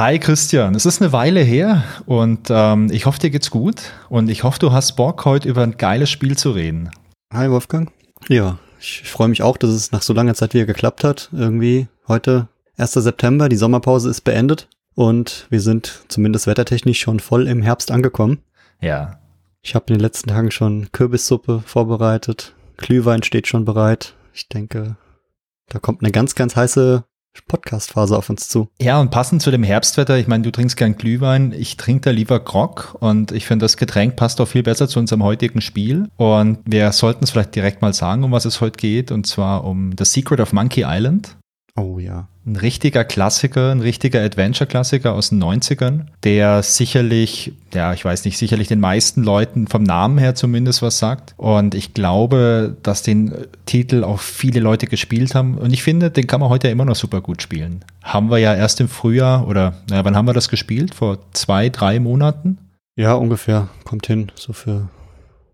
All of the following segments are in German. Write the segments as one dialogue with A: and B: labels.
A: Hi Christian, es ist eine Weile her und ähm, ich hoffe, dir geht's gut und ich hoffe, du hast Bock, heute über ein geiles Spiel zu reden.
B: Hi Wolfgang. Ja, ich, ich freue mich auch, dass es nach so langer Zeit wieder geklappt hat. Irgendwie heute 1. September, die Sommerpause ist beendet und wir sind zumindest wettertechnisch schon voll im Herbst angekommen.
A: Ja.
B: Ich habe in den letzten Tagen schon Kürbissuppe vorbereitet, Glühwein steht schon bereit. Ich denke, da kommt eine ganz, ganz heiße Podcast-Phase auf uns zu.
A: Ja, und passend zu dem Herbstwetter, ich meine, du trinkst gern Glühwein, ich trinke da lieber Grog und ich finde, das Getränk passt auch viel besser zu unserem heutigen Spiel. Und wir sollten es vielleicht direkt mal sagen, um was es heute geht, und zwar um The Secret of Monkey Island.
B: Oh ja.
A: Ein richtiger Klassiker, ein richtiger Adventure-Klassiker aus den 90ern, der sicherlich, ja, ich weiß nicht, sicherlich den meisten Leuten vom Namen her zumindest was sagt. Und ich glaube, dass den Titel auch viele Leute gespielt haben. Und ich finde, den kann man heute immer noch super gut spielen. Haben wir ja erst im Frühjahr oder, naja, wann haben wir das gespielt? Vor zwei, drei Monaten?
B: Ja, ungefähr. Kommt hin. So für,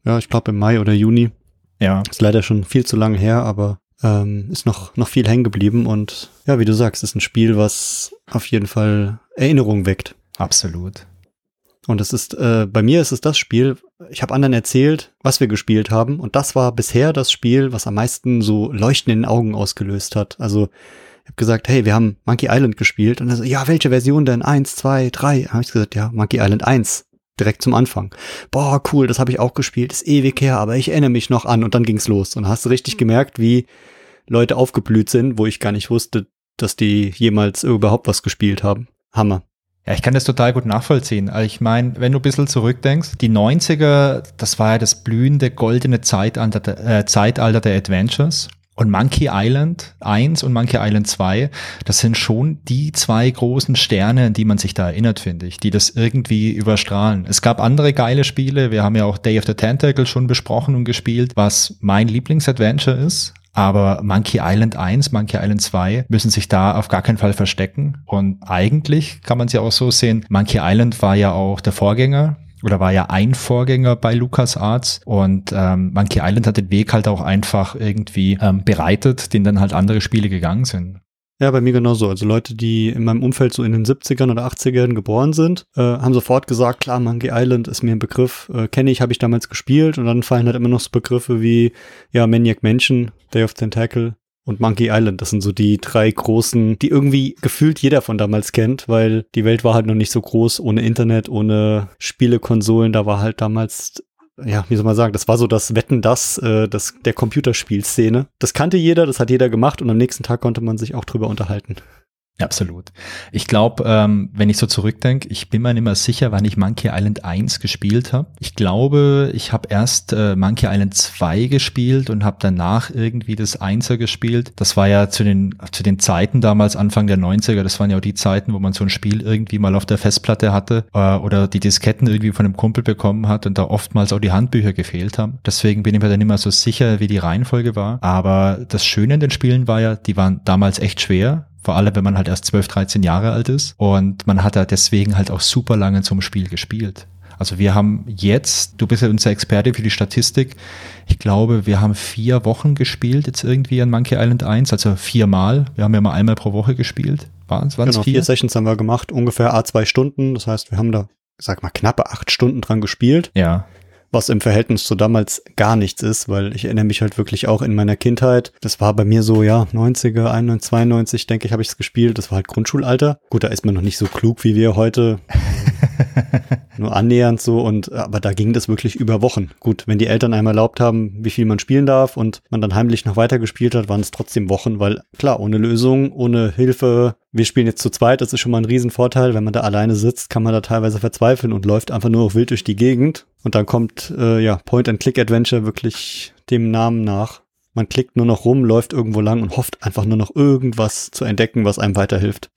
B: ja, ich glaube im Mai oder Juni.
A: Ja.
B: Ist leider schon viel zu lange her, aber ähm, ist noch, noch viel hängen geblieben und ja, wie du sagst, ist ein Spiel, was auf jeden Fall Erinnerungen weckt.
A: Absolut.
B: Und es ist, äh, bei mir ist es das Spiel, ich habe anderen erzählt, was wir gespielt haben und das war bisher das Spiel, was am meisten so Leuchten in den Augen ausgelöst hat. Also ich habe gesagt, hey, wir haben Monkey Island gespielt und er so, ja, welche Version denn? Eins, zwei, drei. Habe ich gesagt, ja, Monkey Island 1 direkt zum Anfang. Boah, cool, das habe ich auch gespielt, ist ewig her, aber ich erinnere mich noch an und dann ging's los. Und hast du richtig gemerkt, wie Leute aufgeblüht sind, wo ich gar nicht wusste, dass die jemals überhaupt was gespielt haben. Hammer.
A: Ja, ich kann das total gut nachvollziehen. Also ich meine, wenn du ein bisschen zurückdenkst, die 90er, das war ja das blühende goldene Zeitalter, äh, Zeitalter der Adventures. Und Monkey Island 1 und Monkey Island 2, das sind schon die zwei großen Sterne, an die man sich da erinnert, finde ich, die das irgendwie überstrahlen. Es gab andere geile Spiele. Wir haben ja auch Day of the Tentacle schon besprochen und gespielt, was mein Lieblingsadventure ist. Aber Monkey Island 1, Monkey Island 2 müssen sich da auf gar keinen Fall verstecken. Und eigentlich kann man es ja auch so sehen, Monkey Island war ja auch der Vorgänger oder war ja ein Vorgänger bei LucasArts und ähm, Monkey Island hat den Weg halt auch einfach irgendwie ähm, bereitet, den dann halt andere Spiele gegangen sind.
B: Ja, bei mir genauso. Also Leute, die in meinem Umfeld so in den 70ern oder 80ern geboren sind, äh, haben sofort gesagt, klar, Monkey Island ist mir ein Begriff, äh, kenne ich, habe ich damals gespielt und dann fallen halt immer noch so Begriffe wie, ja, Maniac Mansion, Day of Tentacle und Monkey Island. Das sind so die drei großen, die irgendwie gefühlt jeder von damals kennt, weil die Welt war halt noch nicht so groß, ohne Internet, ohne Spielekonsolen. Da war halt damals ja, wie soll man sagen, das war so das Wetten, das, äh, das der Computerspielszene. Das kannte jeder, das hat jeder gemacht und am nächsten Tag konnte man sich auch drüber unterhalten.
A: Absolut. Ich glaube, ähm, wenn ich so zurückdenke, ich bin mir nicht mehr sicher, wann ich Monkey Island 1 gespielt habe. Ich glaube, ich habe erst äh, Monkey Island 2 gespielt und habe danach irgendwie das 1er gespielt. Das war ja zu den, zu den Zeiten damals, Anfang der 90er, das waren ja auch die Zeiten, wo man so ein Spiel irgendwie mal auf der Festplatte hatte äh, oder die Disketten irgendwie von einem Kumpel bekommen hat und da oftmals auch die Handbücher gefehlt haben. Deswegen bin ich mir dann nicht mehr so sicher, wie die Reihenfolge war. Aber das Schöne in den Spielen war ja, die waren damals echt schwer vor allem, wenn man halt erst 12, 13 Jahre alt ist. Und man hat da deswegen halt auch super lange zum Spiel gespielt. Also wir haben jetzt, du bist ja unser Experte für die Statistik, ich glaube, wir haben vier Wochen gespielt jetzt irgendwie an Monkey Island 1, also viermal. Wir haben ja mal einmal pro Woche gespielt.
B: Waren es genau, vier? vier Sessions haben wir gemacht, ungefähr a zwei Stunden. Das heißt, wir haben da, sag mal, knappe acht Stunden dran gespielt.
A: Ja
B: was im Verhältnis zu damals gar nichts ist, weil ich erinnere mich halt wirklich auch in meiner Kindheit. Das war bei mir so, ja, 90er, 91, 92, denke ich, habe ich es gespielt. Das war halt Grundschulalter. Gut, da ist man noch nicht so klug wie wir heute. Nur annähernd so und aber da ging das wirklich über Wochen. Gut, wenn die Eltern einmal erlaubt haben, wie viel man spielen darf und man dann heimlich noch weiter gespielt hat, waren es trotzdem Wochen, weil klar, ohne Lösung, ohne Hilfe, wir spielen jetzt zu zweit, das ist schon mal ein Riesenvorteil. Wenn man da alleine sitzt, kann man da teilweise verzweifeln und läuft einfach nur noch wild durch die Gegend. Und dann kommt äh, ja Point-and-Click-Adventure wirklich dem Namen nach. Man klickt nur noch rum, läuft irgendwo lang und hofft einfach nur noch irgendwas zu entdecken, was einem weiterhilft.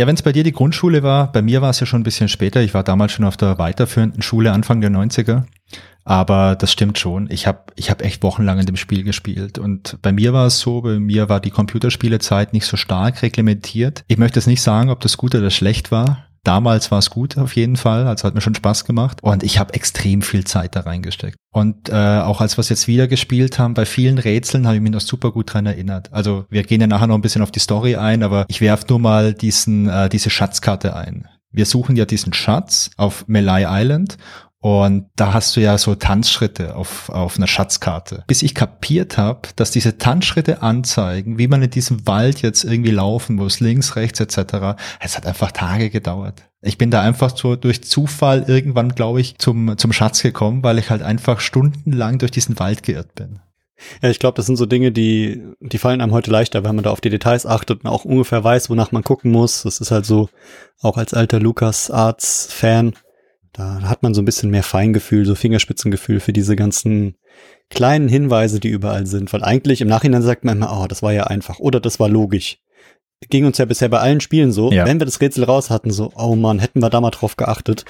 A: Ja, wenn es bei dir die Grundschule war, bei mir war es ja schon ein bisschen später. Ich war damals schon auf der weiterführenden Schule Anfang der 90er. Aber das stimmt schon. Ich habe ich hab echt wochenlang in dem Spiel gespielt. Und bei mir war es so, bei mir war die Computerspielezeit nicht so stark reglementiert. Ich möchte jetzt nicht sagen, ob das gut oder schlecht war. Damals war es gut auf jeden Fall, also hat mir schon Spaß gemacht und ich habe extrem viel Zeit da reingesteckt. Und äh, auch als wir es jetzt wieder gespielt haben, bei vielen Rätseln habe ich mich noch super gut dran erinnert. Also wir gehen ja nachher noch ein bisschen auf die Story ein, aber ich werf nur mal diesen äh, diese Schatzkarte ein. Wir suchen ja diesen Schatz auf Malay Island und da hast du ja so Tanzschritte auf, auf einer Schatzkarte. Bis ich kapiert habe, dass diese Tanzschritte anzeigen, wie man in diesem Wald jetzt irgendwie laufen muss, links, rechts etc. Es hat einfach Tage gedauert. Ich bin da einfach so durch Zufall irgendwann, glaube ich, zum, zum Schatz gekommen, weil ich halt einfach stundenlang durch diesen Wald geirrt bin.
B: Ja, ich glaube, das sind so Dinge, die, die fallen einem heute leichter, wenn man da auf die Details achtet und auch ungefähr weiß, wonach man gucken muss. Das ist halt so, auch als alter Lukas Arts Fan, da hat man so ein bisschen mehr Feingefühl, so Fingerspitzengefühl für diese ganzen kleinen Hinweise, die überall sind. Weil eigentlich im Nachhinein sagt man immer, oh, das war ja einfach oder das war logisch. Ging uns ja bisher bei allen Spielen so. Ja. Wenn wir das Rätsel raus hatten, so, oh man, hätten wir da mal drauf geachtet.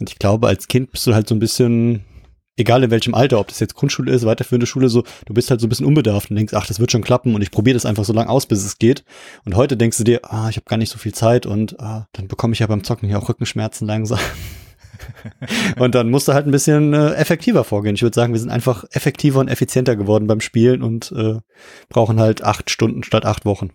B: Und ich glaube, als Kind bist du halt so ein bisschen, egal in welchem Alter, ob das jetzt Grundschule ist, weiterführende Schule, so, du bist halt so ein bisschen unbedarft und denkst, ach, das wird schon klappen und ich probiere das einfach so lange aus, bis es geht. Und heute denkst du dir, ah, ich habe gar nicht so viel Zeit und ah, dann bekomme ich ja beim Zocken ja auch Rückenschmerzen langsam. und dann musst du halt ein bisschen äh, effektiver vorgehen. Ich würde sagen, wir sind einfach effektiver und effizienter geworden beim Spielen und äh, brauchen halt acht Stunden statt acht Wochen.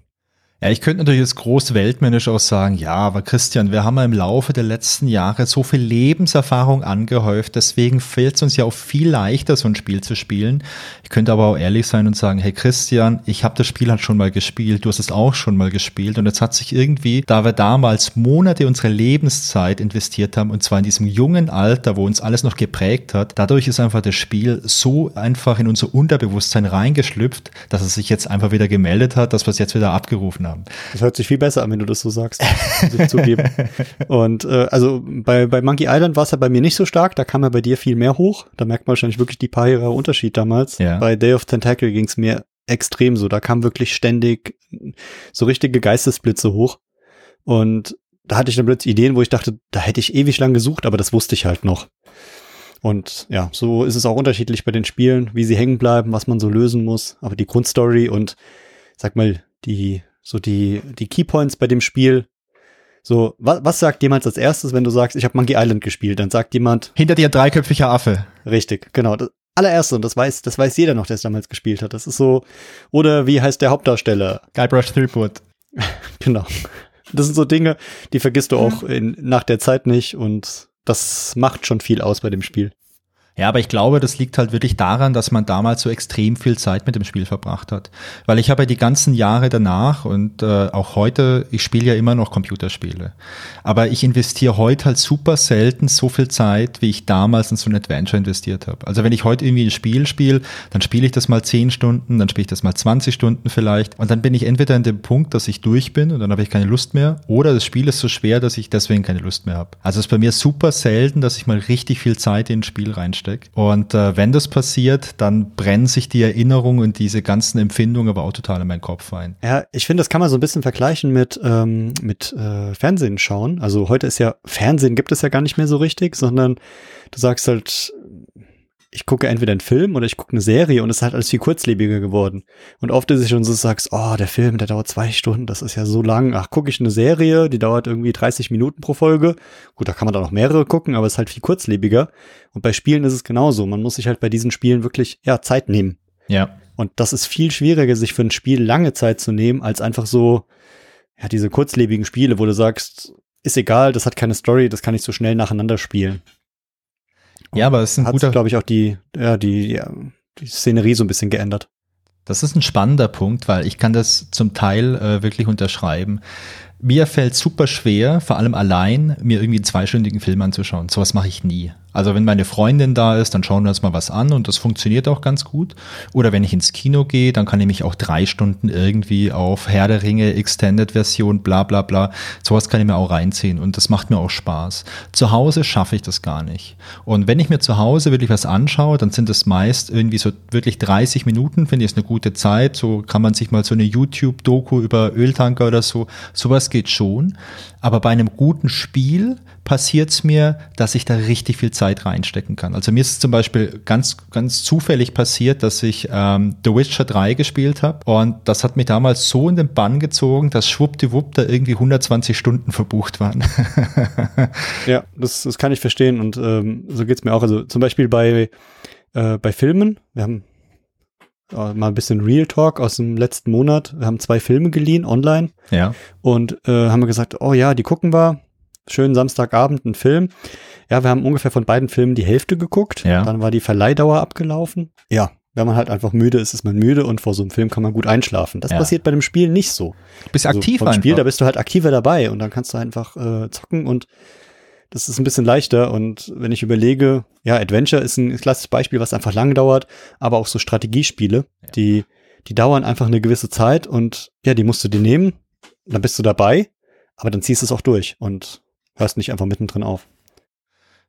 A: Ja, ich könnte natürlich jetzt groß weltmännisch auch sagen, ja, aber Christian, wir haben ja im Laufe der letzten Jahre so viel Lebenserfahrung angehäuft, deswegen fällt es uns ja auch viel leichter, so ein Spiel zu spielen. Ich könnte aber auch ehrlich sein und sagen, hey Christian, ich habe das Spiel halt schon mal gespielt, du hast es auch schon mal gespielt und jetzt hat sich irgendwie, da wir damals Monate unserer Lebenszeit investiert haben und zwar in diesem jungen Alter, wo uns alles noch geprägt hat, dadurch ist einfach das Spiel so einfach in unser Unterbewusstsein reingeschlüpft, dass es sich jetzt einfach wieder gemeldet hat, dass wir es jetzt wieder abgerufen haben haben.
B: Das hört sich viel besser an, wenn du das so sagst, muss ich zugeben. Und äh, also bei, bei Monkey Island war es ja bei mir nicht so stark, da kam ja bei dir viel mehr hoch. Da merkt man wahrscheinlich wirklich die paar Jahre Unterschied damals. Ja. Bei Day of Tentacle ging es mir extrem so. Da kam wirklich ständig so richtige Geistesblitze hoch. Und da hatte ich dann plötzlich Ideen, wo ich dachte, da hätte ich ewig lang gesucht, aber das wusste ich halt noch. Und ja, so ist es auch unterschiedlich bei den Spielen, wie sie hängen bleiben, was man so lösen muss. Aber die Grundstory und sag mal, die so die, die Keypoints bei dem Spiel. So, was, was sagt jemand als erstes, wenn du sagst, ich habe Monkey Island gespielt? Dann sagt jemand.
A: Hinter dir dreiköpfiger Affe.
B: Richtig, genau. Das allererste, und das weiß, das weiß jeder noch, der es damals gespielt hat. Das ist so, oder wie heißt der Hauptdarsteller?
A: Guybrush Threepwood.
B: genau. Das sind so Dinge, die vergisst du auch in, nach der Zeit nicht und das macht schon viel aus bei dem Spiel.
A: Ja, aber ich glaube, das liegt halt wirklich daran, dass man damals so extrem viel Zeit mit dem Spiel verbracht hat. Weil ich habe ja die ganzen Jahre danach und äh, auch heute, ich spiele ja immer noch Computerspiele. Aber ich investiere heute halt super selten so viel Zeit, wie ich damals in so ein Adventure investiert habe. Also wenn ich heute irgendwie ein Spiel spiele, dann spiele ich das mal 10 Stunden, dann spiele ich das mal 20 Stunden vielleicht. Und dann bin ich entweder in dem Punkt, dass ich durch bin und dann habe ich keine Lust mehr, oder das Spiel ist so schwer, dass ich deswegen keine Lust mehr habe. Also es ist bei mir super selten, dass ich mal richtig viel Zeit in ein Spiel reinstecke steckt. Und äh, wenn das passiert, dann brennen sich die Erinnerungen und diese ganzen Empfindungen aber auch total in meinen Kopf ein.
B: Ja, ich finde, das kann man so ein bisschen vergleichen mit, ähm, mit äh, Fernsehen schauen. Also heute ist ja, Fernsehen gibt es ja gar nicht mehr so richtig, sondern du sagst halt, ich gucke entweder einen Film oder ich gucke eine Serie und es ist halt alles viel kurzlebiger geworden. Und oft ist es schon so, sagst, oh, der Film, der dauert zwei Stunden, das ist ja so lang. Ach, gucke ich eine Serie, die dauert irgendwie 30 Minuten pro Folge. Gut, da kann man da noch mehrere gucken, aber es ist halt viel kurzlebiger. Und bei Spielen ist es genauso. Man muss sich halt bei diesen Spielen wirklich, ja, Zeit nehmen.
A: Ja.
B: Und das ist viel schwieriger, sich für ein Spiel lange Zeit zu nehmen, als einfach so, ja, diese kurzlebigen Spiele, wo du sagst, ist egal, das hat keine Story, das kann ich so schnell nacheinander spielen.
A: Ja, aber es ist ein
B: Hat
A: guter.
B: glaube ich, auch die, ja, die, ja, die Szenerie so ein bisschen geändert.
A: Das ist ein spannender Punkt, weil ich kann das zum Teil äh, wirklich unterschreiben. Mir fällt super schwer, vor allem allein, mir irgendwie einen zweistündigen Film anzuschauen. Sowas mache ich nie. Also wenn meine Freundin da ist, dann schauen wir uns mal was an und das funktioniert auch ganz gut. Oder wenn ich ins Kino gehe, dann kann ich mich auch drei Stunden irgendwie auf Herr der Ringe, Extended Version, bla bla bla. Sowas kann ich mir auch reinziehen und das macht mir auch Spaß. Zu Hause schaffe ich das gar nicht. Und wenn ich mir zu Hause wirklich was anschaue, dann sind es meist irgendwie so wirklich 30 Minuten, finde ich ist eine gute Zeit. So kann man sich mal so eine YouTube-Doku über Öltanker oder so, sowas geht schon. Aber bei einem guten Spiel passiert es mir, dass ich da richtig viel Zeit reinstecken kann. Also mir ist es zum Beispiel ganz, ganz zufällig passiert, dass ich ähm, The Witcher 3 gespielt habe und das hat mich damals so in den Bann gezogen, dass schwuppdiwupp da irgendwie 120 Stunden verbucht waren.
B: ja, das, das kann ich verstehen und ähm, so geht's mir auch. Also zum Beispiel bei, äh, bei Filmen, wir haben äh, mal ein bisschen Real Talk aus dem letzten Monat. Wir haben zwei Filme geliehen online.
A: Ja.
B: Und äh, haben wir gesagt, oh ja, die gucken wir. Schönen Samstagabend ein Film. Ja, wir haben ungefähr von beiden Filmen die Hälfte geguckt.
A: Ja.
B: Dann war die Verleihdauer abgelaufen. Ja, wenn man halt einfach müde ist, ist man müde und vor so einem Film kann man gut einschlafen. Das
A: Ja.
B: passiert bei dem Spiel nicht so.
A: Du bist
B: Also
A: aktiv einfach.
B: Spiel, da bist du halt aktiver dabei und dann kannst du einfach äh, zocken und das ist ein bisschen leichter. Und wenn ich überlege, ja, Adventure ist ein klassisches Beispiel, was einfach lang dauert, aber auch so Strategiespiele, die, die dauern einfach eine gewisse Zeit und ja, die musst du dir nehmen, dann bist du dabei, aber dann ziehst du es auch durch und hörst nicht einfach mittendrin auf.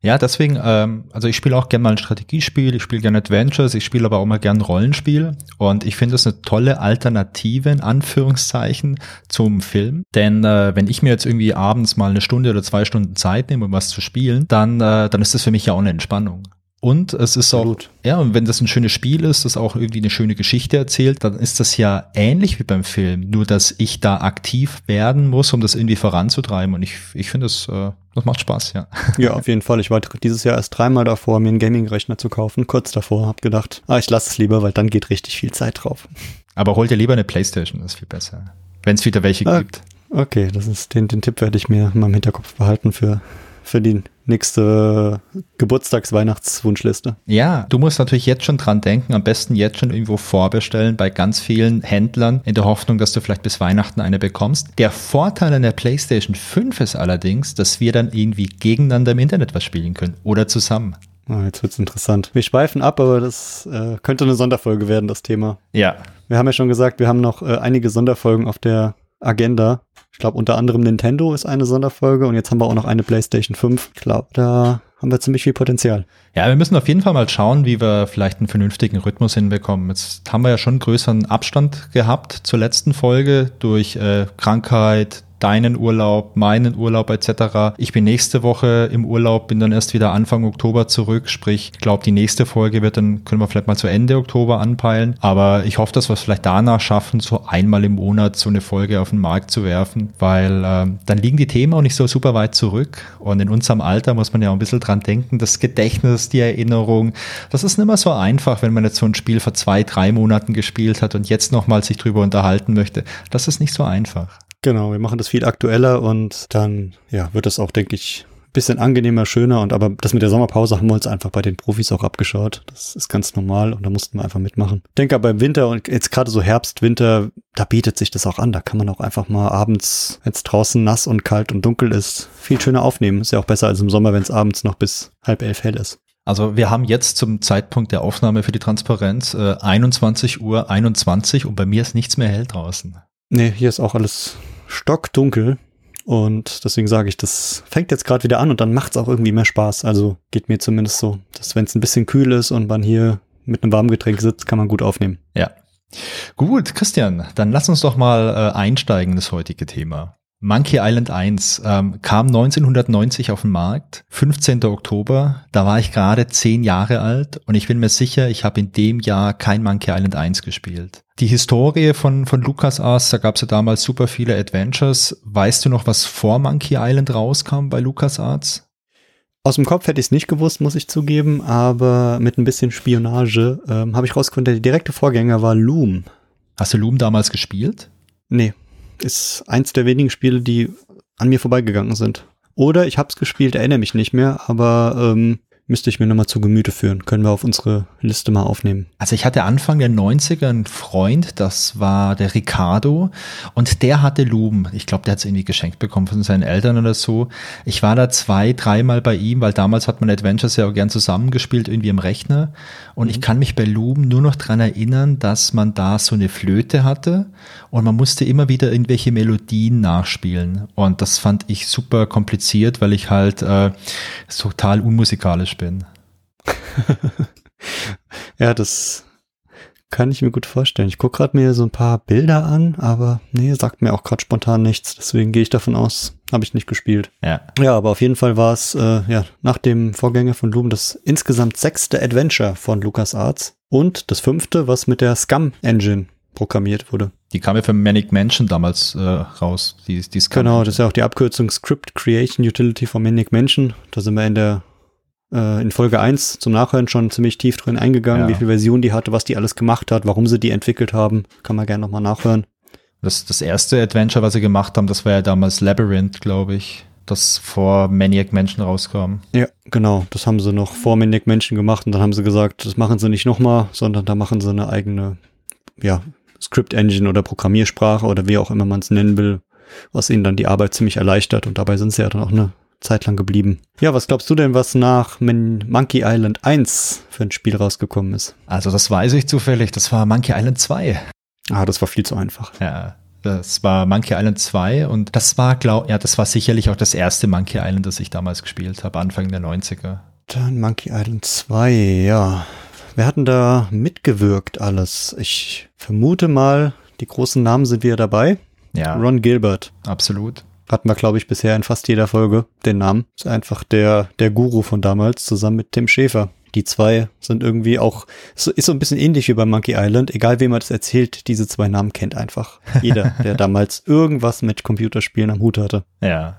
A: Ja, deswegen, ähm, also ich spiele auch gerne mal ein Strategiespiel, ich spiele gerne Adventures, ich spiele aber auch mal gerne ein Rollenspiel und ich finde es eine tolle Alternative, in Anführungszeichen, zum Film. Denn äh, wenn ich mir jetzt irgendwie abends mal eine Stunde oder zwei Stunden Zeit nehme, um was zu spielen, dann, äh, dann ist das für mich ja auch eine Entspannung. Und es ist auch,
B: Absolut.
A: ja, und wenn das ein schönes Spiel ist, das auch irgendwie eine schöne Geschichte erzählt, dann ist das ja ähnlich wie beim Film, nur dass ich da aktiv werden muss, um das irgendwie voranzutreiben. Und ich, ich finde, das, äh, das macht Spaß, ja.
B: Ja, auf jeden Fall. Ich war dieses Jahr erst dreimal davor, mir einen Gaming-Rechner zu kaufen. Kurz davor, hab gedacht, ah, ich lasse es lieber, weil dann geht richtig viel Zeit drauf.
A: Aber hol dir lieber eine Playstation, das ist viel besser. Wenn es wieder welche
B: Ah.
A: gibt.
B: Okay, das ist den, den Tipp werde ich mir in meinem Hinterkopf behalten für, für die nächste Geburtstags-Weihnachtswunschliste.
A: Ja, du musst natürlich jetzt schon dran denken, am besten jetzt schon irgendwo vorbestellen bei ganz vielen Händlern, in der Hoffnung, dass du vielleicht bis Weihnachten eine bekommst. Der Vorteil an der PlayStation 5 ist allerdings, dass wir dann irgendwie gegeneinander im Internet was spielen können oder zusammen.
B: Ah, jetzt wird's interessant. Wir schweifen ab, aber das äh, könnte eine Sonderfolge werden, das Thema.
A: Ja.
B: Wir haben ja schon gesagt, wir haben noch äh, einige Sonderfolgen auf der Agenda. Ich glaube, unter anderem Nintendo ist eine Sonderfolge und jetzt haben wir auch noch eine PlayStation 5. Ich glaube, da haben wir ziemlich viel Potenzial.
A: Ja, wir müssen auf jeden Fall mal schauen, wie wir vielleicht einen vernünftigen Rhythmus hinbekommen. Jetzt haben wir ja schon größeren Abstand gehabt zur letzten Folge durch äh, Krankheit, deinen Urlaub, meinen Urlaub etc. Ich bin nächste Woche im Urlaub, bin dann erst wieder Anfang Oktober zurück. Sprich, ich glaube, die nächste Folge wird dann, können wir vielleicht mal zu Ende Oktober anpeilen. Aber ich hoffe, dass wir es vielleicht danach schaffen, so einmal im Monat so eine Folge auf den Markt zu werfen, weil ähm, dann liegen die Themen auch nicht so super weit zurück. Und in unserem Alter muss man ja auch ein bisschen dran denken, das Gedächtnis, die Erinnerung, das ist nicht mehr so einfach, wenn man jetzt so ein Spiel vor zwei, drei Monaten gespielt hat und jetzt nochmal sich drüber unterhalten möchte. Das ist nicht so einfach.
B: Genau, wir machen das viel aktueller und dann ja, wird es auch, denke ich, bisschen angenehmer, schöner. Und aber das mit der Sommerpause haben wir uns einfach bei den Profis auch abgeschaut. Das ist ganz normal und da mussten wir einfach mitmachen. Ich denke aber im Winter und jetzt gerade so Herbst, Winter, da bietet sich das auch an. Da kann man auch einfach mal abends, wenn es draußen nass und kalt und dunkel ist, viel schöner aufnehmen. Ist ja auch besser als im Sommer, wenn es abends noch bis halb elf hell ist.
A: Also wir haben jetzt zum Zeitpunkt der Aufnahme für die Transparenz äh, 21 Uhr 21 und bei mir ist nichts mehr hell draußen.
B: Nee, hier ist auch alles stockdunkel. Und deswegen sage ich, das fängt jetzt gerade wieder an und dann macht es auch irgendwie mehr Spaß. Also geht mir zumindest so, dass wenn es ein bisschen kühl ist und man hier mit einem warmen Getränk sitzt, kann man gut aufnehmen.
A: Ja. Gut, Christian, dann lass uns doch mal äh, einsteigen in das heutige Thema. Monkey Island 1 ähm, kam 1990 auf den Markt, 15. Oktober. Da war ich gerade zehn Jahre alt und ich bin mir sicher, ich habe in dem Jahr kein Monkey Island 1 gespielt. Die Historie von, von LucasArts, da gab es ja damals super viele Adventures. Weißt du noch, was vor Monkey Island rauskam bei LucasArts?
B: Aus dem Kopf hätte ich es nicht gewusst, muss ich zugeben, aber mit ein bisschen Spionage ähm, habe ich rausgefunden, der direkte Vorgänger war Loom.
A: Hast du Loom damals gespielt?
B: Nee, ist eins der wenigen Spiele, die an mir vorbeigegangen sind. Oder ich habe es gespielt, erinnere mich nicht mehr, aber ähm, müsste ich mir nochmal zu Gemüte führen. Können wir auf unsere Liste mal aufnehmen.
A: Also ich hatte Anfang der 90er einen Freund, das war der Ricardo und der hatte Loom. Ich glaube, der hat es irgendwie geschenkt bekommen von seinen Eltern oder so. Ich war da zwei, dreimal bei ihm, weil damals hat man Adventures ja auch gern zusammengespielt, irgendwie im Rechner. Und ich kann mich bei Loom nur noch dran erinnern, dass man da so eine Flöte hatte und man musste immer wieder irgendwelche Melodien nachspielen. Und das fand ich super kompliziert, weil ich halt äh, total unmusikalisch bin.
B: Ja, das Kann ich mir gut vorstellen. Ich gucke gerade mir so ein paar Bilder an, aber nee, sagt mir auch gerade spontan nichts. Deswegen gehe ich davon aus, habe ich nicht gespielt.
A: Ja.
B: Ja, aber auf jeden Fall war es äh, ja nach dem Vorgänger von Loom das insgesamt sechste Adventure von LucasArts und das fünfte, was mit der Scum Engine programmiert wurde.
A: Die kam ja für Manic Mansion damals äh, raus. Die, die Scum
B: Genau, das ist ja auch die Abkürzung Script Creation Utility von Manic Mansion. Da sind wir in der in Folge 1 zum Nachhören schon ziemlich tief drin eingegangen,
A: Ja.
B: wie viel Version die hatte, was die alles gemacht hat, warum sie die entwickelt haben. Kann man gerne nochmal nachhören.
A: Das, das erste Adventure, was sie gemacht haben, das war ja damals Labyrinth, glaube ich, das vor Maniac Mansion rauskam.
B: Ja, genau. Das haben sie noch vor Manic Mansion gemacht und dann haben sie gesagt, das machen sie nicht nochmal, sondern da machen sie eine eigene, ja, Script Engine oder Programmiersprache oder wie auch immer man es nennen will, was ihnen dann die Arbeit ziemlich erleichtert und dabei sind sie ja dann auch eine Zeit lang geblieben. Ja, was glaubst du denn, was nach Mon Monkey Island 1 für ein Spiel rausgekommen ist?
A: Also das weiß ich zufällig, das war Monkey Island 2.
B: Ah, das war viel zu einfach.
A: Ja, das war Monkey Island 2 und das war, glaub, ja, das war sicherlich auch das erste Monkey Island, das ich damals gespielt habe, Anfang der 90er.
B: Dann Monkey Island 2, ja. Wer hat denn da mitgewirkt alles? Ich vermute mal, die großen Namen sind wieder dabei.
A: Ja,
B: Ron Gilbert.
A: absolut.
B: Hatten wir, glaube ich, bisher in fast jeder Folge den Namen. Ist einfach der, der Guru von damals, zusammen mit Tim Schäfer. Die zwei sind irgendwie auch, ist so ein bisschen ähnlich wie bei Monkey Island. Egal wem man das erzählt, diese zwei Namen kennt einfach jeder, der damals irgendwas mit Computerspielen am Hut hatte.
A: Ja.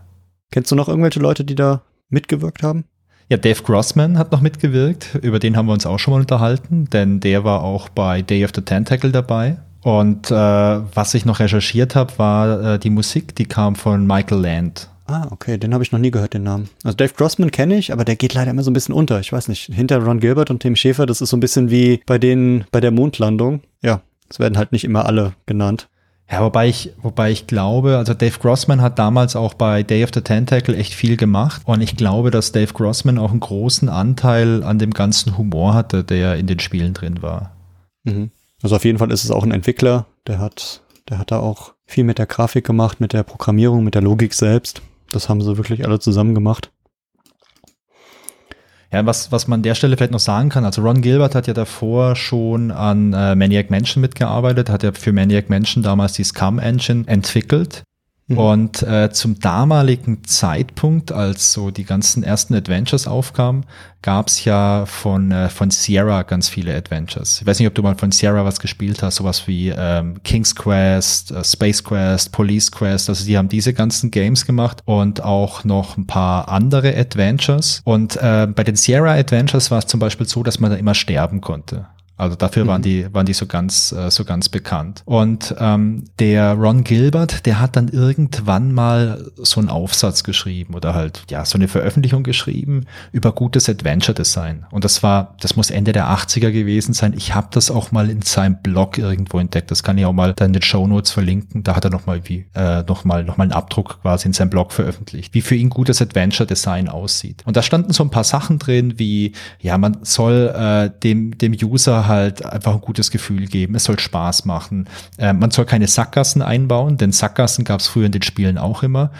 B: Kennst du noch irgendwelche Leute, die da mitgewirkt haben?
A: Ja, Dave Grossman hat noch mitgewirkt, über den haben wir uns auch schon mal unterhalten, denn der war auch bei Day of the Tentacle dabei. Und äh, was ich noch recherchiert habe, war äh, die Musik, die kam von Michael Land.
B: Ah, okay, den habe ich noch nie gehört, den Namen. Also Dave Grossman kenne ich, aber der geht leider immer so ein bisschen unter. Ich weiß nicht, hinter Ron Gilbert und Tim Schäfer, das ist so ein bisschen wie bei denen bei der Mondlandung. Ja, es werden halt nicht immer alle genannt.
A: Ja, wobei ich, wobei ich glaube, also Dave Grossman hat damals auch bei Day of the Tentacle echt viel gemacht. Und ich glaube, dass Dave Grossman auch einen großen Anteil an dem ganzen Humor hatte, der in den Spielen drin war.
B: Mhm. Also auf jeden Fall ist es auch ein Entwickler, der hat, der hat da auch viel mit der Grafik gemacht, mit der Programmierung, mit der Logik selbst. Das haben sie wirklich alle zusammen gemacht.
A: Ja, was, was man an der Stelle vielleicht noch sagen kann, also Ron Gilbert hat ja davor schon an äh, Maniac Mansion mitgearbeitet, hat ja für Maniac Mansion damals die Scum Engine entwickelt.
B: Mhm.
A: Und äh, zum damaligen Zeitpunkt, als so die ganzen ersten Adventures aufkamen, gab es ja von, äh, von Sierra ganz viele Adventures. Ich weiß nicht, ob du mal von Sierra was gespielt hast, sowas wie ähm, King's Quest, äh, Space Quest, Police Quest. Also die haben diese ganzen Games gemacht und auch noch ein paar andere Adventures. Und äh, bei den Sierra Adventures war es zum Beispiel so, dass man da immer sterben konnte. Also dafür waren die waren die so ganz äh, so ganz bekannt. Und ähm, der Ron Gilbert, der hat dann irgendwann mal so einen Aufsatz geschrieben oder halt ja so eine Veröffentlichung geschrieben über gutes Adventure Design. Und das war das muss Ende der 80er gewesen sein. Ich habe das auch mal in seinem Blog irgendwo entdeckt. Das kann ich auch mal dann in den Show Notes verlinken. Da hat er noch mal wie äh, noch mal noch mal einen Abdruck quasi in seinem Blog veröffentlicht, wie für ihn gutes Adventure Design aussieht. Und da standen so ein paar Sachen drin, wie ja man soll äh, dem dem User halt einfach ein gutes Gefühl geben. Es soll Spaß machen. Äh, man soll keine Sackgassen einbauen, denn Sackgassen gab es früher in den Spielen auch immer.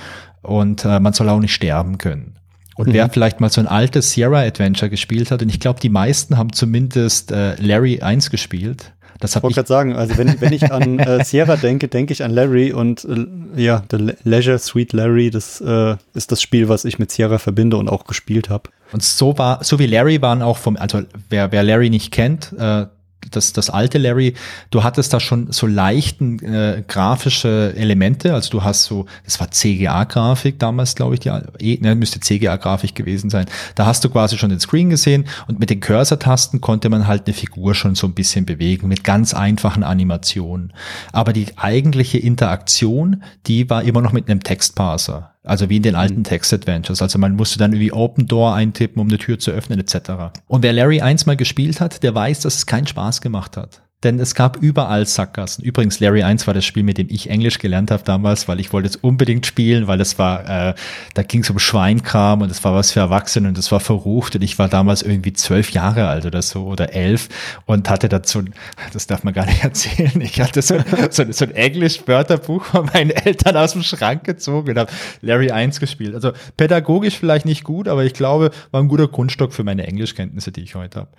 A: Und äh, man soll auch nicht sterben können. Und wer vielleicht mal so ein altes Sierra Adventure gespielt hat, und ich glaube, die meisten haben zumindest äh, Larry 1 gespielt. Das
B: Ich
A: habe
B: wollte
A: ich
B: gerade sagen, also wenn, wenn ich an äh, Sierra denke, denke ich an Larry und äh, ja, The Le- Leisure Suite Larry, das äh, ist das Spiel, was ich mit Sierra verbinde und auch gespielt habe.
A: Und so war, so wie Larry waren auch vom, also wer, wer Larry nicht kennt, äh, das, das alte Larry, du hattest da schon so leichten äh, grafische Elemente, also du hast so, das war CGA-Grafik damals, glaube ich, die eh, ne, müsste CGA-Grafik gewesen sein. Da hast du quasi schon den Screen gesehen und mit den Cursor-Tasten konnte man halt eine Figur schon so ein bisschen bewegen, mit ganz einfachen Animationen. Aber die eigentliche Interaktion, die war immer noch mit einem Textparser. Also wie in den alten Text-Adventures. Also man musste dann irgendwie Open Door eintippen, um eine Tür zu öffnen, etc. Und wer Larry 1 mal gespielt hat, der weiß, dass es keinen Spaß gemacht hat. Denn es gab überall Sackgassen. Übrigens, Larry 1 war das Spiel, mit dem ich Englisch gelernt habe damals, weil ich wollte es unbedingt spielen, weil es war, äh, da ging es um Schweinkram und es war was für Erwachsene und es war verrucht und ich war damals irgendwie zwölf Jahre alt oder so oder elf und hatte dazu, das darf man gar nicht erzählen, ich hatte so, so, so ein Englisch-Wörterbuch von meinen Eltern aus dem Schrank gezogen und habe Larry 1 gespielt. Also pädagogisch vielleicht nicht gut, aber ich glaube, war ein guter Grundstock für meine Englischkenntnisse, die ich heute habe.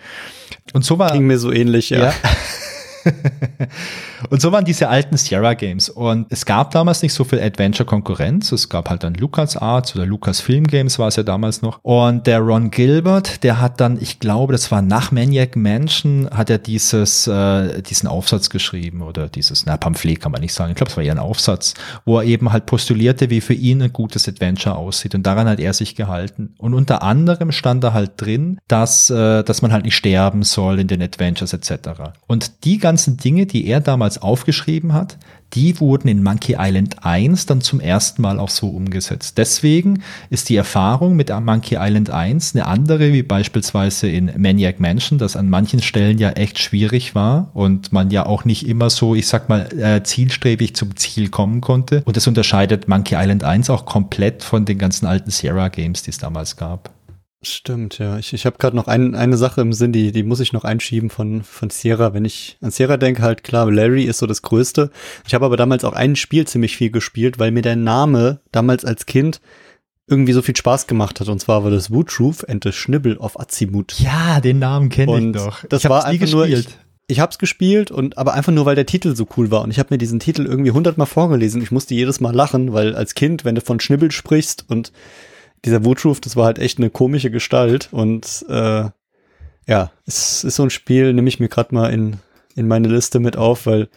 A: Und so war
B: Ging mir so ähnlich, ja.
A: ja. und so waren diese alten Sierra Games. Und es gab damals nicht so viel Adventure-Konkurrenz. Es gab halt dann Lucas Arts oder Lucas Film Games war es ja damals noch. Und der Ron Gilbert, der hat dann, ich glaube, das war nach Maniac Mansion, hat er dieses, äh, diesen Aufsatz geschrieben oder dieses, na, Pamphlet kann man nicht sagen. Ich glaube, es war eher ein Aufsatz, wo er eben halt postulierte, wie für ihn ein gutes Adventure aussieht. Und daran hat er sich gehalten. Und unter anderem stand da halt drin, dass, äh, dass man halt nicht sterben soll in den Adventures etc. Und die ganzen Dinge, die er damals aufgeschrieben hat, die wurden in Monkey Island 1 dann zum ersten Mal auch so umgesetzt. Deswegen ist die Erfahrung mit Monkey Island 1 eine andere, wie beispielsweise in Maniac Mansion, das an manchen Stellen ja echt schwierig war und man ja auch nicht immer so, ich sag mal, äh, zielstrebig zum Ziel kommen konnte. Und das unterscheidet Monkey Island 1 auch komplett von den ganzen alten Sierra Games, die es damals gab.
B: Stimmt, ja. Ich, ich habe gerade noch ein, eine Sache im Sinn, die, die muss ich noch einschieben von, von Sierra. Wenn ich an Sierra denke, halt klar, Larry ist so das Größte. Ich habe aber damals auch ein Spiel ziemlich viel gespielt, weil mir der Name damals als Kind irgendwie so viel Spaß gemacht hat. Und zwar war das Woodroof and the Schnibbel of Azimut.
A: Ja, den Namen kenne ich doch.
B: Das ich war einfach nur, ich, ich habe es gespielt und aber einfach nur, weil der Titel so cool war. Und ich habe mir diesen Titel irgendwie hundertmal vorgelesen. Ich musste jedes Mal lachen, weil als Kind, wenn du von Schnibbel sprichst und dieser Woodroof, das war halt echt eine komische Gestalt und äh, ja, es ist so ein Spiel, nehme ich mir gerade mal in, in meine Liste mit auf, weil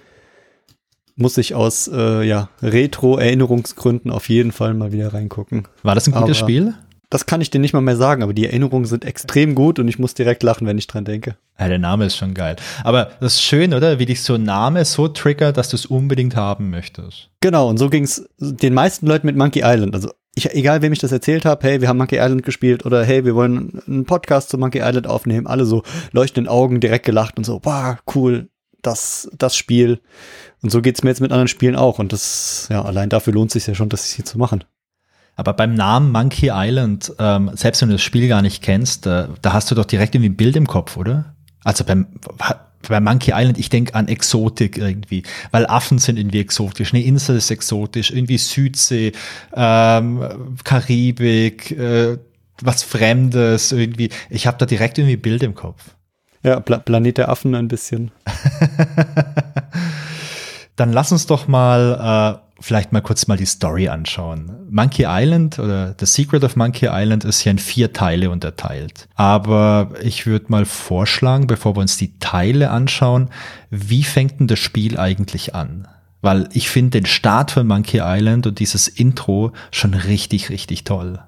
B: muss ich aus äh, ja, Retro-Erinnerungsgründen auf jeden Fall mal wieder reingucken.
A: War das ein gutes aber Spiel?
B: Das kann ich dir nicht mal mehr sagen, aber die Erinnerungen sind extrem gut und ich muss direkt lachen, wenn ich dran denke.
A: Ja, der Name ist schon geil. Aber das ist schön, oder? Wie dich so ein Name so triggert, dass du es unbedingt haben möchtest.
B: Genau, und so ging es den meisten Leuten mit Monkey Island. Also ich, egal wem ich das erzählt habe, hey, wir haben Monkey Island gespielt oder hey, wir wollen einen Podcast zu Monkey Island aufnehmen, alle so leuchtenden Augen direkt gelacht und so, wow, cool, das, das Spiel. Und so geht's mir jetzt mit anderen Spielen auch. Und das, ja, allein dafür lohnt es sich ja schon, das hier zu machen.
A: Aber beim Namen Monkey Island, ähm, selbst wenn du das Spiel gar nicht kennst, äh, da hast du doch direkt irgendwie ein Bild im Kopf, oder? Also beim, bei Monkey Island, ich denke an Exotik irgendwie, weil Affen sind irgendwie exotisch, eine Insel ist exotisch, irgendwie Südsee, ähm, Karibik, äh, was Fremdes irgendwie. Ich habe da direkt irgendwie Bild im Kopf.
B: Ja, Pla Planet der Affen ein bisschen.
A: Dann lass uns doch mal äh, vielleicht mal kurz mal die Story anschauen. Monkey Island oder The Secret of Monkey Island ist ja in vier Teile unterteilt. Aber ich würde mal vorschlagen, bevor wir uns die Teile anschauen, wie fängt denn das Spiel eigentlich an? Weil ich finde den Start von Monkey Island und dieses Intro schon richtig, richtig toll.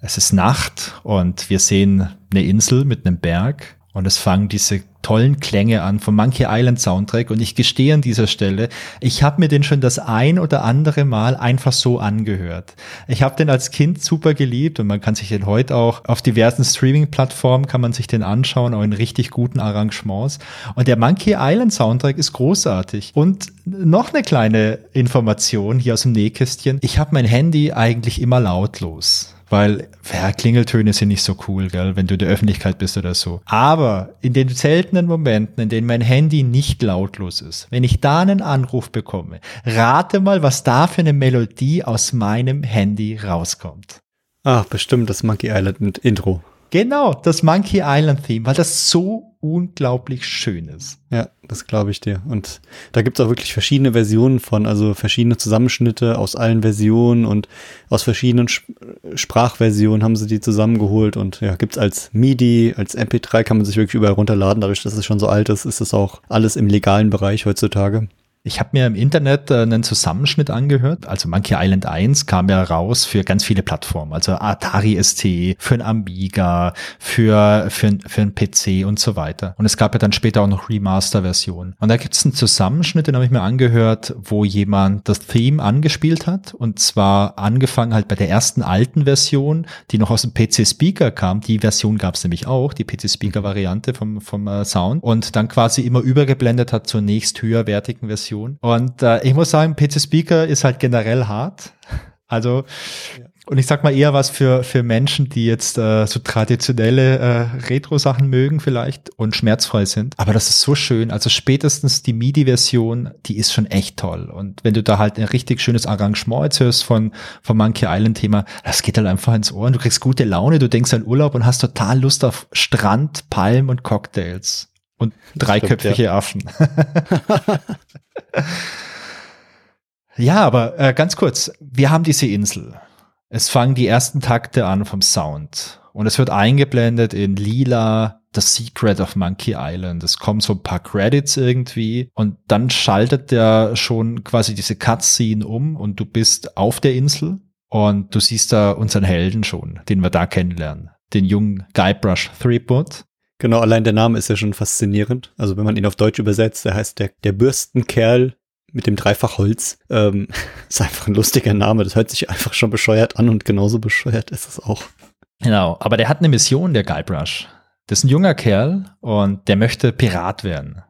A: Es ist Nacht und wir sehen eine Insel mit einem Berg und es fangen diese tollen Klänge an vom Monkey Island Soundtrack. Und ich gestehe an dieser Stelle, ich habe mir den schon das ein oder andere Mal einfach so angehört. Ich habe den als Kind super geliebt und man kann sich den heute auch auf diversen Streaming-Plattformen kann man sich den anschauen, auch in richtig guten Arrangements. Und der Monkey Island Soundtrack ist großartig. Und noch eine kleine Information hier aus dem Nähkästchen. Ich habe mein Handy eigentlich immer lautlos weil ja, Klingeltöne sind nicht so cool, gell, wenn du in der Öffentlichkeit bist oder so. Aber in den seltenen Momenten, in denen mein Handy nicht lautlos ist, wenn ich da einen Anruf bekomme, rate mal, was da für eine Melodie aus meinem Handy rauskommt.
B: Ach, bestimmt das Monkey Island Intro.
A: Genau, das Monkey Island Theme, weil das so unglaublich schön ist.
B: Ja, das glaube ich dir. Und da gibt es auch wirklich verschiedene Versionen von, also verschiedene Zusammenschnitte aus allen Versionen und aus verschiedenen Sp Sprachversionen haben sie die zusammengeholt und ja, gibt es als MIDI, als MP3 kann man sich wirklich überall runterladen. Dadurch, dass es schon so alt ist, ist es auch alles im legalen Bereich heutzutage.
A: Ich habe mir im Internet äh, einen Zusammenschnitt angehört. Also Monkey Island 1 kam ja raus für ganz viele Plattformen. Also Atari ST, für ein Amiga, für, für, für ein PC und so weiter. Und es gab ja dann später auch noch Remaster-Versionen. Und da gibt es einen Zusammenschnitt, den habe ich mir angehört, wo jemand das Theme angespielt hat. Und zwar angefangen halt bei der ersten alten Version, die noch aus dem PC-Speaker kam. Die Version gab es nämlich auch, die PC-Speaker-Variante vom, vom äh, Sound. Und dann quasi immer übergeblendet hat zur nächst höherwertigen Version Version. Und äh, ich muss sagen, PC Speaker ist halt generell hart. Also, ja. und ich sag mal eher was für, für Menschen, die jetzt äh, so traditionelle äh, Retro-Sachen mögen vielleicht und schmerzfrei sind. Aber das ist so schön. Also spätestens die MIDI-Version, die ist schon echt toll. Und wenn du da halt ein richtig schönes Arrangement jetzt hörst von, vom Monkey Island-Thema, das geht halt einfach ins Ohr und du kriegst gute Laune, du denkst an Urlaub und hast total Lust auf Strand, Palm und Cocktails. Und dreiköpfige ja. Affen. ja, aber äh, ganz kurz, wir haben diese Insel. Es fangen die ersten Takte an vom Sound. Und es wird eingeblendet in lila The Secret of Monkey Island. Es kommen so ein paar Credits irgendwie und dann schaltet der schon quasi diese Cutscene um und du bist auf der Insel und du siehst da unseren Helden schon, den wir da kennenlernen. Den jungen Guybrush Threepwood.
B: Genau, allein der Name ist ja schon faszinierend. Also wenn man ihn auf Deutsch übersetzt, der heißt der, der Bürstenkerl mit dem Dreifachholz. Ähm, ist einfach ein lustiger Name. Das hört sich einfach schon bescheuert an und genauso bescheuert ist es auch.
A: Genau, aber der hat eine Mission, der Guybrush. Das ist ein junger Kerl und der möchte Pirat werden.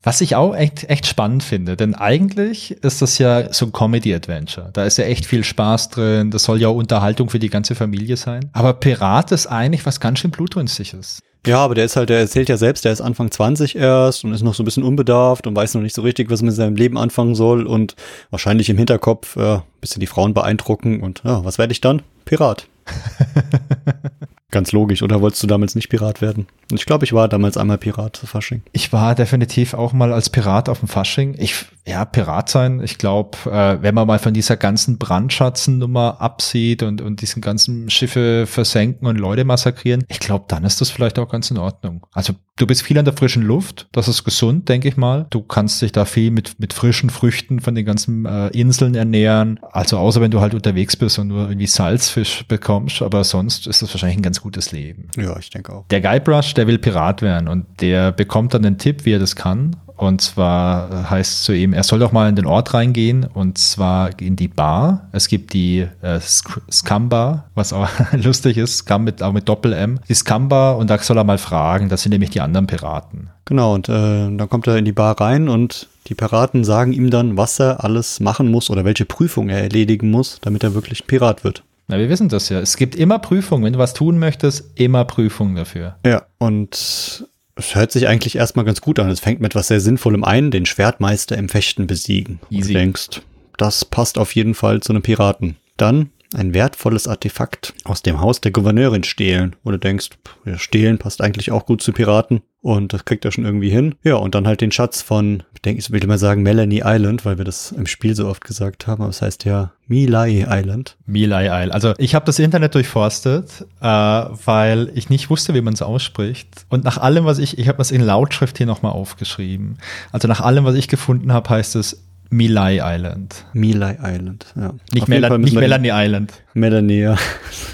A: Was ich auch echt, echt spannend finde, denn eigentlich ist das ja so ein Comedy-Adventure. Da ist ja echt viel Spaß drin, das soll ja auch Unterhaltung für die ganze Familie sein. Aber Pirat ist eigentlich was ganz schön blutrünstiges.
B: Ja, aber der ist halt, der erzählt ja selbst, der ist Anfang 20 erst und ist noch so ein bisschen unbedarft und weiß noch nicht so richtig, was er mit seinem Leben anfangen soll und wahrscheinlich im Hinterkopf äh, bisschen die Frauen beeindrucken und ja, was werde ich dann? Pirat. Ganz logisch, oder wolltest du damals nicht Pirat werden? Ich glaube, ich war damals einmal Pirat zu Fasching.
A: Ich war definitiv auch mal als Pirat auf dem Fasching. Ich, ja, Pirat sein. Ich glaube, äh, wenn man mal von dieser ganzen Brandschatzennummer absieht und, und diesen ganzen Schiffe versenken und Leute massakrieren, ich glaube, dann ist das vielleicht auch ganz in Ordnung. Also du bist viel an der frischen Luft. Das ist gesund, denke ich mal. Du kannst dich da viel mit, mit frischen Früchten von den ganzen äh, Inseln ernähren. Also außer wenn du halt unterwegs bist und nur irgendwie Salzfisch bekommst. Aber sonst ist das wahrscheinlich ein ganz gutes Leben.
B: Ja, ich denke auch.
A: Der Guybrush, der will Pirat werden und der bekommt dann den Tipp, wie er das kann. Und zwar heißt zu ihm, er soll doch mal in den Ort reingehen und zwar in die Bar. Es gibt die äh, Scum Bar, was auch lustig ist, Scum mit, auch mit Doppel-M. Die Scum Bar und da soll er mal fragen, das sind nämlich die anderen Piraten.
B: Genau, und äh, dann kommt er in die Bar rein und die Piraten sagen ihm dann, was er alles machen muss oder welche Prüfung er erledigen muss, damit er wirklich Pirat wird.
A: Na, wir wissen das ja. Es gibt immer Prüfungen. Wenn du was tun möchtest, immer Prüfungen dafür.
B: Ja, und es hört sich eigentlich erstmal ganz gut an. Es fängt mit etwas sehr Sinnvollem ein, den Schwertmeister im Fechten besiegen. Easy. Und du denkst, das passt auf jeden Fall zu einem Piraten. Dann ein wertvolles Artefakt aus dem Haus der Gouverneurin stehlen. Du denkst, ja, stehlen passt eigentlich auch gut zu Piraten. Und das kriegt er schon irgendwie hin. Ja, und dann halt den Schatz von, ich denke, ich will mal sagen Melanie Island, weil wir das im Spiel so oft gesagt haben. Aber es heißt ja Milai Island.
A: Milai Island. Also ich habe das Internet durchforstet, äh, weil ich nicht wusste, wie man es ausspricht. Und nach allem, was ich, ich habe das in Lautschrift hier nochmal aufgeschrieben. Also nach allem, was ich gefunden habe, heißt es Milai Island.
B: Milai Island, ja.
A: Nicht, Mel nicht Melanie den, Island.
B: Melanie, ja.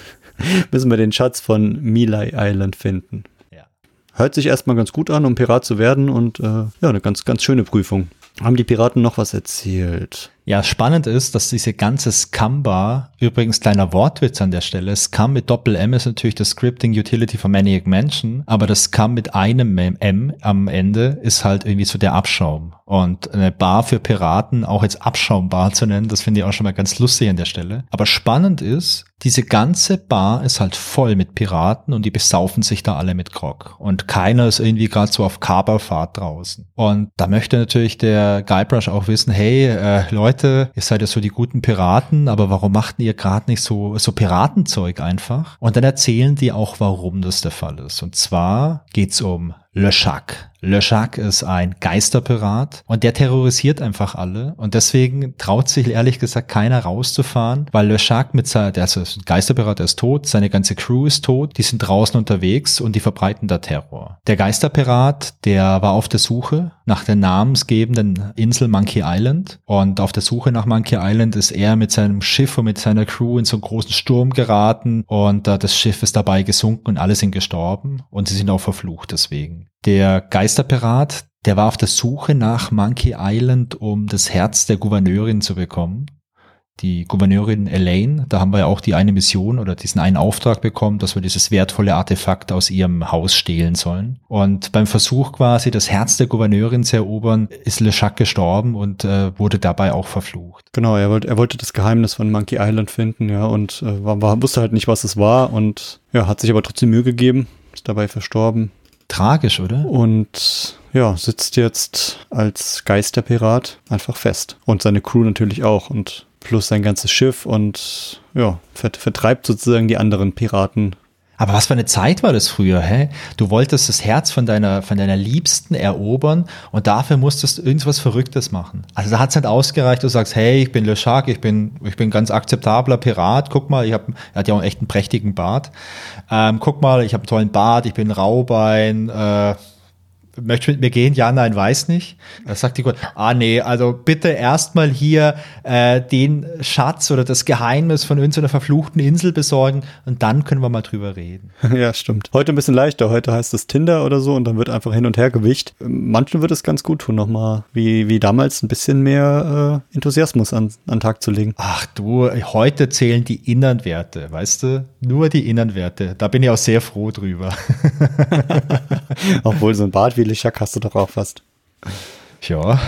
B: müssen wir den Schatz von Milai Island finden. Ja. Hört sich erstmal ganz gut an, um Pirat zu werden und äh, ja, eine ganz, ganz schöne Prüfung. Haben die Piraten noch was erzählt?
A: Ja, spannend ist, dass diese ganze Scum-Bar, übrigens kleiner Wortwitz an der Stelle, Scum mit Doppel-M ist natürlich das Scripting Utility von Maniac Mansion, aber das Scum mit einem M am Ende ist halt irgendwie so der Abschaum. Und eine Bar für Piraten auch jetzt Abschaumbar zu nennen, das finde ich auch schon mal ganz lustig an der Stelle. Aber spannend ist, diese ganze Bar ist halt voll mit Piraten und die besaufen sich da alle mit Grog. Und keiner ist irgendwie gerade so auf Kaperfahrt draußen. Und da möchte natürlich der Guybrush auch wissen, hey, äh, Leute, Leute, ihr seid ja so die guten Piraten, aber warum macht ihr gerade nicht so, so Piratenzeug einfach? Und dann erzählen die auch, warum das der Fall ist. Und zwar geht's um Le Chac ist ein Geisterpirat und der terrorisiert einfach alle und deswegen traut sich ehrlich gesagt keiner rauszufahren, weil Le Chac mit seiner, der ist ein Geisterpirat, der ist tot, seine ganze Crew ist tot, die sind draußen unterwegs und die verbreiten da Terror. Der Geisterpirat, der war auf der Suche nach der namensgebenden Insel Monkey Island und auf der Suche nach Monkey Island ist er mit seinem Schiff und mit seiner Crew in so einen großen Sturm geraten und äh, das Schiff ist dabei gesunken und alle sind gestorben und sie sind auch verflucht deswegen. Der Geisterpirat, der war auf der Suche nach Monkey Island, um das Herz der Gouverneurin zu bekommen. Die Gouverneurin Elaine, da haben wir ja auch die eine Mission oder diesen einen Auftrag bekommen, dass wir dieses wertvolle Artefakt aus ihrem Haus stehlen sollen. Und beim Versuch quasi, das Herz der Gouverneurin zu erobern, ist Le Chac gestorben und äh, wurde dabei auch verflucht.
B: Genau, er wollte, er wollte das Geheimnis von Monkey Island finden, ja, und äh, war, war, wusste halt nicht, was es war und ja, hat sich aber trotzdem Mühe gegeben, ist dabei verstorben.
A: Tragisch, oder?
B: Und ja, sitzt jetzt als Geisterpirat einfach fest. Und seine Crew natürlich auch. Und plus sein ganzes Schiff und ja, vertreibt sozusagen die anderen Piraten
A: Aber was für eine Zeit war das früher, hä? Du wolltest das Herz von deiner, von deiner Liebsten erobern und dafür musstest du irgendwas Verrücktes machen. Also da hat es nicht ausgereicht, du sagst, hey, ich bin Le Shark, ich bin, ich bin ganz akzeptabler Pirat, guck mal, ich habe, er hat ja auch echt einen prächtigen Bart. Ähm, guck mal, ich habe einen tollen Bart, ich bin Raubein, äh, möchtest du mit mir gehen? Ja, nein, weiß nicht. Da sagt die Gott, ah nee, also bitte erstmal hier äh, den Schatz oder das Geheimnis von irgendeiner verfluchten Insel besorgen und dann können wir mal drüber reden.
B: Ja, stimmt. Heute ein bisschen leichter. Heute heißt es Tinder oder so und dann wird einfach hin und her gewicht. Manchen wird es ganz gut tun, nochmal wie, wie damals ein bisschen mehr äh, Enthusiasmus an, an Tag zu legen.
A: Ach du, heute zählen die inneren Werte, weißt du? Nur die inneren Werte. Da bin ich auch sehr froh drüber.
B: Obwohl so ein Bart wie Lischak hast du doch auch fast.
A: Ja,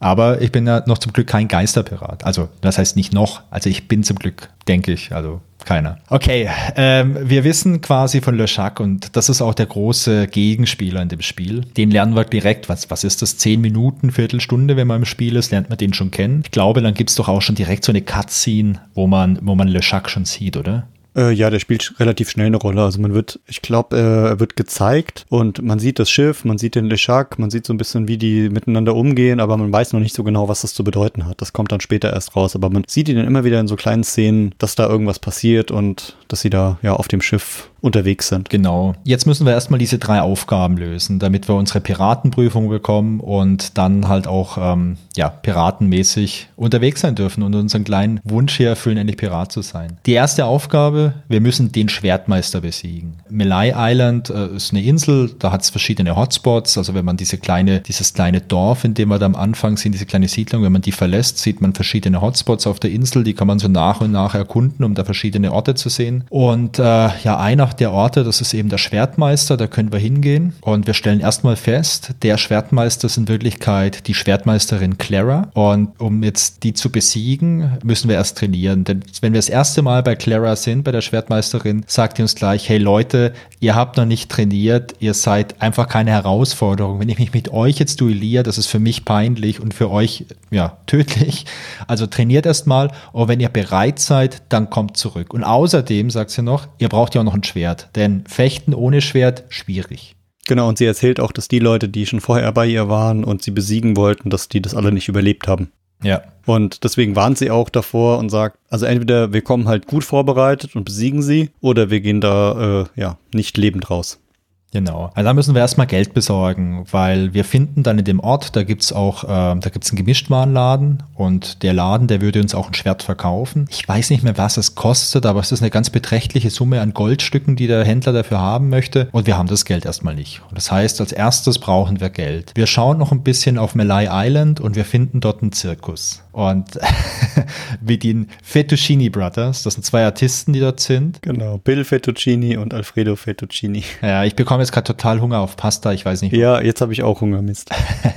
A: aber ich bin ja noch zum Glück kein Geisterpirat. Also das heißt nicht noch, also ich bin zum Glück, denke ich, also keiner. Okay, ähm, wir wissen quasi von Le Chac und das ist auch der große Gegenspieler in dem Spiel. Den lernen wir direkt, was, was ist das, zehn Minuten, Viertelstunde, wenn man im Spiel ist, lernt man den schon kennen. Ich glaube, dann gibt es doch auch schon direkt so eine Cutscene, wo man, wo man Le Chac schon sieht, oder?
B: Äh, ja, der spielt relativ schnell eine Rolle. Also man wird, ich glaube, äh, er wird gezeigt und man sieht das Schiff, man sieht den Lechak, man sieht so ein bisschen, wie die miteinander umgehen, aber man weiß noch nicht so genau, was das zu bedeuten hat. Das kommt dann später erst raus. Aber man sieht ihn dann immer wieder in so kleinen Szenen, dass da irgendwas passiert und dass sie da ja auf dem Schiff unterwegs sind.
A: Genau. Jetzt müssen wir erstmal diese drei Aufgaben lösen, damit wir unsere Piratenprüfung bekommen und dann halt auch ähm, ja, piratenmäßig unterwegs sein dürfen und unseren kleinen Wunsch hier erfüllen, endlich Pirat zu sein. Die erste Aufgabe, wir müssen den Schwertmeister besiegen. Melai Island äh, ist eine Insel, da hat es verschiedene Hotspots. Also wenn man diese kleine, dieses kleine Dorf, in dem wir da am Anfang sind, diese kleine Siedlung, wenn man die verlässt, sieht man verschiedene Hotspots auf der Insel, die kann man so nach und nach erkunden, um da verschiedene Orte zu sehen. Und äh, ja, einer der Orte, das ist eben der Schwertmeister, da können wir hingehen und wir stellen erstmal fest, der Schwertmeister ist in Wirklichkeit die Schwertmeisterin Clara und um jetzt die zu besiegen, müssen wir erst trainieren, denn wenn wir das erste Mal bei Clara sind, bei der Schwertmeisterin, sagt die uns gleich, hey Leute, ihr habt noch nicht trainiert, ihr seid einfach keine Herausforderung. Wenn ich mich mit euch jetzt duelliere, das ist für mich peinlich und für euch ja tödlich. Also trainiert erstmal und wenn ihr bereit seid, dann kommt zurück. Und außerdem sagt sie noch, ihr braucht ja auch noch ein Schwert. Schwert. Denn Fechten ohne Schwert, schwierig.
B: Genau, und sie erzählt auch, dass die Leute, die schon vorher bei ihr waren und sie besiegen wollten, dass die das alle nicht überlebt haben.
A: Ja.
B: Und deswegen warnt sie auch davor und sagt, also entweder wir kommen halt gut vorbereitet und besiegen sie, oder wir gehen da äh, ja nicht lebend raus.
A: Genau. Also da müssen wir erstmal Geld besorgen, weil wir finden dann in dem Ort, da gibt's auch, äh, da gibt's einen Gemischtwarenladen und der Laden, der würde uns auch ein Schwert verkaufen. Ich weiß nicht mehr, was es kostet, aber es ist eine ganz beträchtliche Summe an Goldstücken, die der Händler dafür haben möchte und wir haben das Geld erstmal nicht. Und das heißt, als erstes brauchen wir Geld. Wir schauen noch ein bisschen auf Malay Island und wir finden dort einen Zirkus. Und wie den Fettuccini Brothers, das sind zwei Artisten, die dort sind.
B: Genau, Bill Fettuccini und Alfredo Fettuccini.
A: Ja, ich bekomme jetzt gerade total Hunger auf Pasta, ich weiß nicht.
B: Ja, jetzt habe ich auch Hunger, Mist.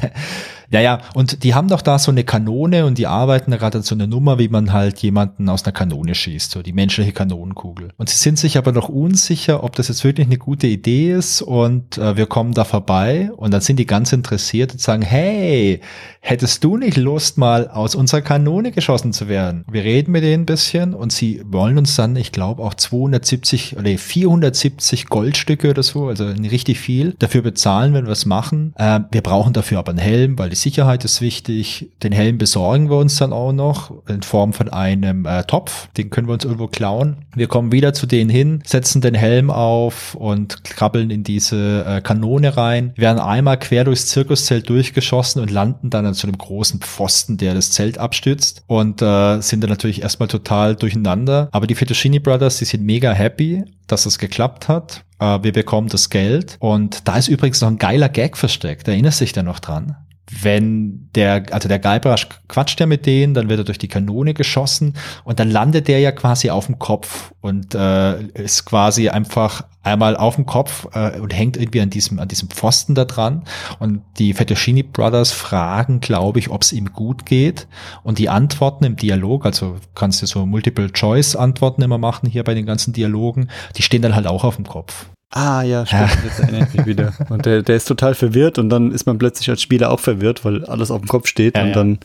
A: Ja, ja, und die haben doch da so eine Kanone und die arbeiten da gerade so eine Nummer, wie man halt jemanden aus einer Kanone schießt, so die menschliche Kanonenkugel. Und sie sind sich aber noch unsicher, ob das jetzt wirklich eine gute Idee ist und äh, wir kommen da vorbei und dann sind die ganz interessiert und sagen, hey, hättest du nicht Lust, mal aus unserer Kanone geschossen zu werden? Wir reden mit denen ein bisschen und sie wollen uns dann, ich glaube, auch 270 oder 470 Goldstücke oder so, also richtig viel, dafür bezahlen, wenn wir es machen. Äh, wir brauchen dafür aber einen Helm, weil die Sicherheit ist wichtig. Den Helm besorgen wir uns dann auch noch in Form von einem äh, Topf. Den können wir uns irgendwo klauen. Wir kommen wieder zu denen hin, setzen den Helm auf und krabbeln in diese äh, Kanone rein. Werden einmal quer durchs Zirkuszelt durchgeschossen und landen dann an so einem großen Pfosten, der das Zelt abstützt und äh, sind dann natürlich erstmal total durcheinander. Aber die Fettuccini Brothers, die sind mega happy, dass es geklappt hat. Äh, wir bekommen das Geld und da ist übrigens noch ein geiler Gag versteckt. Erinnerst du dich da noch dran? Wenn der, also der Guybrush quatscht ja mit denen, dann wird er durch die Kanone geschossen und dann landet der ja quasi auf dem Kopf und äh, ist quasi einfach einmal auf dem Kopf äh, und hängt irgendwie an diesem, an diesem Pfosten da dran. Und die Fettuccini Brothers fragen, glaube ich, ob es ihm gut geht. Und die Antworten im Dialog, also kannst du so Multiple-Choice-Antworten immer machen hier bei den ganzen Dialogen, die stehen dann halt auch auf dem Kopf.
B: Ah ja, stimmt, jetzt erinnere ich mich wieder. Und der, der ist total verwirrt und dann ist man plötzlich als Spieler auch verwirrt, weil alles auf dem Kopf steht
A: Ja,
B: und
A: ja.
B: dann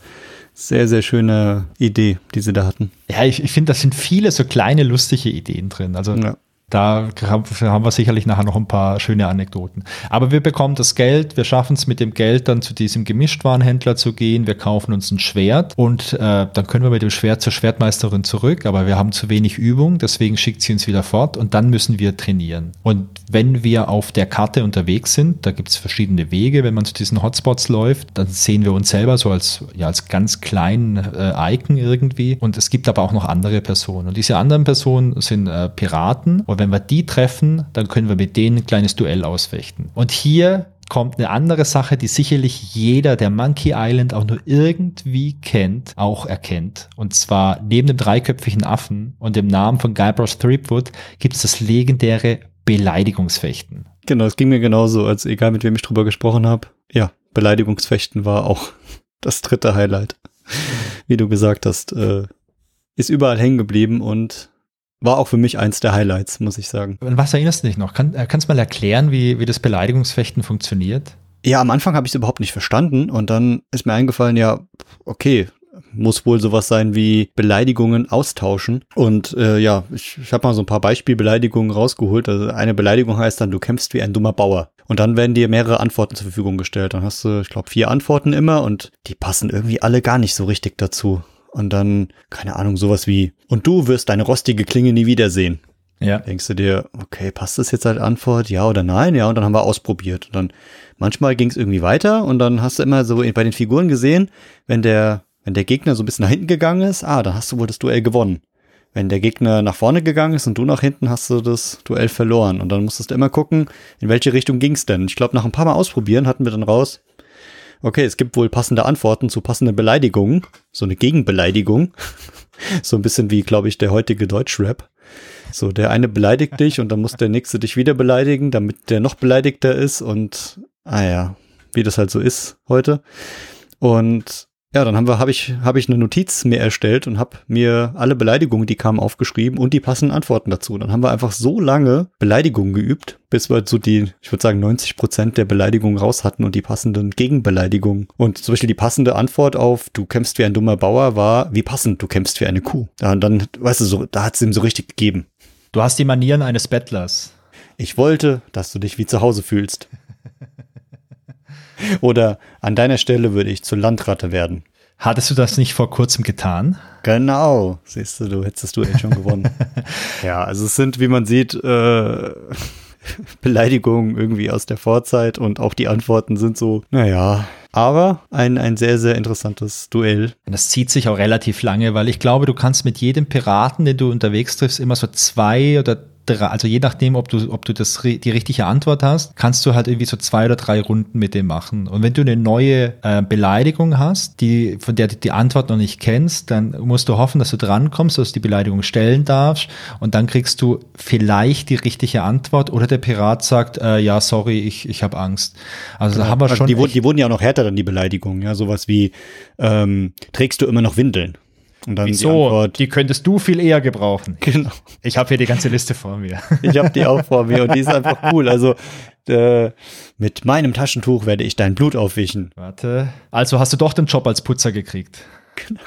B: sehr, sehr schöne Idee, die sie da hatten.
A: Ja, ich, ich finde, das sind viele so kleine lustige Ideen drin. Also
B: Ja.
A: Da haben wir sicherlich nachher noch ein paar schöne Anekdoten. Aber wir bekommen das Geld, wir schaffen es mit dem Geld dann zu diesem Gemischtwarenhändler zu gehen, wir kaufen uns ein Schwert und äh, dann können wir mit dem Schwert zur Schwertmeisterin zurück, aber wir haben zu wenig Übung, deswegen schickt sie uns wieder fort und dann müssen wir trainieren. Und wenn wir auf der Karte unterwegs sind, da gibt es verschiedene Wege, wenn man zu diesen Hotspots läuft, dann sehen wir uns selber so als, ja, als ganz kleinen äh, Icon irgendwie und es gibt aber auch noch andere Personen und diese anderen Personen sind äh, Piraten und wenn wir die treffen, dann können wir mit denen ein kleines Duell ausfechten. Und hier kommt eine andere Sache, die sicherlich jeder, der Monkey Island auch nur irgendwie kennt, auch erkennt. Und zwar neben dem dreiköpfigen Affen und dem Namen von Guybrush Threepwood gibt es das legendäre Beleidigungsfechten.
B: Genau, es ging mir genauso, als egal mit wem ich drüber gesprochen habe. Ja, Beleidigungsfechten war auch das dritte Highlight. Wie du gesagt hast, äh, ist überall hängen geblieben und war auch für mich eins der Highlights, muss ich sagen.
A: Und was erinnerst du dich noch? Kann, äh, kannst du mal erklären, wie, wie das Beleidigungsfechten funktioniert?
B: Ja, am Anfang habe ich es überhaupt nicht verstanden und dann ist mir eingefallen, ja, okay, muss wohl sowas sein wie Beleidigungen austauschen. Und äh, ja, ich, ich habe mal so ein paar Beispielbeleidigungen rausgeholt. Also eine Beleidigung heißt dann, du kämpfst wie ein dummer Bauer. Und dann werden dir mehrere Antworten zur Verfügung gestellt. Dann hast du, ich glaube, vier Antworten immer und die passen irgendwie alle gar nicht so richtig dazu. Und dann, keine Ahnung, sowas wie, und du wirst deine rostige Klinge nie wiedersehen. Ja. Denkst du dir, okay, passt das jetzt als Antwort, ja oder nein? Ja, und dann haben wir ausprobiert. Und dann manchmal ging es irgendwie weiter und dann hast du immer so bei den Figuren gesehen, wenn der, wenn der Gegner so ein bisschen nach hinten gegangen ist, ah, dann hast du wohl das Duell gewonnen. Wenn der Gegner nach vorne gegangen ist und du nach hinten, hast du das Duell verloren. Und dann musstest du immer gucken, in welche Richtung ging's denn. Ich glaube, nach ein paar Mal ausprobieren hatten wir dann raus, okay, es gibt wohl passende Antworten zu passenden Beleidigungen, so eine Gegenbeleidigung. so ein bisschen wie, glaube ich, der heutige Deutschrap. So, der eine beleidigt dich und dann muss der nächste dich wieder beleidigen, damit der noch beleidigter ist und, ah ja, wie das halt so ist heute. Und ja, dann haben wir, habe ich, habe ich eine Notiz mir erstellt und habe mir alle Beleidigungen, die kamen, aufgeschrieben und die passenden Antworten dazu. Dann haben wir einfach so lange Beleidigungen geübt, bis wir so die, ich würde sagen, 90 Prozent der Beleidigungen raus hatten und die passenden Gegenbeleidigungen. Und zum Beispiel die passende Antwort auf, du kämpfst wie ein dummer Bauer, war, wie passend, du kämpfst wie eine Kuh. Ja, und dann, weißt du, so, da hat es ihm so richtig gegeben.
A: Du hast die Manieren eines Bettlers.
B: Ich wollte, dass du dich wie zu Hause fühlst. Oder an deiner Stelle würde ich zur Landratte werden.
A: Hattest du das nicht vor kurzem getan?
B: Genau, siehst du, du hättest du echt schon gewonnen. ja, also es sind, wie man sieht, äh, Beleidigungen irgendwie aus der Vorzeit und auch die Antworten sind so, naja, aber ein, ein sehr, sehr interessantes Duell.
A: Das zieht sich auch relativ lange, weil ich glaube, du kannst mit jedem Piraten, den du unterwegs triffst, immer so zwei oder also je nachdem, ob du, ob du das, die richtige Antwort hast, kannst du halt irgendwie so zwei oder drei Runden mit dem machen. Und wenn du eine neue äh, Beleidigung hast, die, von der du die Antwort noch nicht kennst, dann musst du hoffen, dass du drankommst, dass du die Beleidigung stellen darfst und dann kriegst du vielleicht die richtige Antwort oder der Pirat sagt, äh, ja, sorry, ich, ich habe Angst. Also da haben wir schon.
B: Die, die wurden ja auch noch härter dann die Beleidigungen, ja, sowas wie ähm, trägst du immer noch Windeln?
A: Und dann Wieso? Die, Antwort, die könntest du viel eher gebrauchen. Genau. Ich habe hier die ganze Liste vor mir.
B: Ich habe die auch vor mir und die ist einfach cool. Also äh, mit meinem Taschentuch werde ich dein Blut aufwischen.
A: Warte. Also hast du doch den Job als Putzer gekriegt. Genau.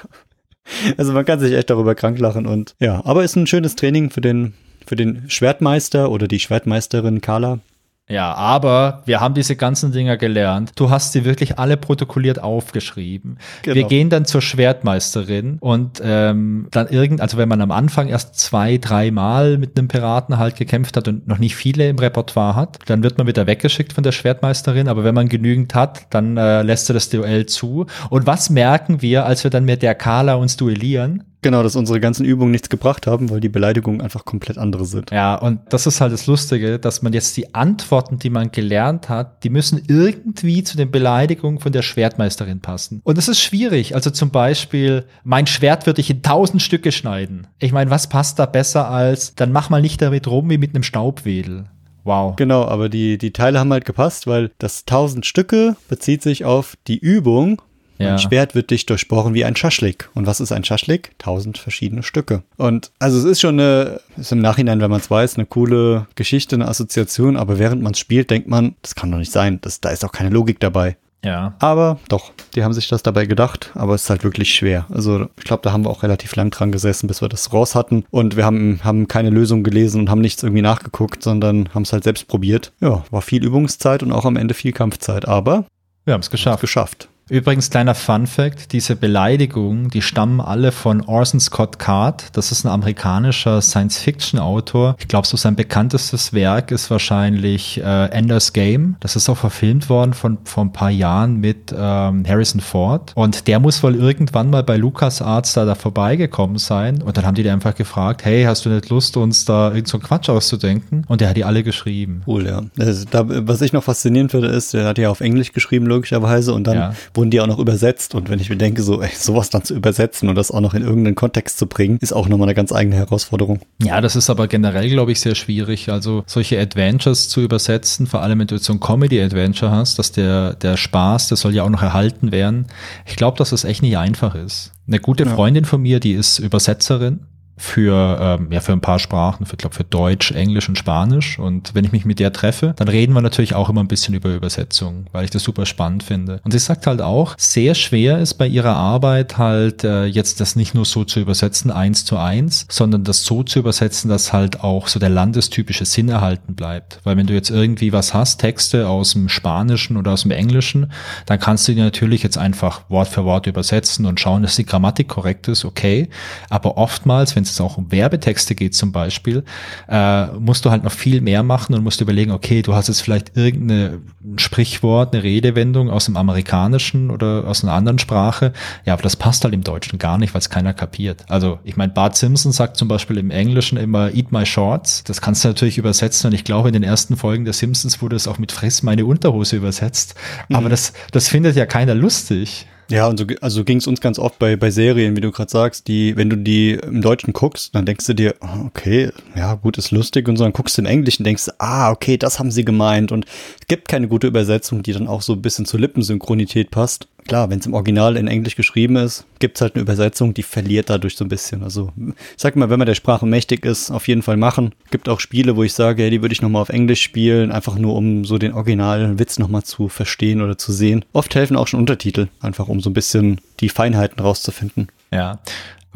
B: Also man kann sich echt darüber krank lachen und ja, aber ist ein schönes Training für den für den Schwertmeister oder die Schwertmeisterin Carla.
A: Ja, aber wir haben diese ganzen Dinger gelernt. Du hast sie wirklich alle protokolliert aufgeschrieben. Genau. Wir gehen dann zur Schwertmeisterin und ähm, dann irgend, also wenn man am Anfang erst zwei, drei Mal mit einem Piraten halt gekämpft hat und noch nicht viele im Repertoire hat, dann wird man wieder weggeschickt von der Schwertmeisterin. Aber wenn man genügend hat, dann äh, lässt er das Duell zu. Und was merken wir, als wir dann mit der Carla uns duellieren?
B: Genau, dass unsere ganzen Übungen nichts gebracht haben, weil die Beleidigungen einfach komplett andere sind.
A: Ja, und das ist halt das Lustige, dass man jetzt die Antworten, die man gelernt hat, die müssen irgendwie zu den Beleidigungen von der Schwertmeisterin passen. Und das ist schwierig. Also zum Beispiel, mein Schwert würde ich in tausend Stücke schneiden. Ich meine, was passt da besser als, dann mach mal nicht damit rum wie mit einem Staubwedel. Wow.
B: Genau, aber die, die Teile haben halt gepasst, weil das tausend Stücke bezieht sich auf die Übung ja. Mein Schwert wird dich durchbohren wie ein Schaschlik. Und was ist ein Schaschlik? Tausend verschiedene Stücke. Und also es ist schon eine, ist im Nachhinein, wenn man es weiß, eine coole Geschichte, eine Assoziation, aber während man es spielt, denkt man, das kann doch nicht sein. Das, da ist auch keine Logik dabei.
A: Ja.
B: Aber doch, die haben sich das dabei gedacht, aber es ist halt wirklich schwer. Also ich glaube, da haben wir auch relativ lang dran gesessen, bis wir das raus hatten. Und wir haben, haben keine Lösung gelesen und haben nichts irgendwie nachgeguckt, sondern haben es halt selbst probiert. Ja, war viel Übungszeit und auch am Ende viel Kampfzeit, aber
A: wir haben es geschafft.
B: geschafft.
A: Übrigens, kleiner Fun Fact, diese Beleidigungen, die stammen alle von Orson Scott Card. Das ist ein amerikanischer Science-Fiction-Autor. Ich glaube, so sein bekanntestes Werk ist wahrscheinlich äh, Ender's Game. Das ist auch verfilmt worden von vor ein paar Jahren mit ähm, Harrison Ford. Und der muss wohl irgendwann mal bei LucasArts da, da vorbeigekommen sein. Und dann haben die dir einfach gefragt, hey, hast du nicht Lust, uns da irgend so Quatsch auszudenken? Und der hat die alle geschrieben.
B: Cool, ja. Das, da, was ich noch faszinierend finde, ist, der hat ja auf Englisch geschrieben, logischerweise. Und dann ja wurden die auch noch übersetzt. Und wenn ich mir denke, so ey, sowas dann zu übersetzen und das auch noch in irgendeinen Kontext zu bringen, ist auch nochmal eine ganz eigene Herausforderung.
A: Ja, das ist aber generell, glaube ich, sehr schwierig. Also solche Adventures zu übersetzen, vor allem wenn du so ein Comedy-Adventure hast, dass der, der Spaß, der soll ja auch noch erhalten werden. Ich glaube, dass das echt nicht einfach ist. Eine gute Freundin von mir, die ist Übersetzerin für, ähm, ja, für ein paar Sprachen, für, glaub, für Deutsch, Englisch und Spanisch. Und wenn ich mich mit der treffe, dann reden wir natürlich auch immer ein bisschen über Übersetzung, weil ich das super spannend finde. Und sie sagt halt auch, sehr schwer ist bei ihrer Arbeit halt äh, jetzt das nicht nur so zu übersetzen, eins zu eins, sondern das so zu übersetzen, dass halt auch so der landestypische Sinn erhalten bleibt. Weil wenn du jetzt irgendwie was hast, Texte aus dem Spanischen oder aus dem Englischen, dann kannst du die natürlich jetzt einfach Wort für Wort übersetzen und schauen, dass die Grammatik korrekt ist, okay. Aber oftmals, wenn es auch um Werbetexte geht zum Beispiel, äh, musst du halt noch viel mehr machen und musst überlegen, okay, du hast jetzt vielleicht irgendein Sprichwort, eine Redewendung aus dem Amerikanischen oder aus einer anderen Sprache. Ja, aber das passt halt im Deutschen gar nicht, weil es keiner kapiert. Also ich meine, Bart Simpson sagt zum Beispiel im Englischen immer Eat my shorts. Das kannst du natürlich übersetzen und ich glaube, in den ersten Folgen der Simpsons wurde es auch mit Friss meine Unterhose übersetzt. Aber mhm. das, das findet ja keiner lustig.
B: Ja, und so, also ging es uns ganz oft bei, bei Serien, wie du gerade sagst, die, wenn du die im Deutschen guckst, dann denkst du dir, okay, ja, gut, ist lustig und so, dann guckst du im Englischen denkst, ah, okay, das haben sie gemeint. Und es gibt keine gute Übersetzung, die dann auch so ein bisschen zur Lippensynchronität passt klar, wenn es im Original in Englisch geschrieben ist, gibt es halt eine Übersetzung, die verliert dadurch so ein bisschen. Also ich sag mal, wenn man der Sprache mächtig ist, auf jeden Fall machen. Gibt auch Spiele, wo ich sage, ja, die würde ich nochmal auf Englisch spielen, einfach nur um so den originalen Witz nochmal zu verstehen oder zu sehen. Oft helfen auch schon Untertitel, einfach um so ein bisschen die Feinheiten rauszufinden.
A: Ja,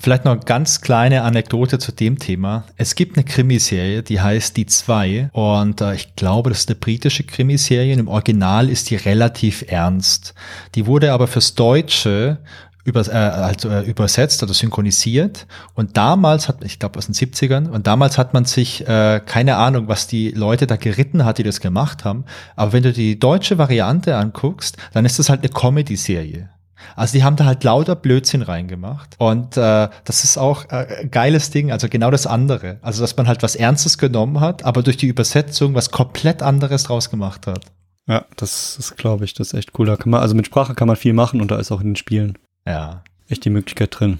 A: Vielleicht noch eine ganz kleine Anekdote zu dem Thema. Es gibt eine Krimiserie, die heißt Die Zwei und äh, ich glaube, das ist eine britische Krimiserie. Im Original ist die relativ ernst. Die wurde aber fürs Deutsche über, äh, also, äh, übersetzt oder synchronisiert. Und damals hat, ich glaube aus den 70ern, und damals hat man sich, äh, keine Ahnung, was die Leute da geritten hat, die das gemacht haben. Aber wenn du die deutsche Variante anguckst, dann ist das halt eine Comedy-Serie. Also die haben da halt lauter Blödsinn reingemacht. Und äh, das ist auch äh, geiles Ding, also genau das andere. Also dass man halt was Ernstes genommen hat, aber durch die Übersetzung was komplett anderes draus gemacht hat.
B: Ja, das ist, glaube ich, das ist echt cool. Da kann man, also mit Sprache kann man viel machen und da ist auch in den Spielen
A: ja.
B: echt die Möglichkeit drin.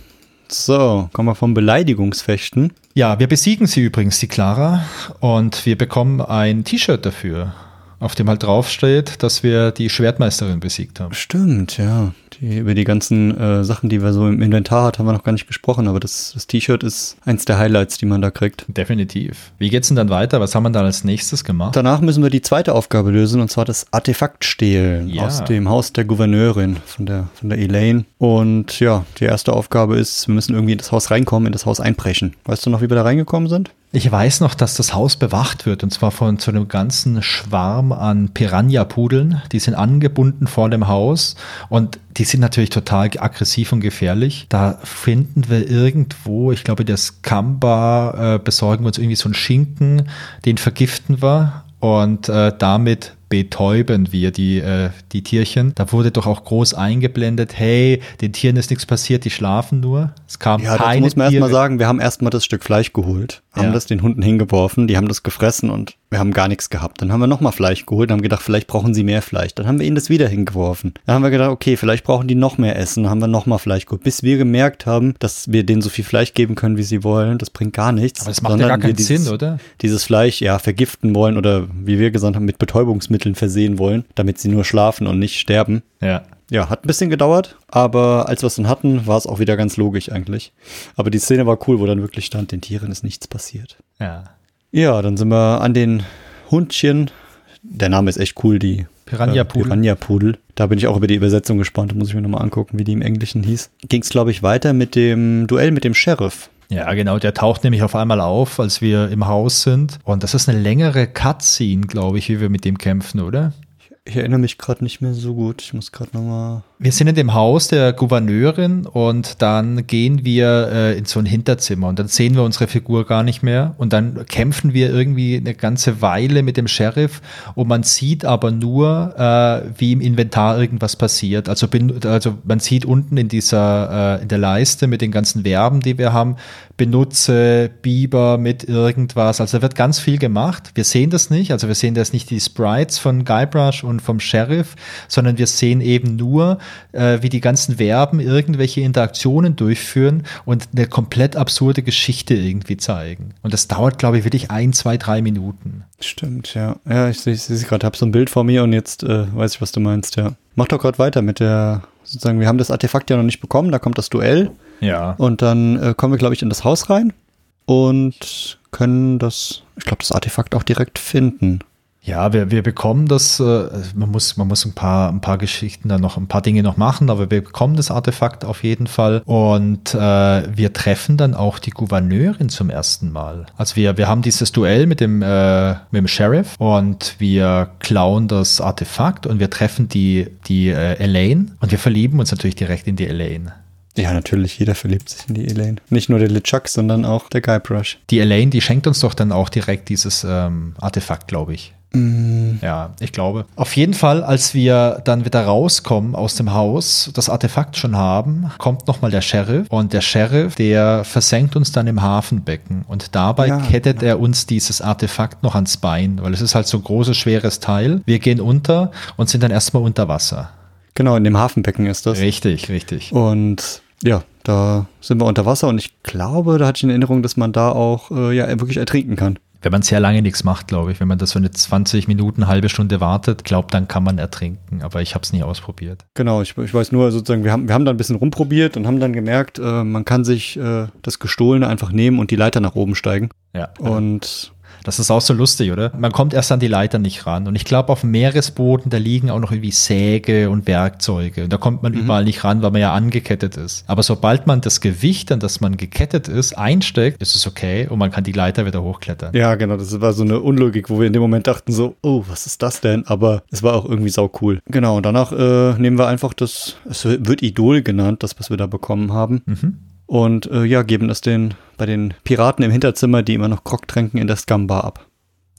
B: So, kommen wir vom Beleidigungsfechten.
A: Ja, wir besiegen sie übrigens, die Clara, und wir bekommen ein T-Shirt dafür auf dem halt draufsteht, dass wir die Schwertmeisterin besiegt haben.
B: Stimmt, ja. Die, über die ganzen äh, Sachen, die wir so im Inventar hat, haben wir noch gar nicht gesprochen, aber das, das T-Shirt ist eins der Highlights, die man da kriegt.
A: Definitiv. Wie geht's denn dann weiter? Was haben wir dann als nächstes gemacht?
B: Danach müssen wir die zweite Aufgabe lösen, und zwar das Artefakt stehlen ja. aus dem Haus der Gouverneurin von der, von der Elaine. Und ja, die erste Aufgabe ist, wir müssen irgendwie in das Haus reinkommen, in das Haus einbrechen. Weißt du noch, wie wir da reingekommen sind?
A: Ich weiß noch, dass das Haus bewacht wird und zwar von so einem ganzen Schwarm an Piranha-Pudeln. Die sind angebunden vor dem Haus und die sind natürlich total aggressiv und gefährlich. Da finden wir irgendwo, ich glaube, das Kamba äh, besorgen wir uns irgendwie so einen Schinken, den vergiften wir und äh, damit betäuben wir die, äh, die Tierchen. Da wurde doch auch groß eingeblendet, hey, den Tieren ist nichts passiert, die schlafen nur. Es kam
B: ja, keine muss man erstmal sagen, wir haben erstmal das Stück Fleisch geholt, haben ja. das den Hunden hingeworfen, die haben das gefressen und wir haben gar nichts gehabt. Dann haben wir nochmal Fleisch geholt, haben gedacht, vielleicht brauchen sie mehr Fleisch. Dann haben wir ihnen das wieder hingeworfen. Dann haben wir gedacht, okay, vielleicht brauchen die noch mehr Essen. Dann haben wir nochmal Fleisch geholt, bis wir gemerkt haben, dass wir denen so viel Fleisch geben können, wie sie wollen. Das bringt gar nichts.
A: Aber das macht ja gar keinen
B: dieses,
A: Sinn, oder?
B: Dieses Fleisch, ja, vergiften wollen oder wie wir gesagt haben, mit Betäubungsmitteln versehen wollen, damit sie nur schlafen und nicht sterben.
A: Ja.
B: Ja, hat ein bisschen gedauert, aber als wir es dann hatten, war es auch wieder ganz logisch eigentlich. Aber die Szene war cool, wo dann wirklich stand, den Tieren ist nichts passiert.
A: Ja.
B: Ja, dann sind wir an den Hundchen. Der Name ist echt cool, die
A: Piranha-Pudel.
B: Äh, Piranha-Pudel. Da bin ich auch über die Übersetzung gespannt. Da muss ich mir nochmal angucken, wie die im Englischen hieß. Ging es, glaube ich, weiter mit dem Duell mit dem Sheriff.
A: Ja, genau, der taucht nämlich auf einmal auf, als wir im Haus sind. Und das ist eine längere Cutscene, glaube ich, wie wir mit dem kämpfen, oder?
B: Ich erinnere mich gerade nicht mehr so gut. Ich muss gerade nochmal.
A: Wir sind in dem Haus der Gouverneurin und dann gehen wir äh, in so ein Hinterzimmer und dann sehen wir unsere Figur gar nicht mehr und dann kämpfen wir irgendwie eine ganze Weile mit dem Sheriff und man sieht aber nur, äh, wie im Inventar irgendwas passiert. Also, bin, also man sieht unten in dieser äh, in der Leiste mit den ganzen Verben, die wir haben, benutze Biber mit irgendwas. Also da wird ganz viel gemacht. Wir sehen das nicht. Also wir sehen das nicht die Sprites von Guybrush und vom Sheriff, sondern wir sehen eben nur, äh, wie die ganzen Verben irgendwelche Interaktionen durchführen und eine komplett absurde Geschichte irgendwie zeigen. Und das dauert, glaube ich, wirklich ein, zwei, drei Minuten.
B: Stimmt, ja. Ja, ich sehe es gerade, habe so ein Bild vor mir und jetzt äh, weiß ich, was du meinst, ja. Mach doch gerade weiter mit der, sozusagen, wir haben das Artefakt ja noch nicht bekommen, da kommt das Duell.
A: Ja.
B: Und dann äh, kommen wir, glaube ich, in das Haus rein und können das, ich glaube, das Artefakt auch direkt finden.
A: Ja, wir, wir bekommen das, äh, man muss, man muss ein paar, ein paar Geschichten dann noch, ein paar Dinge noch machen, aber wir bekommen das Artefakt auf jeden Fall und äh, wir treffen dann auch die Gouverneurin zum ersten Mal. Also wir, wir haben dieses Duell mit dem, äh, mit dem Sheriff und wir klauen das Artefakt und wir treffen die, die äh, Elaine und wir verlieben uns natürlich direkt in die Elaine.
B: Ja, natürlich, jeder verliebt sich in die Elaine. Nicht nur der LeChuck, sondern auch der Guybrush.
A: Die Elaine, die schenkt uns doch dann auch direkt dieses ähm, Artefakt, glaube ich.
B: Mm.
A: Ja, ich glaube. Auf jeden Fall, als wir dann wieder rauskommen aus dem Haus, das Artefakt schon haben, kommt nochmal der Sheriff und der Sheriff, der versenkt uns dann im Hafenbecken und dabei
B: Ja,
A: kettet
B: genau.
A: er uns dieses Artefakt noch ans Bein, weil es ist halt so ein großes, schweres Teil. Wir gehen unter und sind dann erstmal unter Wasser.
B: Genau, in dem Hafenbecken ist das.
A: Richtig, richtig.
B: Und ja, da sind wir unter Wasser und ich glaube, da hatte ich in Erinnerung, dass man da auch äh, ja wirklich ertrinken kann.
A: Wenn man sehr lange nichts macht, glaube ich, wenn man das so eine 20 Minuten, halbe Stunde wartet, glaubt, dann kann man ertrinken. Aber ich habe es nie ausprobiert.
B: Genau, ich, ich weiß nur sozusagen, wir haben, wir haben da ein bisschen rumprobiert und haben dann gemerkt, äh, man kann sich äh, das Gestohlene einfach nehmen und die Leiter nach oben steigen.
A: Ja.
B: Und
A: Das ist auch so lustig, oder? Man kommt erst an die Leiter nicht ran. Und ich glaube, auf dem Meeresboden, da liegen auch noch irgendwie Säge und Werkzeuge. Und da kommt man überall nicht ran, weil man ja angekettet ist. Aber sobald man das Gewicht, an das man gekettet ist, einsteckt, ist es okay und man kann die Leiter wieder hochklettern.
B: ja, genau, das war so eine Unlogik, wo wir in dem Moment dachten so, oh, was ist das denn? Aber es war auch irgendwie sau cool. Genau, und danach äh, nehmen wir einfach das, es wird Idol genannt, das, was wir da bekommen haben.
A: Mhm.
B: Und äh, ja, geben das den bei den Piraten im Hinterzimmer, die immer noch Grog tränken, in der Scumbar ab.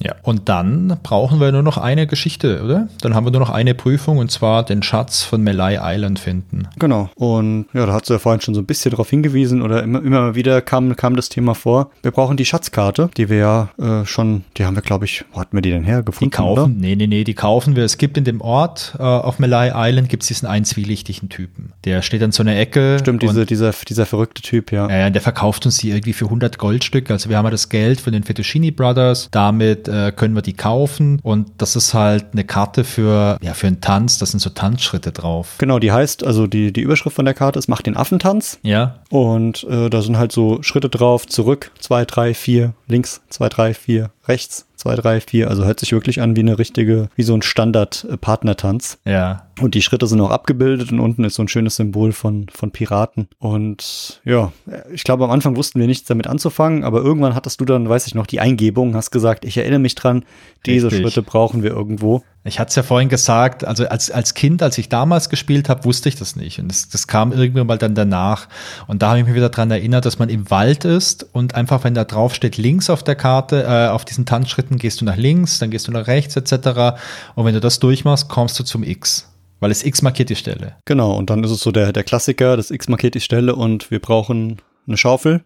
A: Ja. Und dann brauchen wir nur noch eine Geschichte, oder? Dann haben wir nur noch eine Prüfung und zwar den Schatz von Malay Island finden.
B: Genau. Und ja, da hat sie ja vorhin schon so ein bisschen darauf hingewiesen oder immer, immer wieder kam, kam das Thema vor. Wir brauchen die Schatzkarte, die wir ja äh, schon, die haben wir, glaube ich, wo hatten wir die denn her?
A: Die kaufen, nee, nee, nee, die kaufen wir. Es gibt in dem Ort äh, auf Malay Island gibt es diesen einen zwielichtigen Typen. Der steht an so einer Ecke.
B: Stimmt, diese, dieser, dieser verrückte Typ, ja.
A: Ja, ja, der verkauft uns die irgendwie für 100 Goldstück. Also wir haben ja das Geld von den Fettuccini Brothers. Damit äh, können wir die kaufen. Und das ist halt eine Karte für, ja, für einen Tanz. Das sind so Tanzschritte drauf.
B: Genau, die heißt, also die, die Überschrift von der Karte ist, macht den Affentanz.
A: Ja,
B: Und äh, da sind halt so Schritte drauf, zurück, zwei, drei, vier, links, zwei, drei, vier, rechts, zwei, drei, vier. Also hört sich wirklich an wie eine richtige, wie so ein Standard-Partnertanz.
A: ja.
B: Und die Schritte sind auch abgebildet und unten ist so ein schönes Symbol von, von Piraten. Und ja, ich glaube, am Anfang wussten wir nichts damit anzufangen, aber irgendwann hattest du dann, weiß ich noch, die Eingebung, hast gesagt, ich erinnere mich dran, diese
A: Richtig.
B: Schritte brauchen wir irgendwo.
A: Ich hatte es ja vorhin gesagt, also als, als Kind, als ich damals gespielt habe, wusste ich das nicht. Und das, das kam irgendwann mal dann danach. Und da habe ich mich wieder dran erinnert, dass man im Wald ist und einfach, wenn da drauf steht, links auf der Karte, äh, auf diesen Tanzschritten gehst du nach links, dann gehst du nach rechts etc. Und wenn du das durchmachst, kommst du zum X. Weil es X markiert die Stelle.
B: Genau, und dann ist es so der, der Klassiker, das X markiert die Stelle und wir brauchen eine Schaufel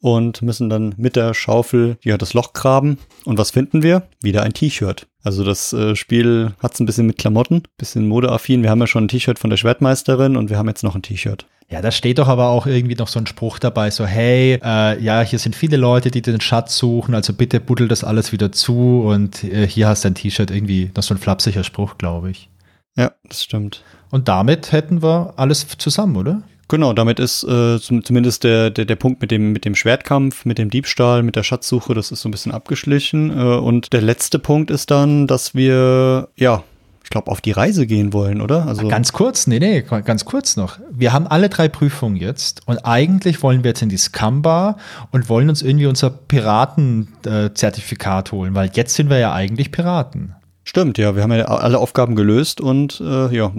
B: und müssen dann mit der Schaufel ja das Loch graben. Und was finden wir? Wieder ein T-Shirt. Also das äh, Spiel hat es ein bisschen mit Klamotten, bisschen modeaffin. Wir haben ja schon ein T-Shirt von der Schwertmeisterin und wir haben jetzt noch ein T-Shirt.
A: Ja, da steht doch aber auch irgendwie noch so ein Spruch dabei, so hey, äh, ja, hier sind viele Leute, die den Schatz suchen, also bitte buddel das alles wieder zu und äh, hier hast du ein T-Shirt, irgendwie noch so ein flapsiger Spruch, glaube ich.
B: Ja, das stimmt.
A: Und damit hätten wir alles zusammen, oder?
B: Genau, damit ist äh, zum, zumindest der, der, der Punkt mit dem, mit dem Schwertkampf, mit dem Diebstahl, mit der Schatzsuche, das ist so ein bisschen abgeschlichen. Äh, und der letzte Punkt ist dann, dass wir, ja, ich glaube, auf die Reise gehen wollen, oder?
A: Also ganz kurz, nee, nee, ganz kurz noch. Wir haben alle drei Prüfungen jetzt und eigentlich wollen wir jetzt in die Scamba und wollen uns irgendwie unser Piraten-Zertifikat holen, weil jetzt sind wir ja eigentlich Piraten.
B: Stimmt, ja, wir haben ja alle Aufgaben gelöst und äh, ja,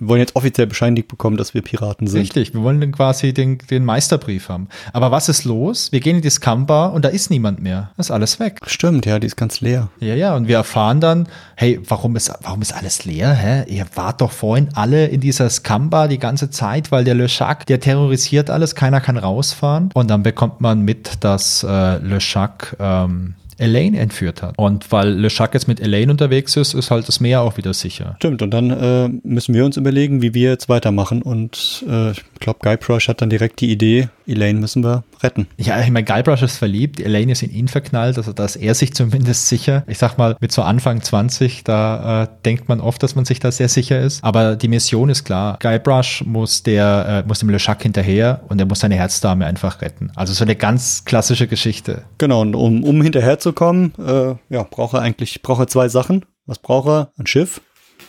B: wir wollen jetzt offiziell bescheinigt bekommen, dass wir Piraten sind.
A: Richtig, wir wollen dann quasi den, den Meisterbrief haben. Aber was ist los? Wir gehen in die Scamba und da ist niemand mehr. Das ist alles weg.
B: Stimmt, ja, die ist ganz leer.
A: Ja, ja, und wir erfahren dann, hey, warum ist, warum ist alles leer? Hä? Ihr wart doch vorhin alle in dieser Scamba die ganze Zeit, weil der Le Chac, der terrorisiert alles, keiner kann rausfahren. Und dann bekommt man mit, dass äh, Le Chac ähm, Elaine entführt hat. Und weil Le Chac jetzt mit Elaine unterwegs ist, ist halt das Meer auch wieder sicher.
B: Stimmt, und dann äh, müssen wir uns überlegen, wie wir jetzt weitermachen. Und äh, ich glaube, Guybrush hat dann direkt die Idee, Elaine müssen wir retten.
A: Ja, ich meine, Guybrush ist verliebt, Elaine ist in ihn verknallt, also da ist er sich zumindest sicher. Ich sag mal, mit so Anfang 20, da äh, denkt man oft, dass man sich da sehr sicher ist. Aber die Mission ist klar. Guybrush muss der, äh, muss dem Le Chac hinterher und er muss seine Herzdame einfach retten. Also so eine ganz klassische Geschichte.
B: Genau, und um, um hinterher zu kommen, äh, ja, braucht er eigentlich, braucht er zwei Sachen. Was braucht er? Ein Schiff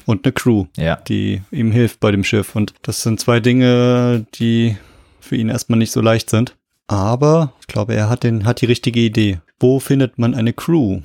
B: und eine Crew,
A: ja.
B: die ihm hilft bei dem Schiff. Und das sind zwei Dinge, die für ihn erstmal nicht so leicht sind. Aber ich glaube, er hat, den, hat die richtige Idee. Wo findet man eine Crew?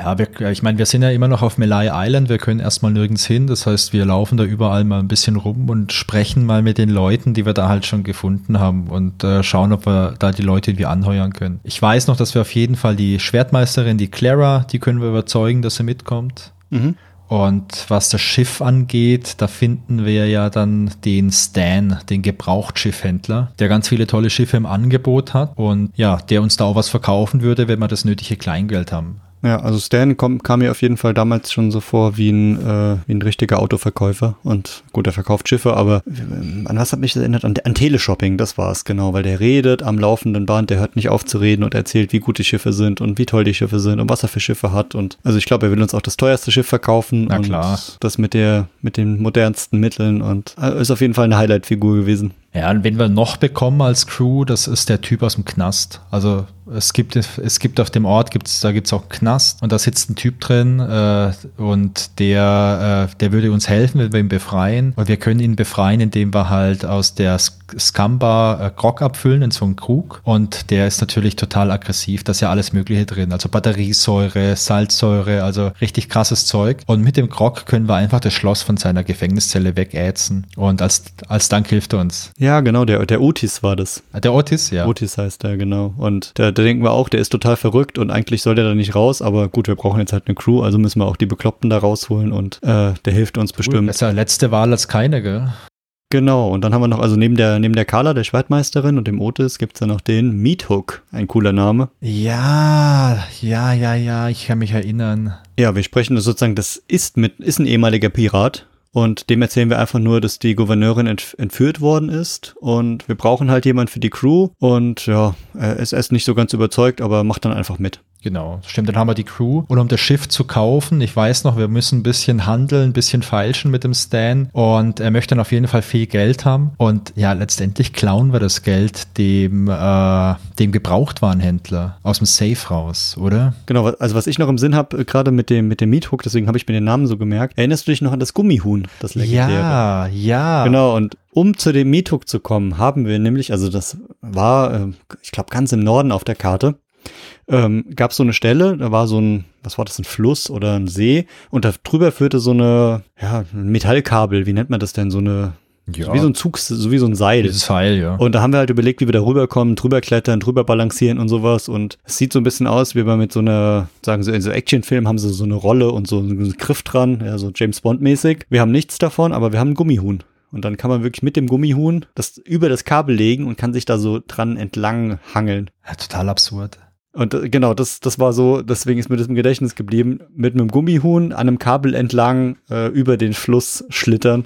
A: Ja, wir, ich meine, wir sind ja immer noch auf Malay Island, wir können erstmal nirgends hin. Das heißt, wir laufen da überall mal ein bisschen rum und sprechen mal mit den Leuten, die wir da halt schon gefunden haben und äh, schauen, ob wir da die Leute irgendwie anheuern können. Ich weiß noch, dass wir auf jeden Fall die Schwertmeisterin, die Clara, die können wir überzeugen, dass sie mitkommt. Mhm. Und was das Schiff angeht, da finden wir ja dann den Stan, den Gebrauchtschiffhändler, der ganz viele tolle Schiffe im Angebot hat und ja, der uns da auch was verkaufen würde, wenn wir das nötige Kleingeld haben.
B: Ja, also Stan kom, kam mir auf jeden Fall damals schon so vor wie ein, äh, wie ein richtiger Autoverkäufer. Und gut, er verkauft Schiffe, aber äh, an was hat mich das erinnert? An, an Teleshopping, das war es genau, weil der redet am laufenden Band, der hört nicht auf zu reden und erzählt, wie gut die Schiffe sind und wie toll die Schiffe sind und was er für Schiffe hat. Und also ich glaube, er will uns auch das teuerste Schiff verkaufen
A: Na klar.
B: und das mit der, mit den modernsten Mitteln und äh, ist auf jeden Fall eine Highlight-Figur gewesen.
A: Ja, und wen wir noch bekommen als Crew, das ist der Typ aus dem Knast. Also es gibt, es gibt auf dem Ort, gibt's, da gibt's auch Knast und da sitzt ein Typ drin äh, und der, äh, der würde uns helfen, wenn wir ihn befreien. Und wir können ihn befreien, indem wir halt aus der Scamba äh, Grog abfüllen in so einen Krug. Und der ist natürlich total aggressiv. Da ist ja alles Mögliche drin. Also Batteriesäure, Salzsäure, also richtig krasses Zeug. Und mit dem Grog können wir einfach das Schloss von seiner Gefängniszelle wegätzen. Und als, als Dank hilft er uns.
B: Ja, genau, der, der Otis war das.
A: Ah, der Otis, ja.
B: Otis heißt er, genau. Und der, da denken wir auch, der ist total verrückt und eigentlich soll der da nicht raus, aber gut, wir brauchen jetzt halt eine Crew, also müssen wir auch die Bekloppten da rausholen und äh, der hilft uns cool. bestimmt.
A: Besser letzte Wahl als keine, gell?
B: Genau, und dann haben wir noch, also neben der, neben der Carla, der Schwertmeisterin und dem Otis gibt's ja noch den Meathook, ein cooler Name.
A: Ja, ja, ja, ja, ich kann mich erinnern.
B: Ja, wir sprechen sozusagen, das ist mit, ist ein ehemaliger Pirat, und dem erzählen wir einfach nur, dass die Gouverneurin ent entführt worden ist. Und wir brauchen halt jemand für die Crew. Und ja, er ist erst nicht so ganz überzeugt, aber macht dann einfach mit.
A: Genau, stimmt. Dann haben wir die Crew. Und um das Schiff zu kaufen, ich weiß noch, wir müssen ein bisschen handeln, ein bisschen feilschen mit dem Stan. Und er möchte dann auf jeden Fall viel Geld haben. Und ja, letztendlich klauen wir das Geld dem, äh, dem Gebrauchtwarenhändler aus dem Safe raus, oder?
B: Genau, also was ich noch im Sinn habe, äh, gerade mit dem, mit dem Miethook, deswegen habe ich mir den Namen so gemerkt. Erinnerst du dich noch an das Gummihuhn, das legendäre?
A: Ja, ja.
B: Genau, und um zu dem Miethook zu kommen, haben wir nämlich, also das war, äh, ich glaube, ganz im Norden auf der Karte, ähm, gab es so eine Stelle, da war so ein, was war das, ein Fluss oder ein See und da drüber führte so eine, ja, ein Metallkabel, wie nennt man das denn, so eine, ja. So wie so ein Zug, so wie so ein Seil.
A: Dieses Seil, ja.
B: Und da haben wir halt überlegt, wie wir da rüberkommen, drüber klettern, drüber balancieren und sowas. Und es sieht so ein bisschen aus, wie wir mit so einer, sagen sie, in so Actionfilmen haben sie so eine Rolle und so einen Griff dran, ja, so James Bond mäßig. Wir haben nichts davon, aber wir haben einen Gummihuhn. Und dann kann man wirklich mit dem Gummihuhn das über das Kabel legen und kann sich da so dran entlang hangeln.
A: Ja, total absurd.
B: Und äh, genau, das, das war so, deswegen ist mir das im Gedächtnis geblieben, mit einem Gummihuhn an einem Kabel entlang äh, über den Fluss schlittern,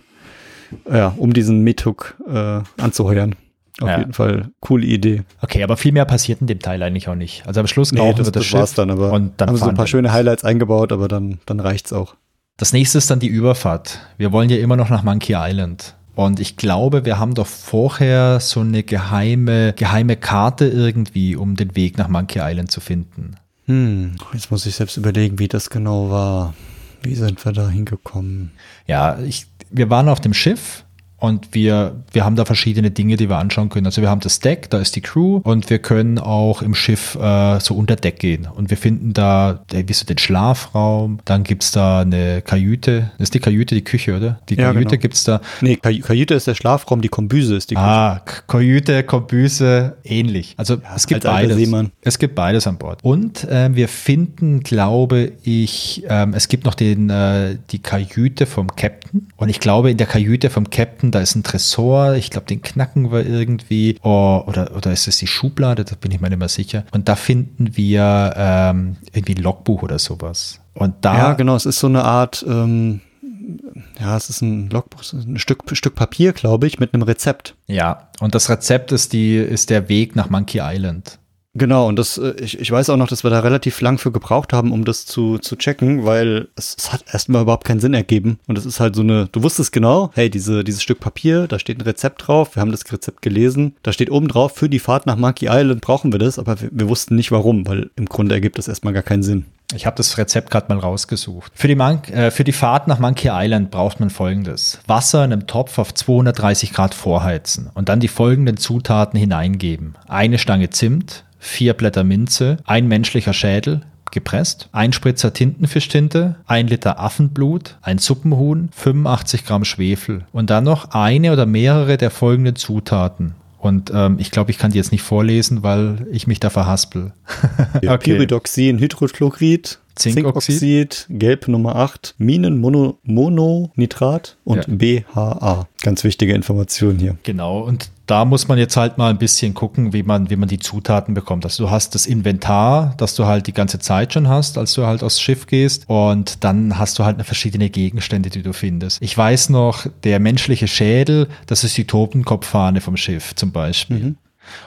B: ja, um diesen Metuk äh, anzuheuern. Auf ja. jeden Fall coole Idee.
A: Okay, aber viel mehr passiert in dem Teil eigentlich auch nicht. Also am Schluss nee,
B: das, wir das, das Schiff war's dann, aber
A: und dann
B: haben so ein paar schöne Highlights eingebaut, aber dann, dann reicht's auch.
A: Das nächste ist dann die Überfahrt. Wir wollen ja immer noch nach Monkey Island. Und ich glaube, wir haben doch vorher so eine geheime, geheime Karte irgendwie, um den Weg nach Monkey Island zu finden.
B: Hm, jetzt muss ich selbst überlegen, wie das genau war. Wie sind wir da hingekommen?
A: Ja, ich, wir waren auf dem Schiff und wir, wir haben da verschiedene Dinge, die wir anschauen können. Also wir haben das Deck, da ist die Crew und wir können auch im Schiff äh, so unter Deck gehen. Und wir finden da wie so den Schlafraum, dann gibt es da eine Kajüte. Das ist die Kajüte, die Küche, oder? Die
B: Ja,
A: Kajüte
B: genau.
A: gibt es da.
B: Nee, Kaj Kajüte ist der Schlafraum, die Kombüse ist die Küche.
A: Ah, Kajüte, Kombüse, ähnlich. Also es gibt beides.
B: Seemann.
A: Es gibt beides an Bord. Und ähm, wir finden, glaube ich, ähm, es gibt noch den, äh, die Kajüte vom Captain. Und ich glaube, in der Kajüte vom Captain, da ist ein Tresor. Ich glaube, den knacken wir irgendwie. Oh, oder, oder ist es die Schublade? Da bin ich mir nicht mehr sicher. Und da finden wir ähm, irgendwie ein Logbuch oder sowas. Und da.
B: Ja, genau, es ist so eine Art, ähm, ja, es ist ein Logbuch, ein Stück, Stück Papier, glaube ich, mit einem Rezept.
A: Ja, und das Rezept ist, die, ist der Weg nach Monkey Island.
B: Genau, und das, äh, ich, ich weiß auch noch, dass wir da relativ lang für gebraucht haben, um das zu, zu checken, weil es, es hat erstmal überhaupt keinen Sinn ergeben. Und es ist halt so eine, du wusstest genau, hey, diese, dieses Stück Papier, da steht ein Rezept drauf, wir haben das Rezept gelesen, da steht oben drauf, für die Fahrt nach Monkey Island brauchen wir das, aber wir, wir wussten nicht warum, weil im Grunde ergibt das erstmal gar keinen Sinn.
A: Ich habe das Rezept gerade mal rausgesucht. Für die, Mon äh, für die Fahrt nach Monkey Island braucht man folgendes. Wasser in einem Topf auf 230 Grad vorheizen und dann die folgenden Zutaten hineingeben. Eine Stange Zimt, vier Blätter Minze, ein menschlicher Schädel, gepresst, ein Spritzer Tintenfischtinte, ein Liter Affenblut, ein Suppenhuhn, 85 Gramm Schwefel und dann noch eine oder mehrere der folgenden Zutaten. Und ähm, ich glaube, ich kann die jetzt nicht vorlesen, weil ich mich da verhaspel.
B: Pyridoxin, Hydrochlorid,
A: Zinkoxid.
B: Zinkoxid, Gelb Nummer 8, Minenmononitrat und
A: Ja.
B: BHA. Ganz wichtige Information hier.
A: Genau, und da muss man jetzt halt mal ein bisschen gucken, wie man, wie man die Zutaten bekommt. Also du hast das Inventar, das du halt die ganze Zeit schon hast, als du halt aufs Schiff gehst. Und dann hast du halt eine verschiedene Gegenstände, die du findest. Ich weiß noch, der menschliche Schädel, das ist die Totenkopffahne vom Schiff zum Beispiel.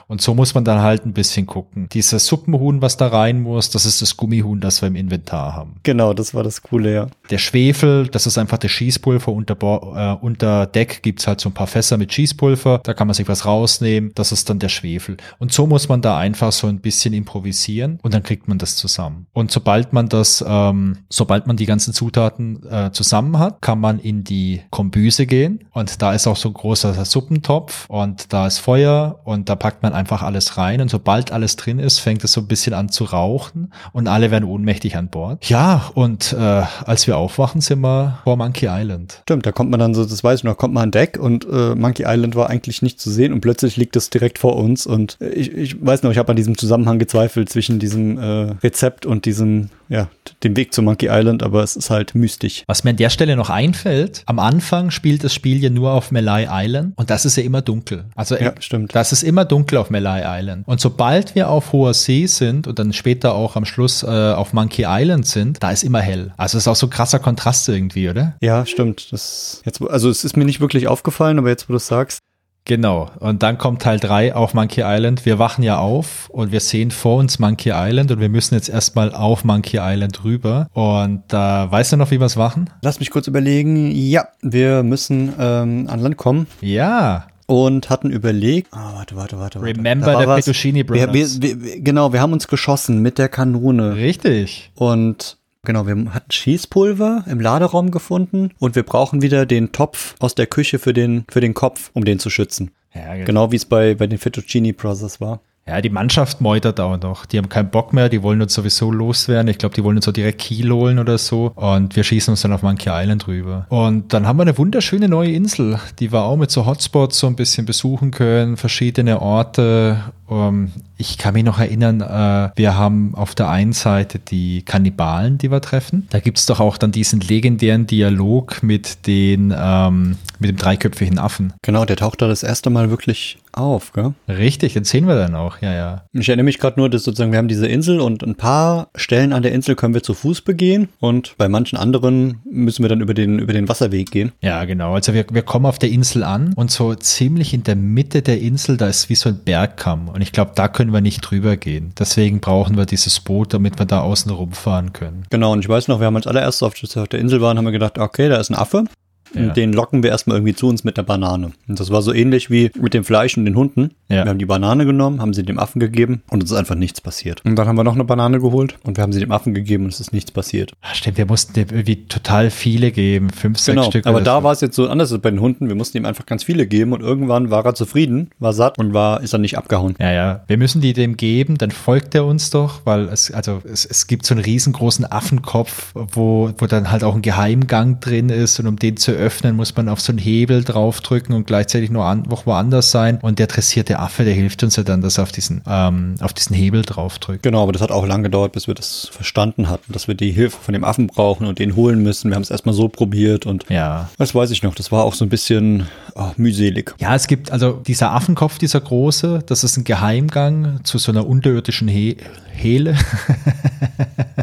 A: Und so muss man dann halt ein bisschen gucken. Dieses Suppenhuhn, was da rein muss, das ist das Gummihuhn, das wir im Inventar haben.
B: Genau, das war das Coole, ja.
A: Der Schwefel, das ist einfach das Schießpulver. Unter, Bo- äh, unter Deck gibt's halt so ein paar Fässer mit Schießpulver. Da kann man sich was rausnehmen. Das ist dann der Schwefel. Und so muss man da einfach so ein bisschen improvisieren und dann kriegt man das zusammen. Und sobald man das, ähm, sobald man die ganzen Zutaten äh, zusammen hat, kann man in die Kombüse gehen. Und da ist auch so ein großer Suppentopf und da ist Feuer und da packt man einfach alles rein. Und sobald alles drin ist, fängt es so ein bisschen an zu rauchen und alle werden ohnmächtig an Bord. Ja, und äh, als wir aufwachen, sind wir vor Monkey Island.
B: Stimmt, da kommt man dann so, das weiß ich noch, kommt man an Deck und äh, Monkey Island war eigentlich nicht zu sehen und plötzlich liegt es direkt vor uns und äh, ich, ich weiß noch, ich habe an diesem Zusammenhang gezweifelt zwischen diesem äh, Rezept und diesem, ja, dem Weg zu Monkey Island, aber es ist halt mystisch.
A: Was mir an der Stelle noch einfällt, am Anfang spielt das Spiel ja nur auf Malay Island und das ist ja immer dunkel. Also
B: Ja, stimmt.
A: das ist immer dunkel auf Malay Island. Und sobald wir auf hoher See sind und dann später auch am Schluss äh, auf Monkey Island sind, da ist immer hell. Also es ist auch so ein krasser Kontrast irgendwie, oder?
B: Ja, stimmt. Das jetzt, also es ist mir nicht wirklich aufgefallen, aber jetzt, wo du es sagst,
A: Genau. Und dann kommt Teil 3 auf Monkey Island. Wir wachen ja auf und wir sehen vor uns Monkey Island und wir müssen jetzt erstmal auf Monkey Island rüber. Und da weißt du noch, wie wir es machen?
B: lass mich kurz überlegen. Ja, wir müssen ähm, an Land kommen.
A: Ja.
B: Und hatten überlegt, ah, warte, warte, warte, warte.
A: Remember the
B: was.
A: Fettuccine
B: wir,
A: Brothers.
B: wir, wir, Genau, wir haben uns geschossen mit der Kanone
A: Richtig.
B: und genau, wir hatten Schießpulver im Laderaum gefunden und wir brauchen wieder den Topf aus der Küche für den, für den Kopf, um den zu schützen.
A: Ja, genau.
B: Genau wie es bei, bei den Fettuccini Brothers war.
A: Ja, die Mannschaft meutert auch noch. Die haben keinen Bock mehr, die wollen uns sowieso loswerden. Ich glaube, die wollen uns so direkt Kiel holen oder so. Und wir schießen uns dann auf Monkey Island rüber. Und dann haben wir eine wunderschöne neue Insel, die wir auch mit so Hotspots so ein bisschen besuchen können, verschiedene Orte. Um, ich kann mich noch erinnern, äh, wir haben auf der einen Seite die Kannibalen, die wir treffen. Da gibt's doch auch dann diesen legendären Dialog mit den ähm, mit dem dreiköpfigen Affen.
B: Genau, der taucht da das erste Mal wirklich auf, gell?
A: Richtig, den sehen wir dann auch, ja, ja.
B: Ich erinnere mich gerade nur, dass sozusagen wir haben diese Insel und ein paar Stellen an der Insel können wir zu Fuß begehen und bei manchen anderen müssen wir dann über den, über den Wasserweg gehen.
A: Ja, genau. Also wir, wir kommen auf der Insel an und so ziemlich in der Mitte der Insel, da ist wie so ein Bergkamm. Und ich glaube, da können wir nicht drüber gehen. Deswegen brauchen wir dieses Boot, damit wir da außen rumfahren können.
B: Genau, und ich weiß noch, wir haben als allererstes auf der Insel waren, haben wir gedacht, okay, da ist ein Affe. Ja. Den locken wir erstmal irgendwie zu uns mit der Banane. Und das war so ähnlich wie mit dem Fleisch und den Hunden. Ja. Wir haben die Banane genommen, haben sie dem Affen gegeben und es ist einfach nichts passiert. Und dann haben wir noch eine Banane geholt und wir haben sie dem Affen gegeben und es ist nichts passiert.
A: Ach, stimmt, wir mussten dem irgendwie total viele geben, fünf, sechs genau, Stück.
B: Aber da so. war es jetzt so anders als bei den Hunden. Wir mussten ihm einfach ganz viele geben und irgendwann war er zufrieden, war satt und war, ist dann nicht abgehauen.
A: Ja, ja. Wir müssen die dem geben, dann folgt er uns doch, weil es, also es, es gibt so einen riesengroßen Affenkopf, wo, wo dann halt auch ein Geheimgang drin ist und um den zu öffnen, muss man auf so einen Hebel draufdrücken und gleichzeitig nur an, woanders sein. Und der dressierte Affe, der hilft uns ja dann, dass er auf diesen, ähm, auf diesen Hebel draufdrückt.
B: Genau, aber das hat auch lange gedauert, bis wir das verstanden hatten, dass wir die Hilfe von dem Affen brauchen und den holen müssen. Wir haben es erstmal so probiert und
A: ja.
B: das weiß ich noch. Das war auch so ein bisschen oh, mühselig.
A: Ja, es gibt also dieser Affenkopf, dieser große, das ist ein Geheimgang zu so einer unterirdischen He Hele.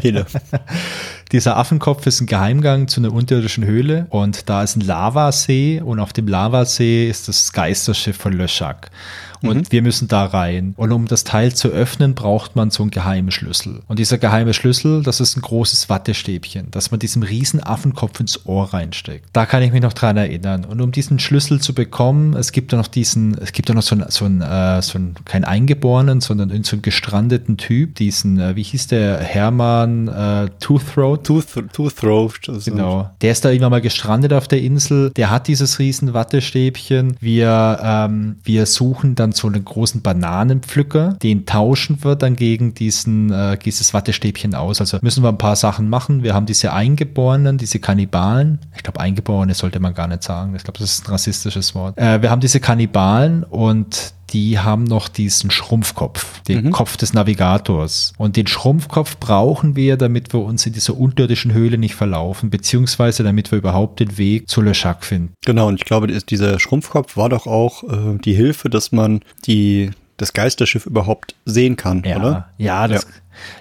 A: Hele. Dieser Affenkopf ist ein Geheimgang zu einer unterirdischen Höhle und da ist ein Lavasee und auf dem Lavasee ist das Geisterschiff von Löschak und mhm. wir müssen da rein. Und um das Teil zu öffnen, braucht man so einen geheimen Schlüssel. Und dieser geheime Schlüssel, das ist ein großes Wattestäbchen, das man diesem riesen Affenkopf ins Ohr reinsteckt. Da kann ich mich noch dran erinnern. Und um diesen Schlüssel zu bekommen, es gibt da noch diesen, es gibt da noch so einen, so einen, äh, so einen kein Eingeborenen, sondern so einen gestrandeten Typ, diesen, äh, wie hieß der, Hermann äh, Toothroat?
B: Tooth, Toothroat.
A: Genau. Der ist da immer mal gestrandet auf der Insel. Der hat dieses riesen Wattestäbchen. Wir, ähm, wir suchen dann so einen großen Bananenpflücker, den tauschen wir dann gegen diesen, äh, dieses Wattestäbchen aus. Also müssen wir ein paar Sachen machen. Wir haben diese Eingeborenen, diese Kannibalen. Ich glaube, Eingeborene sollte man gar nicht sagen. Ich glaube, das ist ein rassistisches Wort. Äh, wir haben diese Kannibalen und die haben noch diesen Schrumpfkopf, den mhm. Kopf des Navigators. Und den Schrumpfkopf brauchen wir, damit wir uns in dieser unterirdischen Höhle nicht verlaufen, beziehungsweise damit wir überhaupt den Weg zu Le Chac finden.
B: Genau, und ich glaube, dieser Schrumpfkopf war doch auch äh, die Hilfe, dass man die das Geisterschiff überhaupt sehen kann,
A: ja,
B: oder?
A: Ja, das, ja.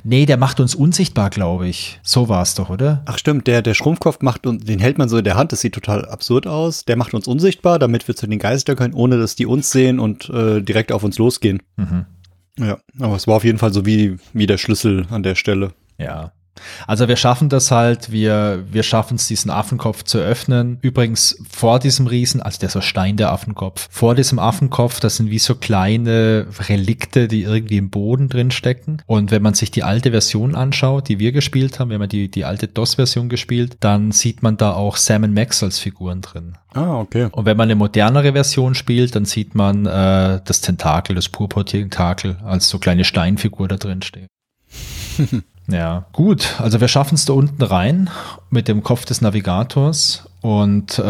A: Nee, der macht uns unsichtbar, glaube ich. So war es doch, oder?
B: Ach stimmt, der, der Schrumpfkopf macht uns, den hält man so in der Hand, das sieht total absurd aus. Der macht uns unsichtbar, damit wir zu den Geistern können, ohne dass die uns sehen und äh, direkt auf uns losgehen. Mhm. Ja, aber es war auf jeden Fall so wie, wie der Schlüssel an der Stelle.
A: Ja. Also wir schaffen das halt, wir, wir schaffen es, diesen Affenkopf zu öffnen. Übrigens vor diesem Riesen, also der so Stein der Affenkopf, vor diesem Affenkopf, das sind wie so kleine Relikte, die irgendwie im Boden drin stecken. Und wenn man sich die alte Version anschaut, die wir gespielt haben, wenn man die, die alte DOS-Version gespielt, dann sieht man da auch Sam Max als Figuren drin.
B: Ah, okay.
A: Und wenn man eine modernere Version spielt, dann sieht man äh, das Tentakel, das Purpur-Tentakel als so kleine Steinfigur da drin stehen. Ja, gut. Also wir schaffen es da unten rein mit dem Kopf des Navigators und äh,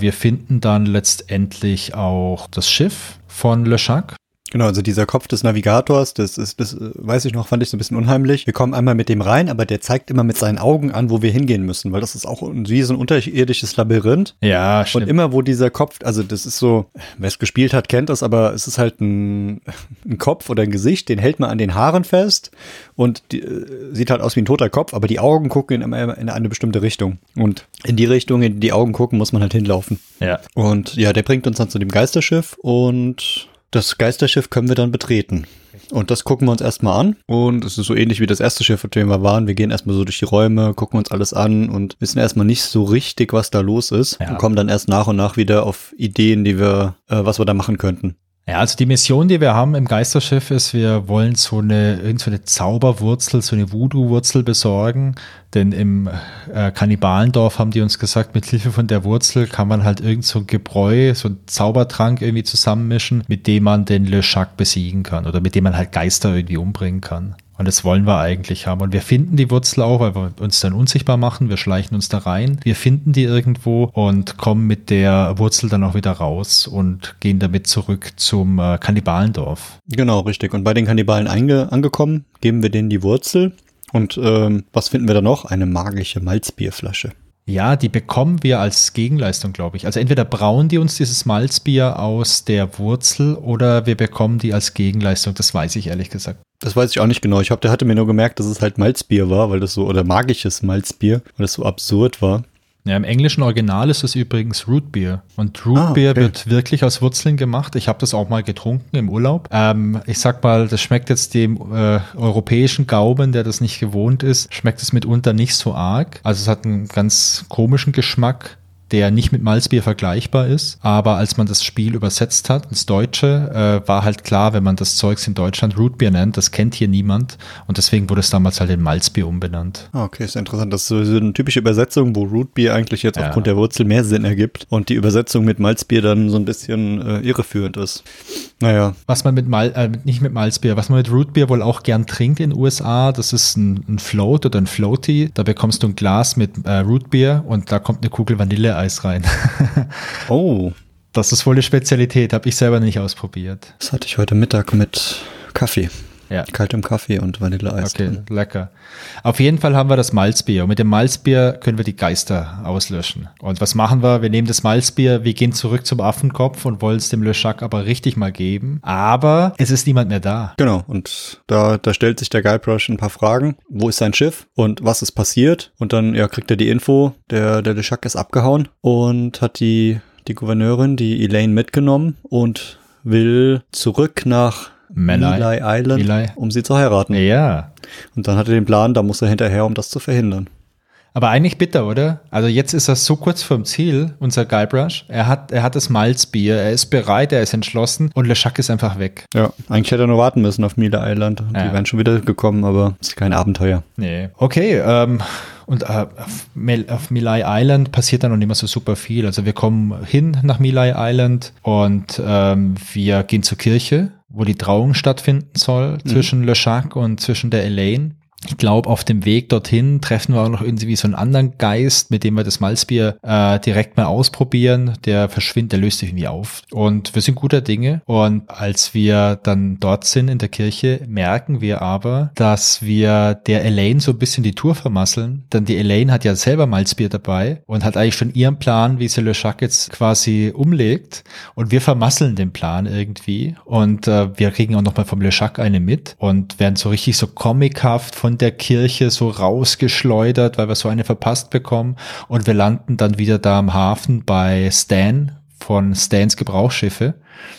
A: wir finden dann letztendlich auch das Schiff von Le Chac.
B: Genau, also dieser Kopf des Navigators, das ist, das äh, weiß ich noch, fand ich so ein bisschen unheimlich. Wir kommen einmal mit dem rein, aber der zeigt immer mit seinen Augen an, wo wir hingehen müssen, weil das ist auch wie so ein unterirdisches Labyrinth.
A: Ja, stimmt.
B: Und immer, wo dieser Kopf, also das ist so, wer es gespielt hat, kennt das, aber es ist halt ein, ein Kopf oder ein Gesicht, den hält man an den Haaren fest und die, äh, sieht halt aus wie ein toter Kopf, aber die Augen gucken immer in eine bestimmte Richtung. Und in die Richtung, in die die Augen gucken, muss man halt hinlaufen.
A: Ja.
B: Und ja, der bringt uns dann zu dem Geisterschiff und das Geisterschiff können wir dann betreten. Und das gucken wir uns erstmal an. Und es ist so ähnlich wie das erste Schiff, auf dem wir waren. Wir gehen erstmal so durch die Räume, gucken uns alles an und wissen erstmal nicht so richtig, was da los ist. Ja. Und kommen dann erst nach und nach wieder auf Ideen, die wir, äh, was wir da machen könnten.
A: Ja, also die Mission, die wir haben im Geisterschiff ist, wir wollen so eine, irgend so eine Zauberwurzel, so eine Voodoo-Wurzel besorgen. Denn im äh, Kannibalendorf haben die uns gesagt, mit Hilfe von der Wurzel kann man halt irgend so ein Gebräu, so ein Zaubertrank irgendwie zusammenmischen, mit dem man den Le Chac besiegen kann oder mit dem man halt Geister irgendwie umbringen kann. Und das wollen wir eigentlich haben. Und wir finden die Wurzel auch, weil wir uns dann unsichtbar machen. Wir schleichen uns da rein. Wir finden die irgendwo und kommen mit der Wurzel dann auch wieder raus und gehen damit zurück zum äh, Kannibalendorf.
B: Genau, richtig. Und bei den Kannibalen angekommen, geben wir denen die Wurzel. Und ähm, was finden wir da noch? Eine magische Malzbierflasche.
A: Ja, die bekommen wir als Gegenleistung, glaube ich. Also entweder brauen die uns dieses Malzbier aus der Wurzel oder wir bekommen die als Gegenleistung. Das weiß ich ehrlich gesagt.
B: Das weiß ich auch nicht genau. Ich habe, der hatte mir nur gemerkt, dass es halt Malzbier war, weil das so, oder magisches Malzbier, weil das so absurd war.
A: Ja, im englischen Original ist es übrigens Rootbeer. Und Rootbeer ah, okay. wird wirklich aus Wurzeln gemacht. Ich habe das auch mal getrunken im Urlaub. Ähm, ich sag mal, das schmeckt jetzt dem äh, europäischen Gaumen, der das nicht gewohnt ist, schmeckt es mitunter nicht so arg. Also es hat einen ganz komischen Geschmack. Der nicht mit Malzbier vergleichbar ist. Aber als man das Spiel übersetzt hat ins Deutsche, äh, war halt klar, wenn man das Zeugs in Deutschland Rootbier nennt, das kennt hier niemand. Und deswegen wurde es damals halt in Malzbier umbenannt.
B: Ah, okay, ist interessant. Das ist so eine typische Übersetzung, wo Rootbier eigentlich jetzt ja. aufgrund der Wurzel mehr Sinn ergibt und die Übersetzung mit Malzbier dann so ein bisschen äh, irreführend ist. Naja.
A: Was man mit Mal, äh, nicht mit Malzbier, was man mit Rootbier wohl auch gern trinkt in den USA, das ist ein, ein Float oder ein Floaty. Da bekommst du ein Glas mit äh, Rootbier und da kommt eine Kugel Vanilleeis rein.
B: oh.
A: Das ist wohl eine Spezialität, habe ich selber nicht ausprobiert.
B: Das hatte ich heute Mittag mit Kaffee. Ja. Kaltem Kaffee und Vanilleeis.
A: Okay, drin. lecker. Auf jeden Fall haben wir das Malzbier. Und mit dem Malzbier können wir die Geister auslöschen. Und was machen wir? Wir nehmen das Malzbier, wir gehen zurück zum Affenkopf und wollen es dem Löschak aber richtig mal geben. Aber es ist niemand mehr da.
B: Genau. Und da, da stellt sich der Guybrush ein paar Fragen. Wo ist sein Schiff? Und was ist passiert? Und dann ja, kriegt er die Info, der, der Löschak ist abgehauen und hat die, die Gouverneurin, die Elaine, mitgenommen und will zurück nach Melee Island, Melee. um sie zu heiraten.
A: Ja.
B: Und dann hat er den Plan, da muss er hinterher, um das zu verhindern.
A: Aber eigentlich bitter, oder? Also jetzt ist er so kurz vorm Ziel, unser Guybrush. Er hat, er hat das Malzbier, er ist bereit, er ist entschlossen und Le Chac ist einfach weg.
B: Ja, eigentlich hätte er nur warten müssen auf Mila Island. Ja. Die wären schon wieder gekommen, aber es ist kein Abenteuer.
A: Nee. Okay, ähm, und äh, auf, Mel auf Milai Island passiert dann noch nicht mehr so super viel. Also wir kommen hin nach Milai Island und ähm, wir gehen zur Kirche wo die Trauung stattfinden soll mhm. zwischen Le Chac und zwischen der Elaine. Ich glaube, auf dem Weg dorthin treffen wir auch noch irgendwie so einen anderen Geist, mit dem wir das Malzbier äh, direkt mal ausprobieren. Der verschwindet, der löst sich irgendwie auf. Und wir sind guter Dinge. Und als wir dann dort sind in der Kirche, merken wir aber, dass wir der Elaine so ein bisschen die Tour vermasseln. Denn die Elaine hat ja selber Malzbier dabei und hat eigentlich schon ihren Plan, wie sie Le Chac jetzt quasi umlegt. Und wir vermasseln den Plan irgendwie. Und äh, wir kriegen auch nochmal vom Le Chac eine mit und werden so richtig so comichaft von der Kirche so rausgeschleudert, weil wir so eine verpasst bekommen. Und wir landen dann wieder da am Hafen bei Stan von Stans Gebrauchsschiffe.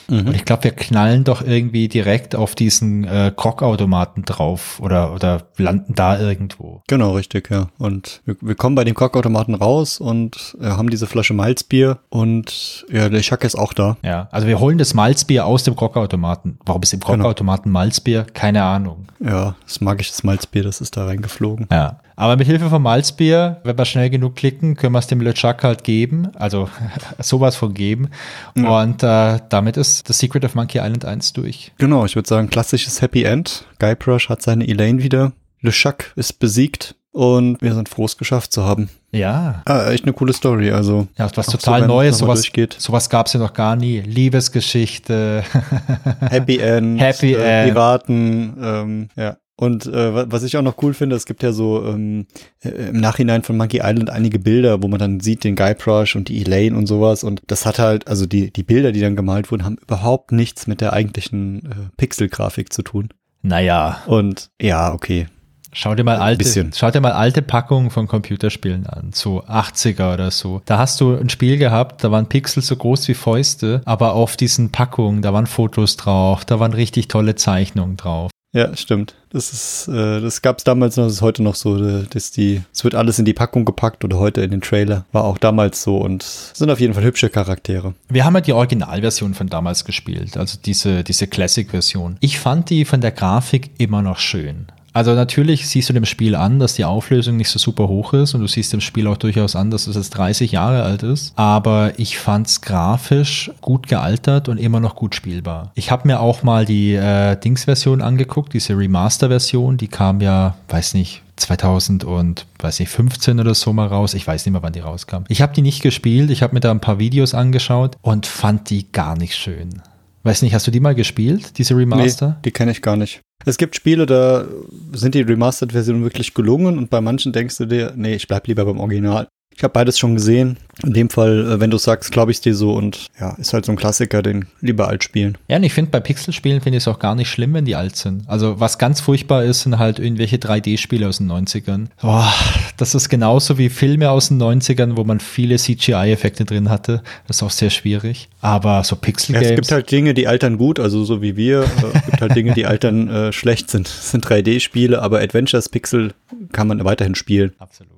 A: Mhm. Und ich glaube, wir knallen doch irgendwie direkt auf diesen äh, Krogautomaten drauf oder, oder landen da irgendwo.
B: Genau, richtig, ja. Und wir, wir kommen bei dem Krogautomaten raus und äh, haben diese Flasche Malzbier und ja, der Schack ist auch da.
A: Ja, also wir holen das Malzbier aus dem Krogautomaten. Warum ist im. Krogautomaten genau. Malzbier? Keine Ahnung.
B: Ja, das magisches Malzbier, das ist da reingeflogen.
A: Ja. Aber mit Hilfe von Malzbier, wenn wir schnell genug klicken, können wir es dem LeChuck halt geben. Also sowas von geben. Ja. Und äh, damit ist The Secret of Monkey Island 1 durch.
B: Genau, ich würde sagen, klassisches Happy End. Guybrush hat seine Elaine wieder. LeChuck ist besiegt. Und wir sind froh, es geschafft zu haben.
A: Ja.
B: Ah, echt eine coole Story. Also
A: ja, was total so, Neues. Sowas, sowas gab es ja noch gar nie. Liebesgeschichte.
B: Happy End.
A: Happy äh,
B: End. Piraten. Ähm, ja. Und äh, was ich auch noch cool finde, es gibt ja so ähm, äh, im Nachhinein von Monkey Island einige Bilder, wo man dann sieht den Guybrush und die Elaine und sowas. Und das hat halt, also die, die Bilder, die dann gemalt wurden, haben überhaupt nichts mit der eigentlichen äh, Pixelgrafik zu tun.
A: Naja.
B: Und ja, okay.
A: Schau dir mal alte, schau dir mal alte Packungen von Computerspielen an, so 80er oder so. Da hast du ein Spiel gehabt, da waren Pixel so groß wie Fäuste, aber auf diesen Packungen, da waren Fotos drauf, da waren richtig tolle Zeichnungen drauf.
B: Ja, stimmt. Das ist, äh, das gab es damals noch, das ist heute noch so, äh, dass die, es wird alles in die Packung gepackt oder heute in den Trailer. War auch damals so und sind auf jeden Fall hübsche Charaktere.
A: Wir haben ja die Originalversion von damals gespielt, also diese, diese Classic-Version. Ich fand die von der Grafik immer noch schön. Also natürlich siehst du dem Spiel an, dass die Auflösung nicht so super hoch ist und du siehst dem Spiel auch durchaus an, dass es jetzt 30 Jahre alt ist. Aber ich fand es grafisch gut gealtert und immer noch gut spielbar. Ich habe mir auch mal die äh, Dings-Version angeguckt, diese Remaster-Version, die kam ja, weiß nicht, 2000 und weiß nicht 15 oder so mal raus. Ich weiß nicht mehr, wann die rauskam. Ich habe die nicht gespielt. Ich habe mir da ein paar Videos angeschaut und fand die gar nicht schön. Weiß nicht, hast du die mal gespielt, diese Remaster? Nee,
B: die kenne ich gar nicht. Es gibt Spiele, da sind die Remastered-Versionen wirklich gelungen und bei manchen denkst du dir, nee, ich bleib lieber beim Original. Ich habe beides schon gesehen. In dem Fall, äh, wenn du sagst, glaube ich dir so und ja, ist halt so ein Klassiker, den lieber alt spielen.
A: Ja, und ich finde bei Pixelspielen finde ich es auch gar nicht schlimm, wenn die alt sind. Also was ganz furchtbar ist, sind halt irgendwelche 3D-Spiele aus den 90ern. Boah, das ist genauso wie Filme aus den 90ern, wo man viele CGI-Effekte drin hatte. Das ist auch sehr schwierig. Aber so Pixel-Games.
B: Ja, es gibt halt Dinge, die altern gut, also so wie wir. es gibt halt Dinge, die altern äh, schlecht sind. Das sind 3D-Spiele, aber Adventures Pixel kann man weiterhin spielen.
A: Absolut.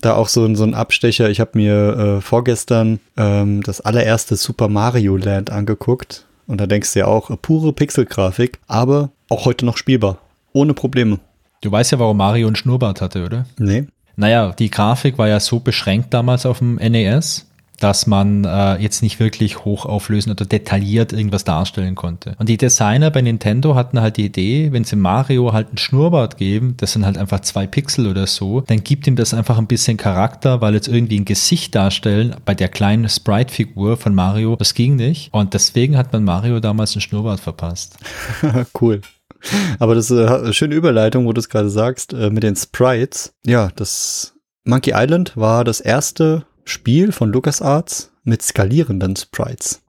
B: Da auch so, so ein Abstecher. Ich habe mir äh, vorgestern ähm, das allererste Super Mario Land angeguckt. Und da denkst du ja auch, pure Pixelgrafik, aber auch heute noch spielbar. Ohne Probleme.
A: Du weißt ja, warum Mario einen Schnurrbart hatte, oder?
B: Nee.
A: Naja, die Grafik war ja so beschränkt damals auf dem NES, dass man äh, jetzt nicht wirklich hochauflösend oder detailliert irgendwas darstellen konnte. Und die Designer bei Nintendo hatten halt die Idee, wenn sie Mario halt einen Schnurrbart geben, das sind halt einfach zwei Pixel oder so, dann gibt ihm das einfach ein bisschen Charakter, weil jetzt irgendwie ein Gesicht darstellen bei der kleinen Sprite-Figur von Mario, das ging nicht. Und deswegen hat man Mario damals einen Schnurrbart verpasst.
B: cool. Aber das ist eine schöne Überleitung, wo du es gerade sagst, äh, mit den Sprites. Ja, das Monkey Island war das erste Spiel von LucasArts mit skalierenden Sprites.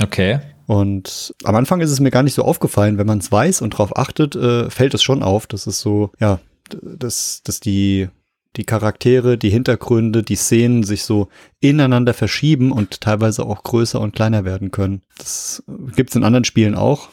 A: Okay.
B: Und am Anfang ist es mir gar nicht so aufgefallen, wenn man es weiß und darauf achtet, äh, fällt es schon auf, dass es so, ja, dass, dass die, die Charaktere, die Hintergründe, die Szenen sich so ineinander verschieben und teilweise auch größer und kleiner werden können. Das gibt es in anderen Spielen auch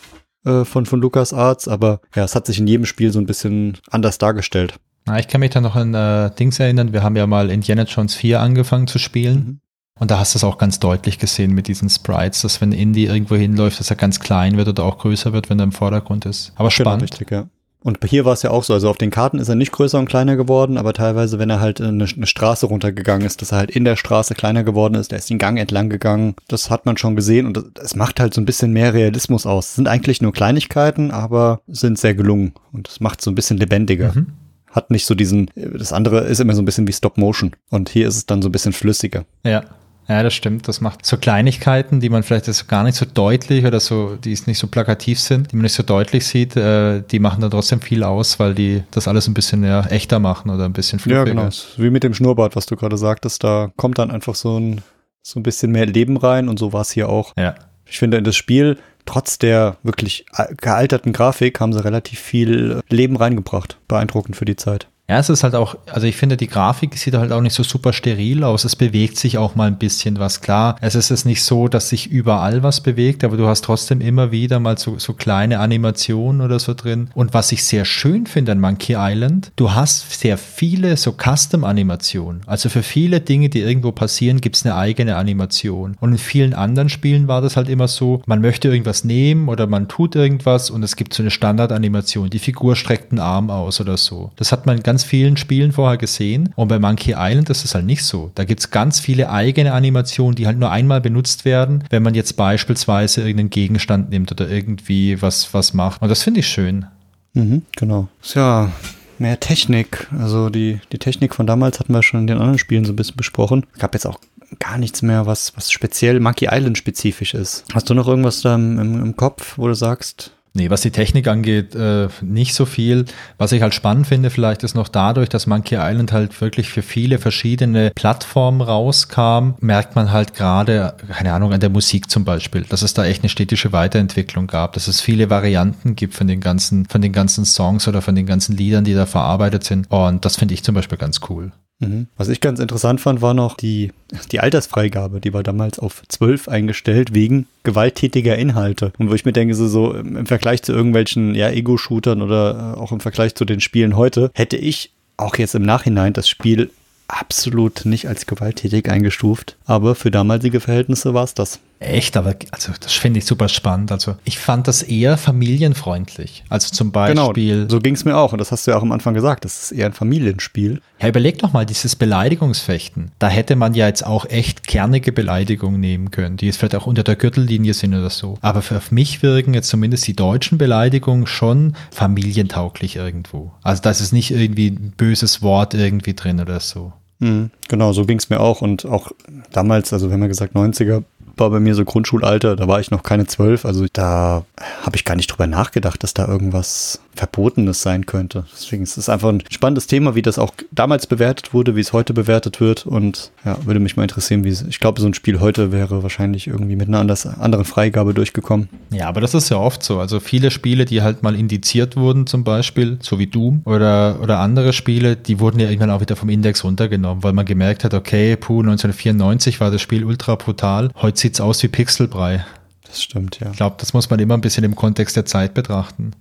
B: äh, von, von LucasArts, aber ja, es hat sich in jedem Spiel so ein bisschen anders dargestellt.
A: Na, ich kann mich da noch an äh, Dings erinnern. Wir haben ja mal Indiana Jones 4 angefangen zu spielen. Mhm. Und da hast du es auch ganz deutlich gesehen mit diesen Sprites, dass wenn Indy irgendwo hinläuft, dass er ganz klein wird oder auch größer wird, wenn er im Vordergrund ist. Aber genau, spannend. Genau, richtig, ja.
B: Und hier war es ja auch so. Also auf den Karten ist er nicht größer und kleiner geworden, aber teilweise, wenn er halt eine, eine, Straße runtergegangen ist, dass er halt in der Straße kleiner geworden ist, der ist den Gang entlang gegangen. Das hat man schon gesehen und es macht halt so ein bisschen mehr Realismus aus. Es sind eigentlich nur Kleinigkeiten, aber sind sehr gelungen und es macht so ein bisschen lebendiger. Mhm hat nicht so diesen, das andere ist immer so ein bisschen wie Stop Motion und hier ist es dann so ein bisschen flüssiger.
A: Ja. Ja, das stimmt. Das macht so Kleinigkeiten, die man vielleicht jetzt gar nicht so deutlich oder so, die nicht so plakativ sind, die man nicht so deutlich sieht, äh, die machen dann trotzdem viel aus, weil die das alles ein bisschen ja, echter machen oder ein bisschen
B: fluffiger. Ja, genau. Wie mit dem Schnurrbart, was du gerade sagtest, da kommt dann einfach so ein, so ein bisschen mehr Leben rein und so war es hier auch.
A: Ja.
B: Ich finde, in das Spiel trotz der wirklich gealterten Grafik haben sie relativ viel Leben reingebracht. Beeindruckend für die Zeit.
A: Ja, es ist halt auch, also ich finde, die Grafik sieht halt auch nicht so super steril aus. Es bewegt sich auch mal ein bisschen was. Klar, es ist es nicht so, dass sich überall was bewegt, aber du hast trotzdem immer wieder mal so, so kleine Animationen oder so drin. Und was ich sehr schön finde an Monkey Island, du hast sehr viele so Custom-Animationen. Also für viele Dinge, die irgendwo passieren, gibt es eine eigene Animation. Und in vielen anderen Spielen war das halt immer so, man möchte irgendwas nehmen oder man tut irgendwas und es gibt so eine Standard-Animation. Die Figur streckt einen Arm aus oder so. Das hat man ganz ganz vielen Spielen vorher gesehen. Und bei Monkey Island ist es halt nicht so. Da gibt es ganz viele eigene Animationen, die halt nur einmal benutzt werden, wenn man jetzt beispielsweise irgendeinen Gegenstand nimmt oder irgendwie was, was macht. Und das finde ich schön.
B: Mhm, genau. Ja, mehr Technik. Also die, die Technik von damals hatten wir schon in den anderen Spielen so ein bisschen besprochen. Es gab jetzt auch gar nichts mehr, was, was speziell Monkey Island spezifisch ist. Hast du noch irgendwas da im, im Kopf, wo du sagst,
A: Nee, was die Technik angeht, äh, nicht so viel. Was ich halt spannend finde, vielleicht ist noch dadurch, dass Monkey Island halt wirklich für viele verschiedene Plattformen rauskam, merkt man halt gerade, keine Ahnung, an der Musik zum Beispiel, dass es da echt eine städtische Weiterentwicklung gab, dass es viele Varianten gibt von den ganzen, von den ganzen Songs oder von den ganzen Liedern, die da verarbeitet sind. Und das finde ich zum Beispiel ganz cool.
B: Mhm. Was ich ganz interessant fand, war noch die, die Altersfreigabe. Die war damals auf 12 eingestellt wegen gewalttätiger Inhalte. Und wo ich mir denke, so, so im Vergleich zu irgendwelchen ja, Ego-Shootern oder äh, auch im Vergleich zu den Spielen heute, hätte ich auch jetzt im Nachhinein das Spiel absolut nicht als gewalttätig eingestuft. Aber für damalige Verhältnisse war es das.
A: Echt, aber also das finde ich super spannend. Also ich fand das eher familienfreundlich. Also zum genau, Beispiel.
B: Genau, so ging es mir auch. Und das hast du ja auch am Anfang gesagt. Das ist eher ein Familienspiel.
A: Ja, überleg doch mal, dieses Beleidigungsfechten. Da hätte man ja jetzt auch echt kernige Beleidigungen nehmen können, die jetzt vielleicht auch unter der Gürtellinie sind oder so. Aber für auf mich wirken jetzt zumindest die deutschen Beleidigungen schon familientauglich irgendwo. Also das ist nicht irgendwie ein böses Wort irgendwie drin oder so.
B: Mhm, genau, so ging es mir auch. Und auch damals, also wir haben ja gesagt 90er, war bei mir so Grundschulalter, da war ich noch keine zwölf, also da habe ich gar nicht drüber nachgedacht, dass da irgendwas Verbotenes sein könnte. Deswegen ist es einfach ein spannendes Thema, wie das auch damals bewertet wurde, wie es heute bewertet wird und ja, würde mich mal interessieren, wie es, ich glaube, so ein Spiel heute wäre wahrscheinlich irgendwie mit einer anders, anderen Freigabe durchgekommen.
A: Ja, aber das ist ja oft so. Also viele Spiele, die halt mal indiziert wurden zum Beispiel, so wie Doom oder, oder andere Spiele, die wurden ja irgendwann auch wieder vom Index runtergenommen, weil man gemerkt hat, okay, puh, 1994 war das Spiel ultra brutal, heute sieht es aus wie Pixelbrei.
B: Das stimmt, ja.
A: Ich glaube, das muss man immer ein bisschen im Kontext der Zeit betrachten.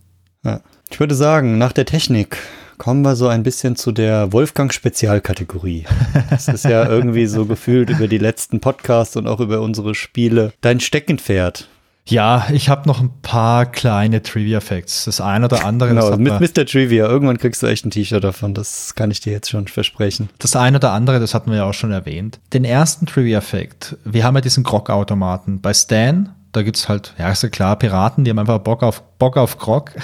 B: Ja. Ich würde sagen, nach der Technik kommen wir so ein bisschen zu der Wolfgang-Spezialkategorie. Das ist ja irgendwie so gefühlt über die letzten Podcasts und auch über unsere Spiele dein Steckenpferd.
A: Ja, ich habe noch ein paar kleine Trivia-Facts. Das eine oder andere.
B: Genau, mit Mr. Trivia. Irgendwann kriegst du echt ein T-Shirt davon. Das kann ich dir jetzt schon versprechen.
A: Das eine oder andere, das hatten wir ja auch schon erwähnt. Den ersten Trivia-Fact. Wir haben ja diesen Grog-Automaten. Bei Stan, da gibt's halt, ja, ist ja klar, Piraten, die haben einfach Bock auf, Bock auf Grog.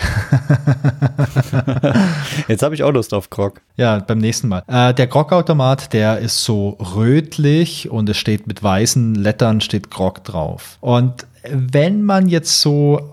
B: Jetzt habe ich auch Lust auf Grog.
A: Ja, beim nächsten Mal. Äh, der Grog-Automat, der ist so rötlich und es steht mit weißen Lettern, steht Grog drauf. Und wenn man jetzt so,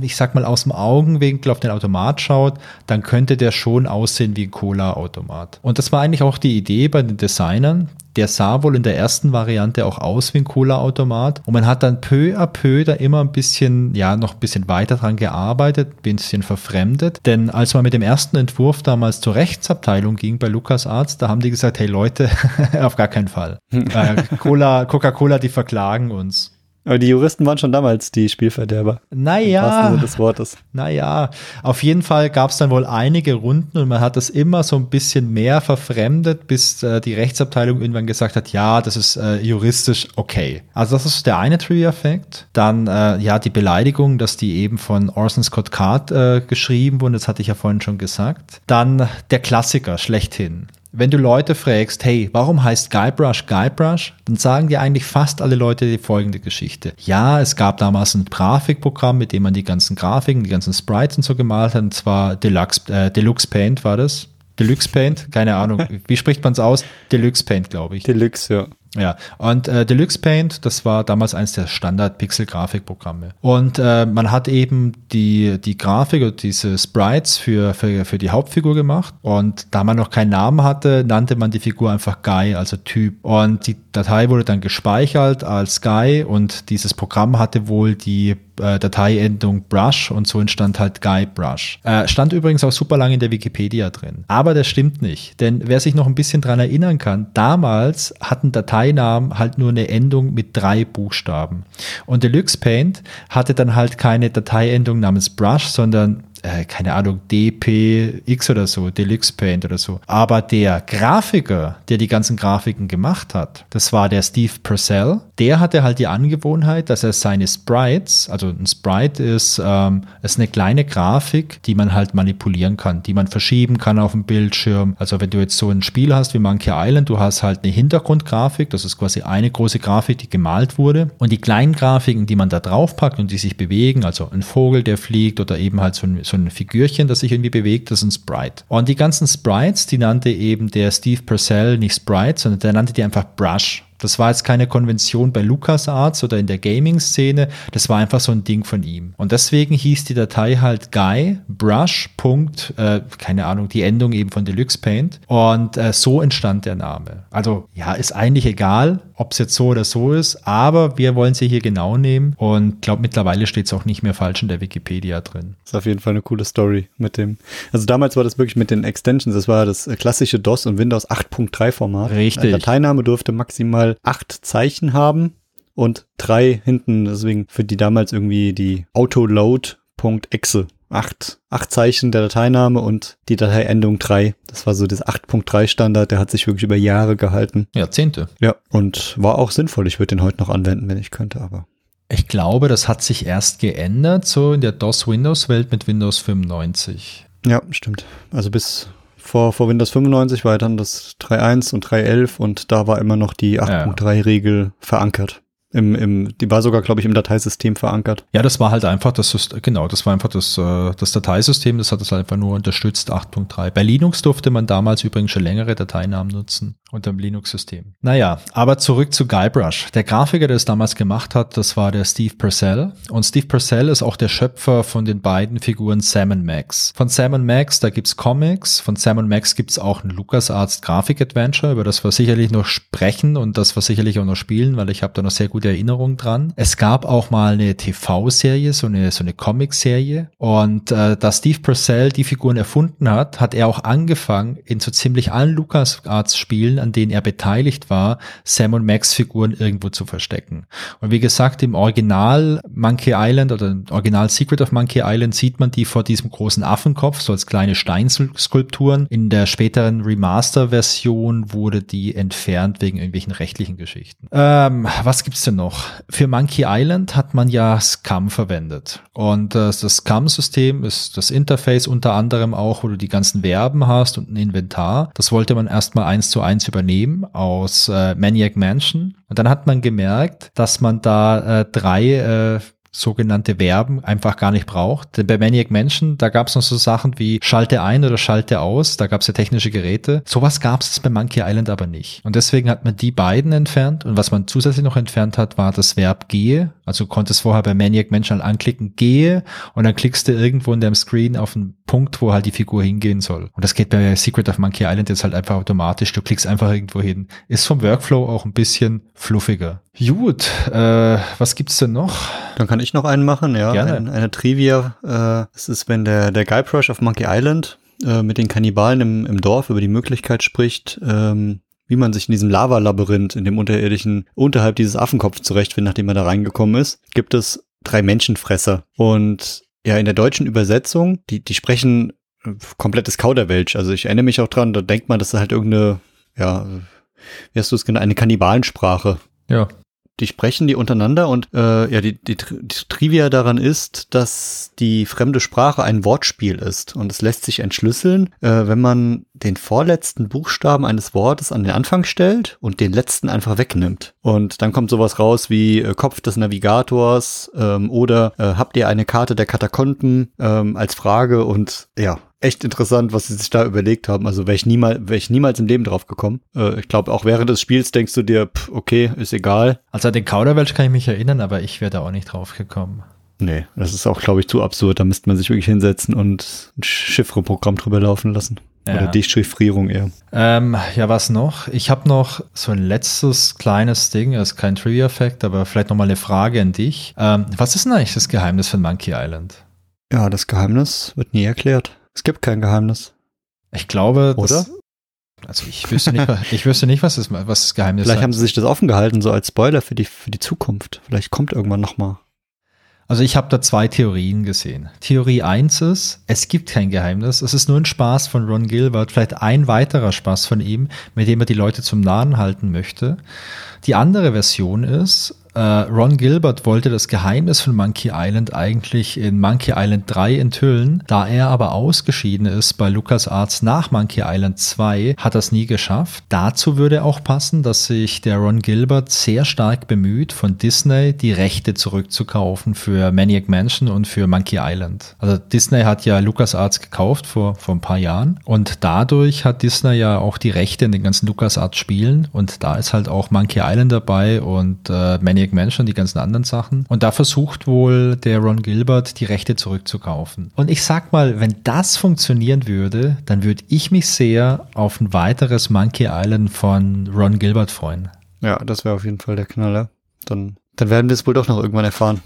A: ich sag mal, aus dem Augenwinkel auf den Automat schaut, dann könnte der schon aussehen wie ein Cola-Automat. Und das war eigentlich auch die Idee bei den Designern. Der sah wohl in der ersten Variante auch aus wie ein Cola-Automat. Und man hat dann peu à peu da immer ein bisschen, ja, noch ein bisschen weiter dran gearbeitet, ein bisschen verfremdet. Denn als man mit dem ersten Entwurf damals zur Rechtsabteilung ging bei LucasArts, da haben die gesagt, hey Leute, auf gar keinen Fall. äh, Cola, Coca-Cola, die verklagen uns.
B: Aber die Juristen waren schon damals die Spielverderber.
A: Naja.
B: Im des Wortes.
A: Naja, auf jeden Fall gab es dann wohl einige Runden und man hat das immer so ein bisschen mehr verfremdet, bis äh, die Rechtsabteilung irgendwann gesagt hat, ja, das ist äh, juristisch okay. Also das ist der eine Trivia-Fact. Dann äh, ja die Beleidigung, dass die eben von Orson Scott Card äh, geschrieben wurden, das hatte ich ja vorhin schon gesagt. Dann der Klassiker schlechthin wenn du Leute fragst, hey, warum heißt Guybrush Guybrush, dann sagen dir eigentlich fast alle Leute die folgende Geschichte. Ja, es gab damals ein Grafikprogramm, mit dem man die ganzen Grafiken, die ganzen Sprites und so gemalt hat, und zwar Deluxe, äh, Deluxe Paint war das. Deluxe Paint, keine Ahnung, wie spricht man es aus? Deluxe Paint, glaube ich.
B: Deluxe, ja.
A: Ja, und äh, Deluxe Paint, das war damals eines der Standard-Pixel-Grafikprogramme. Und äh, man hat eben die, die Grafik oder diese Sprites für, für, für die Hauptfigur gemacht. Und da man noch keinen Namen hatte, nannte man die Figur einfach Guy, also Typ. Und die Datei wurde dann gespeichert als Guy und dieses Programm hatte wohl die äh, Dateiendung Brush und so entstand halt Guy Brush. Äh, stand übrigens auch super lange in der Wikipedia drin. Aber das stimmt nicht, denn wer sich noch ein bisschen dran erinnern kann, damals hatten Dateinamen halt nur eine Endung mit drei Buchstaben. Und Deluxe Paint hatte dann halt keine Dateiendung namens Brush, sondern äh, keine Ahnung, DPX oder so, Deluxe Paint oder so. Aber der Grafiker, der die ganzen Grafiken gemacht hat, das war der Steve Purcell. Der hatte halt die Angewohnheit, dass er seine Sprites, also ein Sprite ist, ähm, ist eine kleine Grafik, die man halt manipulieren kann, die man verschieben kann auf dem Bildschirm. Also wenn du jetzt so ein Spiel hast wie Monkey Island, du hast halt eine Hintergrundgrafik, das ist quasi eine große Grafik, die gemalt wurde. Und die kleinen Grafiken, die man da draufpackt und die sich bewegen, also ein Vogel, der fliegt oder eben halt so ein, so ein Figürchen, das sich irgendwie bewegt, das ist ein Sprite. Und die ganzen Sprites, die nannte eben der Steve Purcell nicht Sprite, sondern der nannte die einfach Brush. Das war jetzt keine Konvention bei LucasArts oder in der Gaming-Szene. Das war einfach so ein Ding von ihm. Und deswegen hieß die Datei halt Guy Brush. Punkt, äh, keine Ahnung, die Endung eben von Deluxe Paint. Und äh, so entstand der Name. Also ja, ist eigentlich egal, ob es jetzt so oder so ist, aber wir wollen sie hier genau nehmen. Und glaube mittlerweile steht es auch nicht mehr falsch in der Wikipedia drin.
B: Das ist auf jeden Fall eine coole Story mit dem. Also damals war das wirklich mit den Extensions. Das war das klassische DOS und Windows 8.3 Format.
A: Richtig.
B: Der Dateiname durfte maximal maximal acht Zeichen haben und drei hinten, deswegen für die damals irgendwie die Autoload.exe. Acht, acht Zeichen der Dateiname und die Dateiendung drei. Das war so das 8.3 Standard, der hat sich wirklich über Jahre gehalten.
A: Jahrzehnte.
B: Ja, und war auch sinnvoll. Ich würde den heute noch anwenden, wenn ich könnte, aber.
A: Ich glaube, das hat sich erst geändert, so in der DOS-Windows-Welt mit Windows 95.
B: Ja, stimmt. Also bis vor, vor Windows 95 war dann das 3.1 und 3.11 und da war immer noch die 8.3-Regel verankert. Im, im, die war sogar, glaube ich, im Dateisystem verankert.
A: Ja, das war halt einfach das, genau, das war einfach das, äh, das Dateisystem, das hat es halt einfach nur unterstützt, 8.3. Bei Linux durfte man damals übrigens schon längere Dateinamen nutzen unter dem Linux-System. Naja, aber zurück zu Guybrush. Der Grafiker, der es damals gemacht hat, das war der Steve Purcell. Und Steve Purcell ist auch der Schöpfer von den beiden Figuren Sam Max. Von Sam Max, da gibt's Comics. Von Sam Max gibt's auch ein LucasArts Grafik-Adventure, über das wir sicherlich noch sprechen und das wir sicherlich auch noch spielen, weil ich habe da noch sehr gut gute Erinnerung dran. Es gab auch mal eine TV-Serie, so eine, so eine Comic-Serie. Und äh, da Steve Purcell die Figuren erfunden hat, hat er auch angefangen, in so ziemlich allen LucasArts-Spielen, an denen er beteiligt war, Sam und Max Figuren irgendwo zu verstecken. Und wie gesagt, im Original Monkey Island oder im Original Secret of Monkey Island sieht man die vor diesem großen Affenkopf, so als kleine Steinskulpturen. In der späteren Remaster-Version wurde die entfernt wegen irgendwelchen rechtlichen Geschichten. Ähm, was gibt's denn noch? Für Monkey Island hat man ja Scum verwendet. Und äh, das Scum-System ist das Interface unter anderem auch, wo du die ganzen Verben hast und ein Inventar. Das wollte man erstmal eins zu eins übernehmen aus äh, Maniac Mansion. Und dann hat man gemerkt, dass man da äh, drei äh, sogenannte Verben einfach gar nicht braucht. Denn bei Maniac Mansion, da gab es noch so Sachen wie schalte ein oder schalte aus, da gab es ja technische Geräte. Sowas gab es bei Monkey Island aber nicht. Und deswegen hat man die beiden entfernt und was man zusätzlich noch entfernt hat, war das Verb gehe. Also du konntest vorher bei Maniac Mansion anklicken, gehe und dann klickst du irgendwo in deinem Screen auf einen Punkt, wo halt die Figur hingehen soll. Und das geht bei Secret of Monkey Island jetzt halt einfach automatisch. Du klickst einfach irgendwo hin. Ist vom Workflow auch ein bisschen fluffiger. Gut, äh, was gibt's denn noch?
B: Dann kann ich noch einen machen, ja.
A: Gerne.
B: Ein, eine Trivia. Äh, es ist, wenn der, der Guybrush auf Monkey Island äh, mit den Kannibalen im, im Dorf über die Möglichkeit spricht, ähm, wie man sich in diesem Lavalabyrinth, in dem unterirdischen, unterhalb dieses Affenkopfs zurechtfindet, nachdem er da reingekommen ist, gibt es drei Menschenfresser. Und ja, in der deutschen Übersetzung, die, die sprechen äh, komplettes Kauderwelsch. Also ich erinnere mich auch dran, da denkt man, das ist halt irgendeine, ja, wie hast du es genannt, eine Kannibalensprache.
A: Ja.
B: Die sprechen die untereinander und äh, ja, die, die, die Trivia daran ist, dass die fremde Sprache ein Wortspiel ist und es lässt sich entschlüsseln, äh, wenn man den vorletzten Buchstaben eines Wortes an den Anfang stellt und den letzten einfach wegnimmt. Und dann kommt sowas raus wie äh, Kopf des Navigators ähm, oder äh, habt ihr eine Karte der Katakomben ähm, als Frage und ja, echt interessant, was sie sich da überlegt haben. Also wäre ich, niemals, wär ich niemals im Leben drauf gekommen. Äh, ich glaube, auch während des Spiels denkst du dir, pff, okay, ist egal.
A: Also an den Kauderwelsch kann ich mich erinnern, aber ich wäre da auch nicht drauf gekommen.
B: Nee, das ist auch, glaube ich, zu absurd. Da müsste man sich wirklich hinsetzen und ein Chiffre-Programm drüber laufen lassen.
A: Ja.
B: Oder Dechiffrierung eher.
A: Ähm, ja, was noch? Ich habe noch so ein letztes kleines Ding, das ist kein Trivia-Fact, aber vielleicht nochmal eine Frage an dich. Ähm, was ist denn eigentlich das Geheimnis von Monkey Island?
B: Ja, das Geheimnis wird nie erklärt. Es gibt kein Geheimnis.
A: Ich glaube,
B: Oder?
A: Das, also ich wüsste nicht, ich wüsste nicht, was das, was das Geheimnis
B: Vielleicht
A: ist.
B: haben sie sich das offen gehalten, so als Spoiler für die, für die Zukunft. Vielleicht kommt irgendwann noch mal.
A: Also ich habe da zwei Theorien gesehen. Theorie eins ist, es gibt kein Geheimnis, es ist nur ein Spaß von Ron Gilbert, vielleicht ein weiterer Spaß von ihm, mit dem er die Leute zum Nahen halten möchte. Die andere Version ist, Ron Gilbert wollte das Geheimnis von Monkey Island eigentlich in Monkey Island 3 enthüllen, da er aber ausgeschieden ist bei LucasArts nach Monkey Island 2, hat das nie geschafft. Dazu würde auch passen, dass sich der Ron Gilbert sehr stark bemüht, von Disney die Rechte zurückzukaufen für Maniac Mansion und für Monkey Island. Also Disney hat ja LucasArts gekauft vor, vor ein paar Jahren und dadurch hat Disney ja auch die Rechte in den ganzen LucasArts Spielen und da ist halt auch Monkey Island dabei und äh, Maniac Mansion, die ganzen anderen Sachen. Und da versucht wohl der Ron Gilbert die Rechte zurückzukaufen. Und ich sag mal, wenn das funktionieren würde, dann würde ich mich sehr auf ein weiteres Monkey Island von Ron Gilbert freuen.
B: Ja, das wäre auf jeden Fall der Knaller. Dann, dann werden wir es wohl doch noch irgendwann erfahren.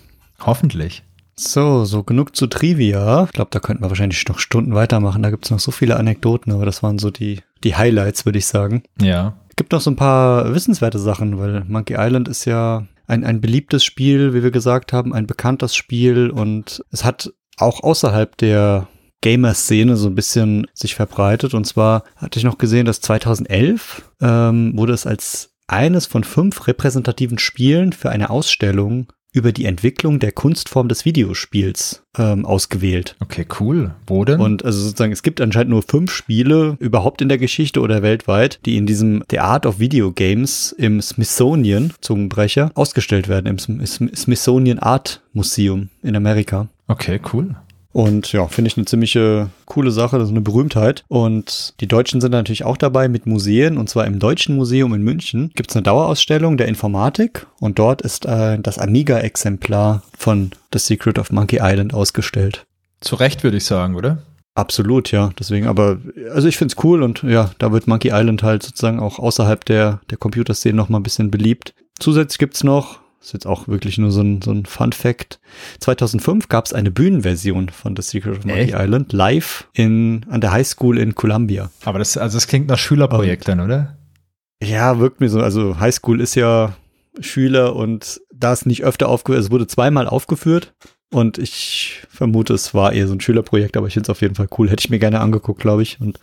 A: Hoffentlich.
B: So, so genug zu Trivia. Ich glaube, da könnten wir wahrscheinlich noch Stunden weitermachen. Da gibt es noch so viele Anekdoten, aber das waren so die, die Highlights, würde ich sagen.
A: Ja.
B: Es gibt noch so ein paar wissenswerte Sachen, weil Monkey Island ist ja ein, ein beliebtes Spiel, wie wir gesagt haben, ein bekanntes Spiel und es hat auch außerhalb der Gamer-Szene so ein bisschen sich verbreitet. Und zwar hatte ich noch gesehen, dass 2011 ähm, wurde es als eines von fünf repräsentativen Spielen für eine Ausstellung über die Entwicklung der Kunstform des Videospiels ähm, ausgewählt.
A: Okay, cool. Wo denn?
B: Und also sozusagen, es gibt anscheinend nur fünf Spiele überhaupt in der Geschichte oder weltweit, die in diesem The Art of Video Games im Smithsonian, Zungenbrecher, ausgestellt werden, im Sm Sm Smithsonian Art Museum in Amerika.
A: okay, cool.
B: Und ja, finde ich eine ziemliche coole Sache, das ist eine Berühmtheit. Und die Deutschen sind natürlich auch dabei mit Museen. Und zwar im Deutschen Museum in München gibt es eine Dauerausstellung der Informatik. Und dort ist äh, das Amiga-Exemplar von The Secret of Monkey Island ausgestellt.
A: Zu Recht würde ich sagen, oder?
B: Absolut, ja. Deswegen, aber, also ich find's cool und ja, da wird Monkey Island halt sozusagen auch außerhalb der, der Computerszene noch mal ein bisschen beliebt. Zusätzlich gibt's noch Das ist jetzt auch wirklich nur so ein, so ein Fun-Fact. 2005 gab es eine Bühnenversion von The Secret of Monkey
A: Echt?
B: Island live in, an der High School in Columbia.
A: Aber das, also das klingt nach Schülerprojekt dann, oder?
B: Ja, wirkt mir so. Also High School ist ja Schüler und da ist nicht öfter aufgeführt. Es wurde zweimal aufgeführt und ich vermute, es war eher so ein Schülerprojekt, aber ich finde es auf jeden Fall cool. Hätte ich mir gerne angeguckt, glaube ich. Und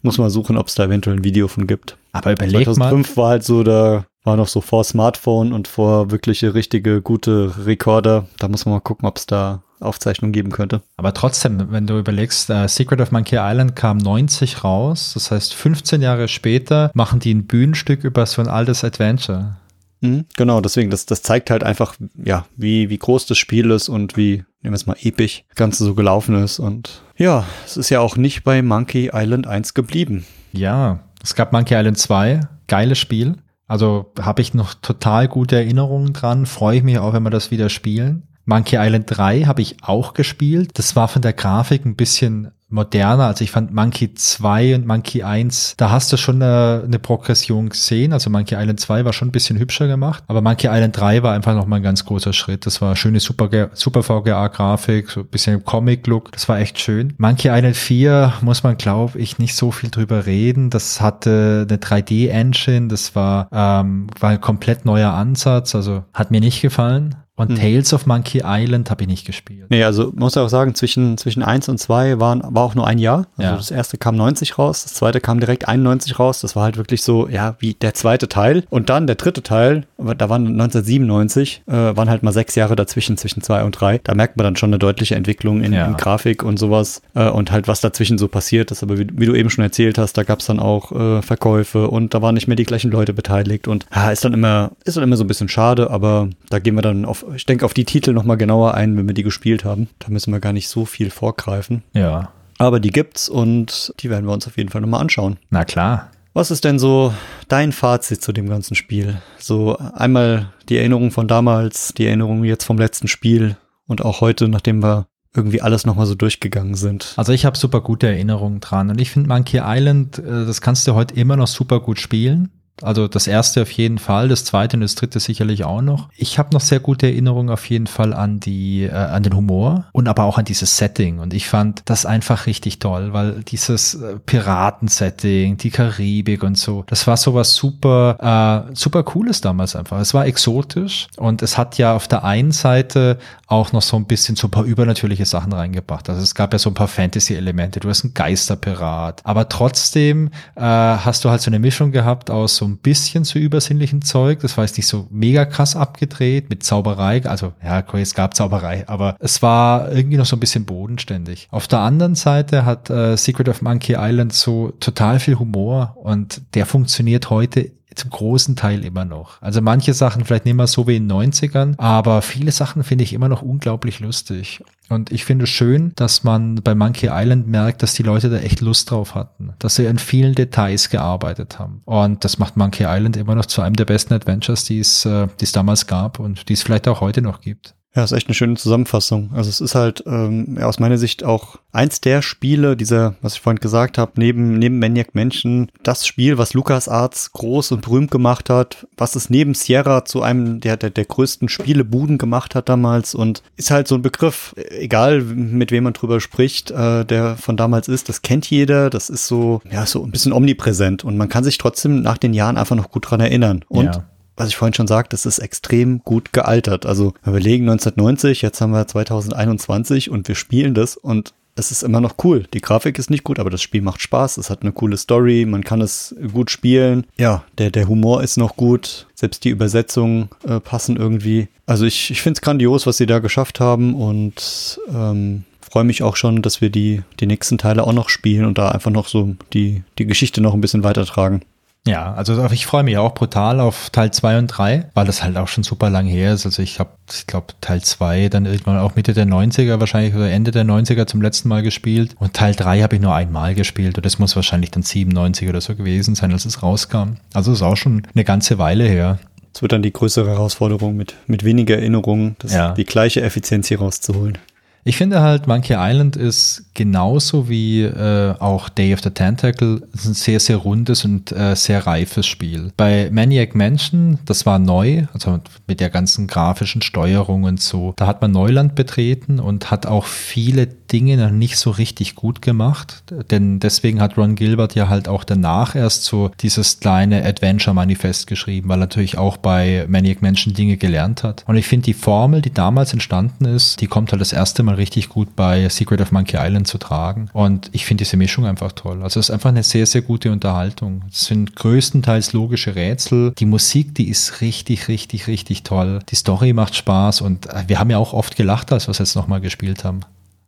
B: muss mal suchen, ob es da eventuell ein Video von gibt.
A: Aber überleg mal.
B: 2005 war halt so, da war noch so vor Smartphone und vor wirkliche richtige gute Rekorder. Da muss man mal gucken, ob es da Aufzeichnungen geben könnte.
A: Aber trotzdem, wenn du überlegst, äh, Secret of Monkey Island kam 90 raus. Das heißt, 15 Jahre später machen die ein Bühnenstück über so ein altes Adventure.
B: Mhm, genau, deswegen, das, das zeigt halt einfach, ja, wie, wie groß das Spiel ist und wie, nehmen wir es mal, episch das Ganze so gelaufen ist. Und ja, es ist ja auch nicht bei Monkey Island 1 geblieben.
A: Ja, es gab Monkey Island 2, geiles Spiel. Also habe ich noch total gute Erinnerungen dran. Freue ich mich auch, wenn wir das wieder spielen. Monkey Island 3 habe ich auch gespielt. Das war von der Grafik ein bisschen moderner. Also ich fand Monkey 2 und Monkey 1, da hast du schon eine, eine Progression gesehen. Also Monkey Island 2 war schon ein bisschen hübscher gemacht. Aber Monkey Island 3 war einfach nochmal ein ganz großer Schritt. Das war schöne Super, Super VGA-Grafik, so ein bisschen Comic-Look. Das war echt schön. Monkey Island 4 muss man, glaube ich, nicht so viel drüber reden. Das hatte eine 3D-Engine. Das war, ähm, war ein komplett neuer Ansatz. Also hat mir nicht gefallen. Und
B: Hm.
A: Tales of Monkey Island habe ich nicht gespielt.
B: Nee, also muss auch sagen, zwischen, zwischen 1 und 2 waren, war auch nur ein Jahr. Also
A: Ja.
B: das erste kam 90 raus, das zweite kam direkt 91 raus. Das war halt wirklich so, ja, wie der zweite Teil. Und dann der dritte Teil, da waren 1997, äh, waren halt mal sechs Jahre dazwischen, zwischen 2 und 3. Da merkt man dann schon eine deutliche Entwicklung in,
A: Ja.
B: in Grafik und sowas äh, und halt, was dazwischen so passiert ist. Aber wie, wie du eben schon erzählt hast, da gab es dann auch äh, Verkäufe und da waren nicht mehr die gleichen Leute beteiligt. Und ja, ist dann immer, ist dann immer so ein bisschen schade, aber da gehen wir dann auf, ich denke, auf die Titel nochmal genauer ein, wenn wir die gespielt haben. Da müssen wir gar nicht so viel vorgreifen.
A: Ja,
B: Aber die gibt's und die werden wir uns auf jeden Fall nochmal anschauen.
A: na klar.
B: Was ist denn so dein Fazit zu dem ganzen Spiel? So einmal die Erinnerung von damals, die Erinnerung jetzt vom letzten Spiel und auch heute, nachdem wir irgendwie alles nochmal so durchgegangen sind.
A: Also ich habe super gute Erinnerungen dran und ich finde Monkey Island, äh, das kannst du heute immer noch super gut spielen. Also das erste auf jeden Fall, das zweite und das dritte sicherlich auch noch. Ich habe noch sehr gute Erinnerungen auf jeden Fall an die, äh, an den Humor und aber auch an dieses Setting. Und ich fand das einfach richtig toll, weil dieses äh, Piraten-Setting, die Karibik und so, das war sowas super, äh, super cooles damals einfach. Es war exotisch und es hat ja auf der einen Seite auch noch so ein bisschen so ein paar übernatürliche Sachen reingebracht. Also es gab ja so ein paar Fantasy-Elemente. Du hast einen Geisterpirat, aber trotzdem äh, hast du halt so eine Mischung gehabt aus so ein bisschen zu übersinnlichen Zeug. Das war jetzt nicht so mega krass abgedreht mit Zauberei. Also ja, es gab Zauberei, aber es war irgendwie noch so ein bisschen bodenständig. Auf der anderen Seite hat äh, Secret of Monkey Island so total viel Humor und der funktioniert heute zum großen Teil immer noch. Also manche Sachen vielleicht nicht mehr so wie in den 90ern, aber viele Sachen finde ich immer noch unglaublich lustig. Und ich finde es schön, dass man bei Monkey Island merkt, dass die Leute da echt Lust drauf hatten, dass sie an vielen Details gearbeitet haben. Und das macht Monkey Island immer noch zu einem der besten Adventures, die es, äh, die es damals gab und die es vielleicht auch heute noch gibt.
B: Ja, ist echt eine schöne Zusammenfassung. Also es ist halt ähm, aus meiner Sicht auch eins der Spiele, dieser, was ich vorhin gesagt habe, neben, neben Maniac Mansion, das Spiel, was LucasArts groß und berühmt gemacht hat, was es neben Sierra zu einem der, der, der größten Spielebuden gemacht hat damals und ist halt so ein Begriff, egal mit wem man drüber spricht, äh, der von damals ist, das kennt jeder, das ist so, ja, so ein bisschen omnipräsent und man kann sich trotzdem nach den Jahren einfach noch gut dran erinnern. Und
A: Ja.
B: Was ich vorhin schon sagte, es ist extrem gut gealtert. Also wir überlegen 1990, jetzt haben wir 2021 und wir spielen das und es ist immer noch cool. Die Grafik ist nicht gut, aber das Spiel macht Spaß. Es hat eine coole Story, man kann es gut spielen. Ja, der, der Humor ist noch gut. Selbst die Übersetzungen äh, passen irgendwie. Also ich, ich finde es grandios, was sie da geschafft haben und ähm, freue mich auch schon, dass wir die, die nächsten Teile auch noch spielen und da einfach noch so die, die Geschichte noch ein bisschen weitertragen.
A: Ja, also ich freue mich auch brutal auf Teil 2 und 3, weil das halt auch schon super lang her ist. Also ich habe, ich glaube, Teil 2 dann irgendwann auch Mitte der 90er wahrscheinlich oder Ende der 90er zum letzten Mal gespielt. Und Teil 3 habe ich nur einmal gespielt und das muss wahrscheinlich dann 97 oder so gewesen sein, als es rauskam. Also ist auch schon eine ganze Weile her.
B: Es wird dann die größere Herausforderung mit, mit weniger Erinnerungen, das,
A: Ja.
B: die gleiche Effizienz hier rauszuholen.
A: Ich finde halt, Monkey Island ist genauso wie äh, auch Day of the Tentacle ein sehr, sehr rundes und äh, sehr reifes Spiel. Bei Maniac Mansion, das war neu, also mit der ganzen grafischen Steuerung und so, da hat man Neuland betreten und hat auch viele Dinge noch nicht so richtig gut gemacht. Denn deswegen hat Ron Gilbert ja halt auch danach erst so dieses kleine Adventure-Manifest geschrieben, weil er natürlich auch bei Maniac Mansion Dinge gelernt hat. Und ich finde, die Formel, die damals entstanden ist, die kommt halt das erste mal richtig gut bei Secret of Monkey Island zu tragen. Und ich finde diese Mischung einfach toll. Also es ist einfach eine sehr, sehr gute Unterhaltung. Es sind größtenteils logische Rätsel. Die Musik, die ist richtig, richtig, richtig toll. Die Story macht Spaß und äh, wir haben ja auch oft gelacht, als wir es jetzt nochmal gespielt haben.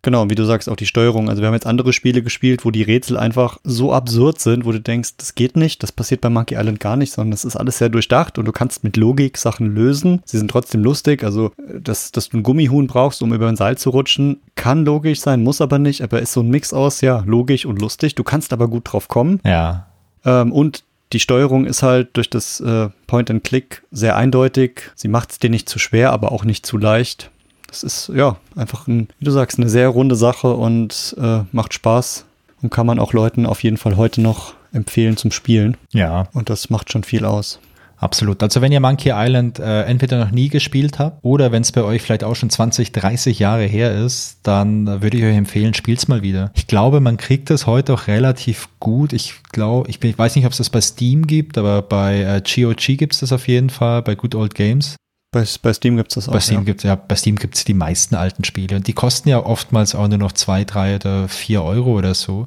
B: Genau, wie du sagst, auch die Steuerung. Also wir haben jetzt andere Spiele gespielt, wo die Rätsel einfach so absurd sind, wo du denkst, das geht nicht, das passiert bei Monkey Island gar nicht, sondern das ist alles sehr durchdacht und du kannst mit Logik Sachen lösen. Sie sind trotzdem lustig. Also, dass, dass du einen Gummihuhn brauchst, um über ein Seil zu rutschen, kann logisch sein, muss aber nicht, aber ist so ein Mix aus, ja, logisch und lustig. Du kannst aber gut drauf kommen.
A: Ja.
B: Ähm, und die Steuerung ist halt durch das äh, Point and Click sehr eindeutig. Sie macht es dir nicht zu schwer, aber auch nicht zu leicht es ist ja einfach, ein, wie du sagst, eine sehr runde Sache und äh, macht Spaß und kann man auch Leuten auf jeden Fall heute noch empfehlen zum Spielen.
A: Ja.
B: Und das macht schon viel aus.
A: Absolut. Also wenn ihr Monkey Island äh, entweder noch nie gespielt habt oder wenn es bei euch vielleicht auch schon 20, 30 Jahre her ist, dann äh, würde ich euch empfehlen, spielt's mal wieder. Ich glaube, man kriegt das heute auch relativ gut. Ich glaube, ich, ich, weiß nicht, ob es das bei Steam gibt, aber bei äh, GOG gibt es das auf jeden Fall, bei Good Old Games.
B: Bei, bei Steam gibt es das auch.
A: Bei Steam ja. gibt ja, bei Steam gibt es die meisten alten Spiele und die kosten ja oftmals auch nur noch zwei, drei oder vier Euro oder so.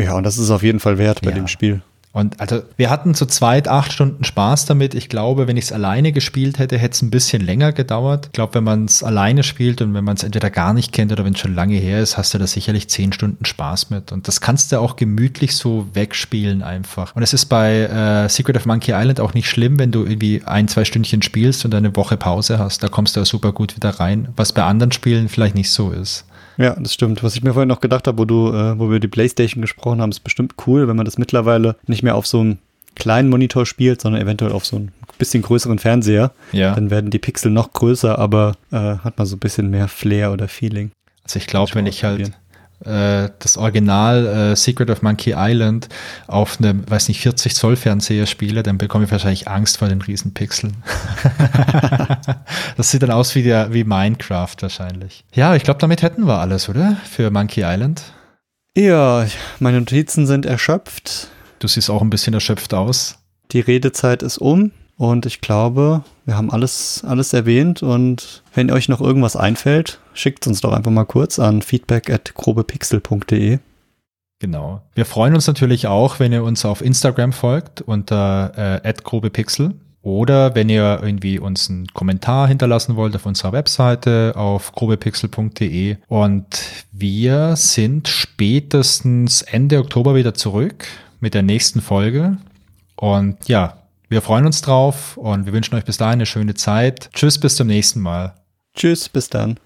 B: Ja, und das ist auf jeden Fall wert bei ja. dem Spiel.
A: Und also wir hatten zu zweit acht Stunden Spaß damit. Ich glaube, wenn ich es alleine gespielt hätte, hätte es ein bisschen länger gedauert. Ich glaube, wenn man es alleine spielt und wenn man es entweder gar nicht kennt oder wenn es schon lange her ist, hast du da sicherlich zehn Stunden Spaß mit. Und das kannst du auch gemütlich so wegspielen einfach. Und es ist bei äh, Secret of Monkey Island auch nicht schlimm, wenn du irgendwie ein, zwei Stündchen spielst und eine Woche Pause hast. Da kommst du ja super gut wieder rein, was bei anderen Spielen vielleicht nicht so ist.
B: Ja, das stimmt. Was ich mir vorhin noch gedacht habe, wo du, äh, wo wir die Playstation gesprochen haben, ist bestimmt cool, wenn man das mittlerweile nicht mehr auf so einem kleinen Monitor spielt, sondern eventuell auf so einem bisschen größeren Fernseher.
A: Ja.
B: Dann werden die Pixel noch größer, aber äh, hat man so ein bisschen mehr Flair oder Feeling.
A: Also ich glaube, wenn ich halt das Original äh, Secret of Monkey Island auf einem, weiß nicht, 40 Zoll Fernseher spiele, dann bekomme ich wahrscheinlich Angst vor den riesen Pixeln. das sieht dann aus wie, der, wie Minecraft wahrscheinlich. Ja, ich glaube, damit hätten wir alles, oder? Für Monkey Island.
B: Ja, meine Notizen sind erschöpft.
A: Du siehst auch ein bisschen erschöpft aus.
B: Die Redezeit ist um. Und ich glaube, wir haben alles, alles erwähnt. Und wenn euch noch irgendwas einfällt, schickt uns doch einfach mal kurz an feedback at grobepixel.de.
A: Genau. Wir freuen uns natürlich auch, wenn ihr uns auf Instagram folgt unter äh, grobepixel oder wenn ihr irgendwie uns einen Kommentar hinterlassen wollt auf unserer Webseite auf grobepixel.de. Und wir sind spätestens Ende Oktober wieder zurück mit der nächsten Folge. Und ja, wir freuen uns drauf und wir wünschen euch bis dahin eine schöne Zeit. Tschüss, bis zum nächsten Mal.
B: Tschüss, bis dann.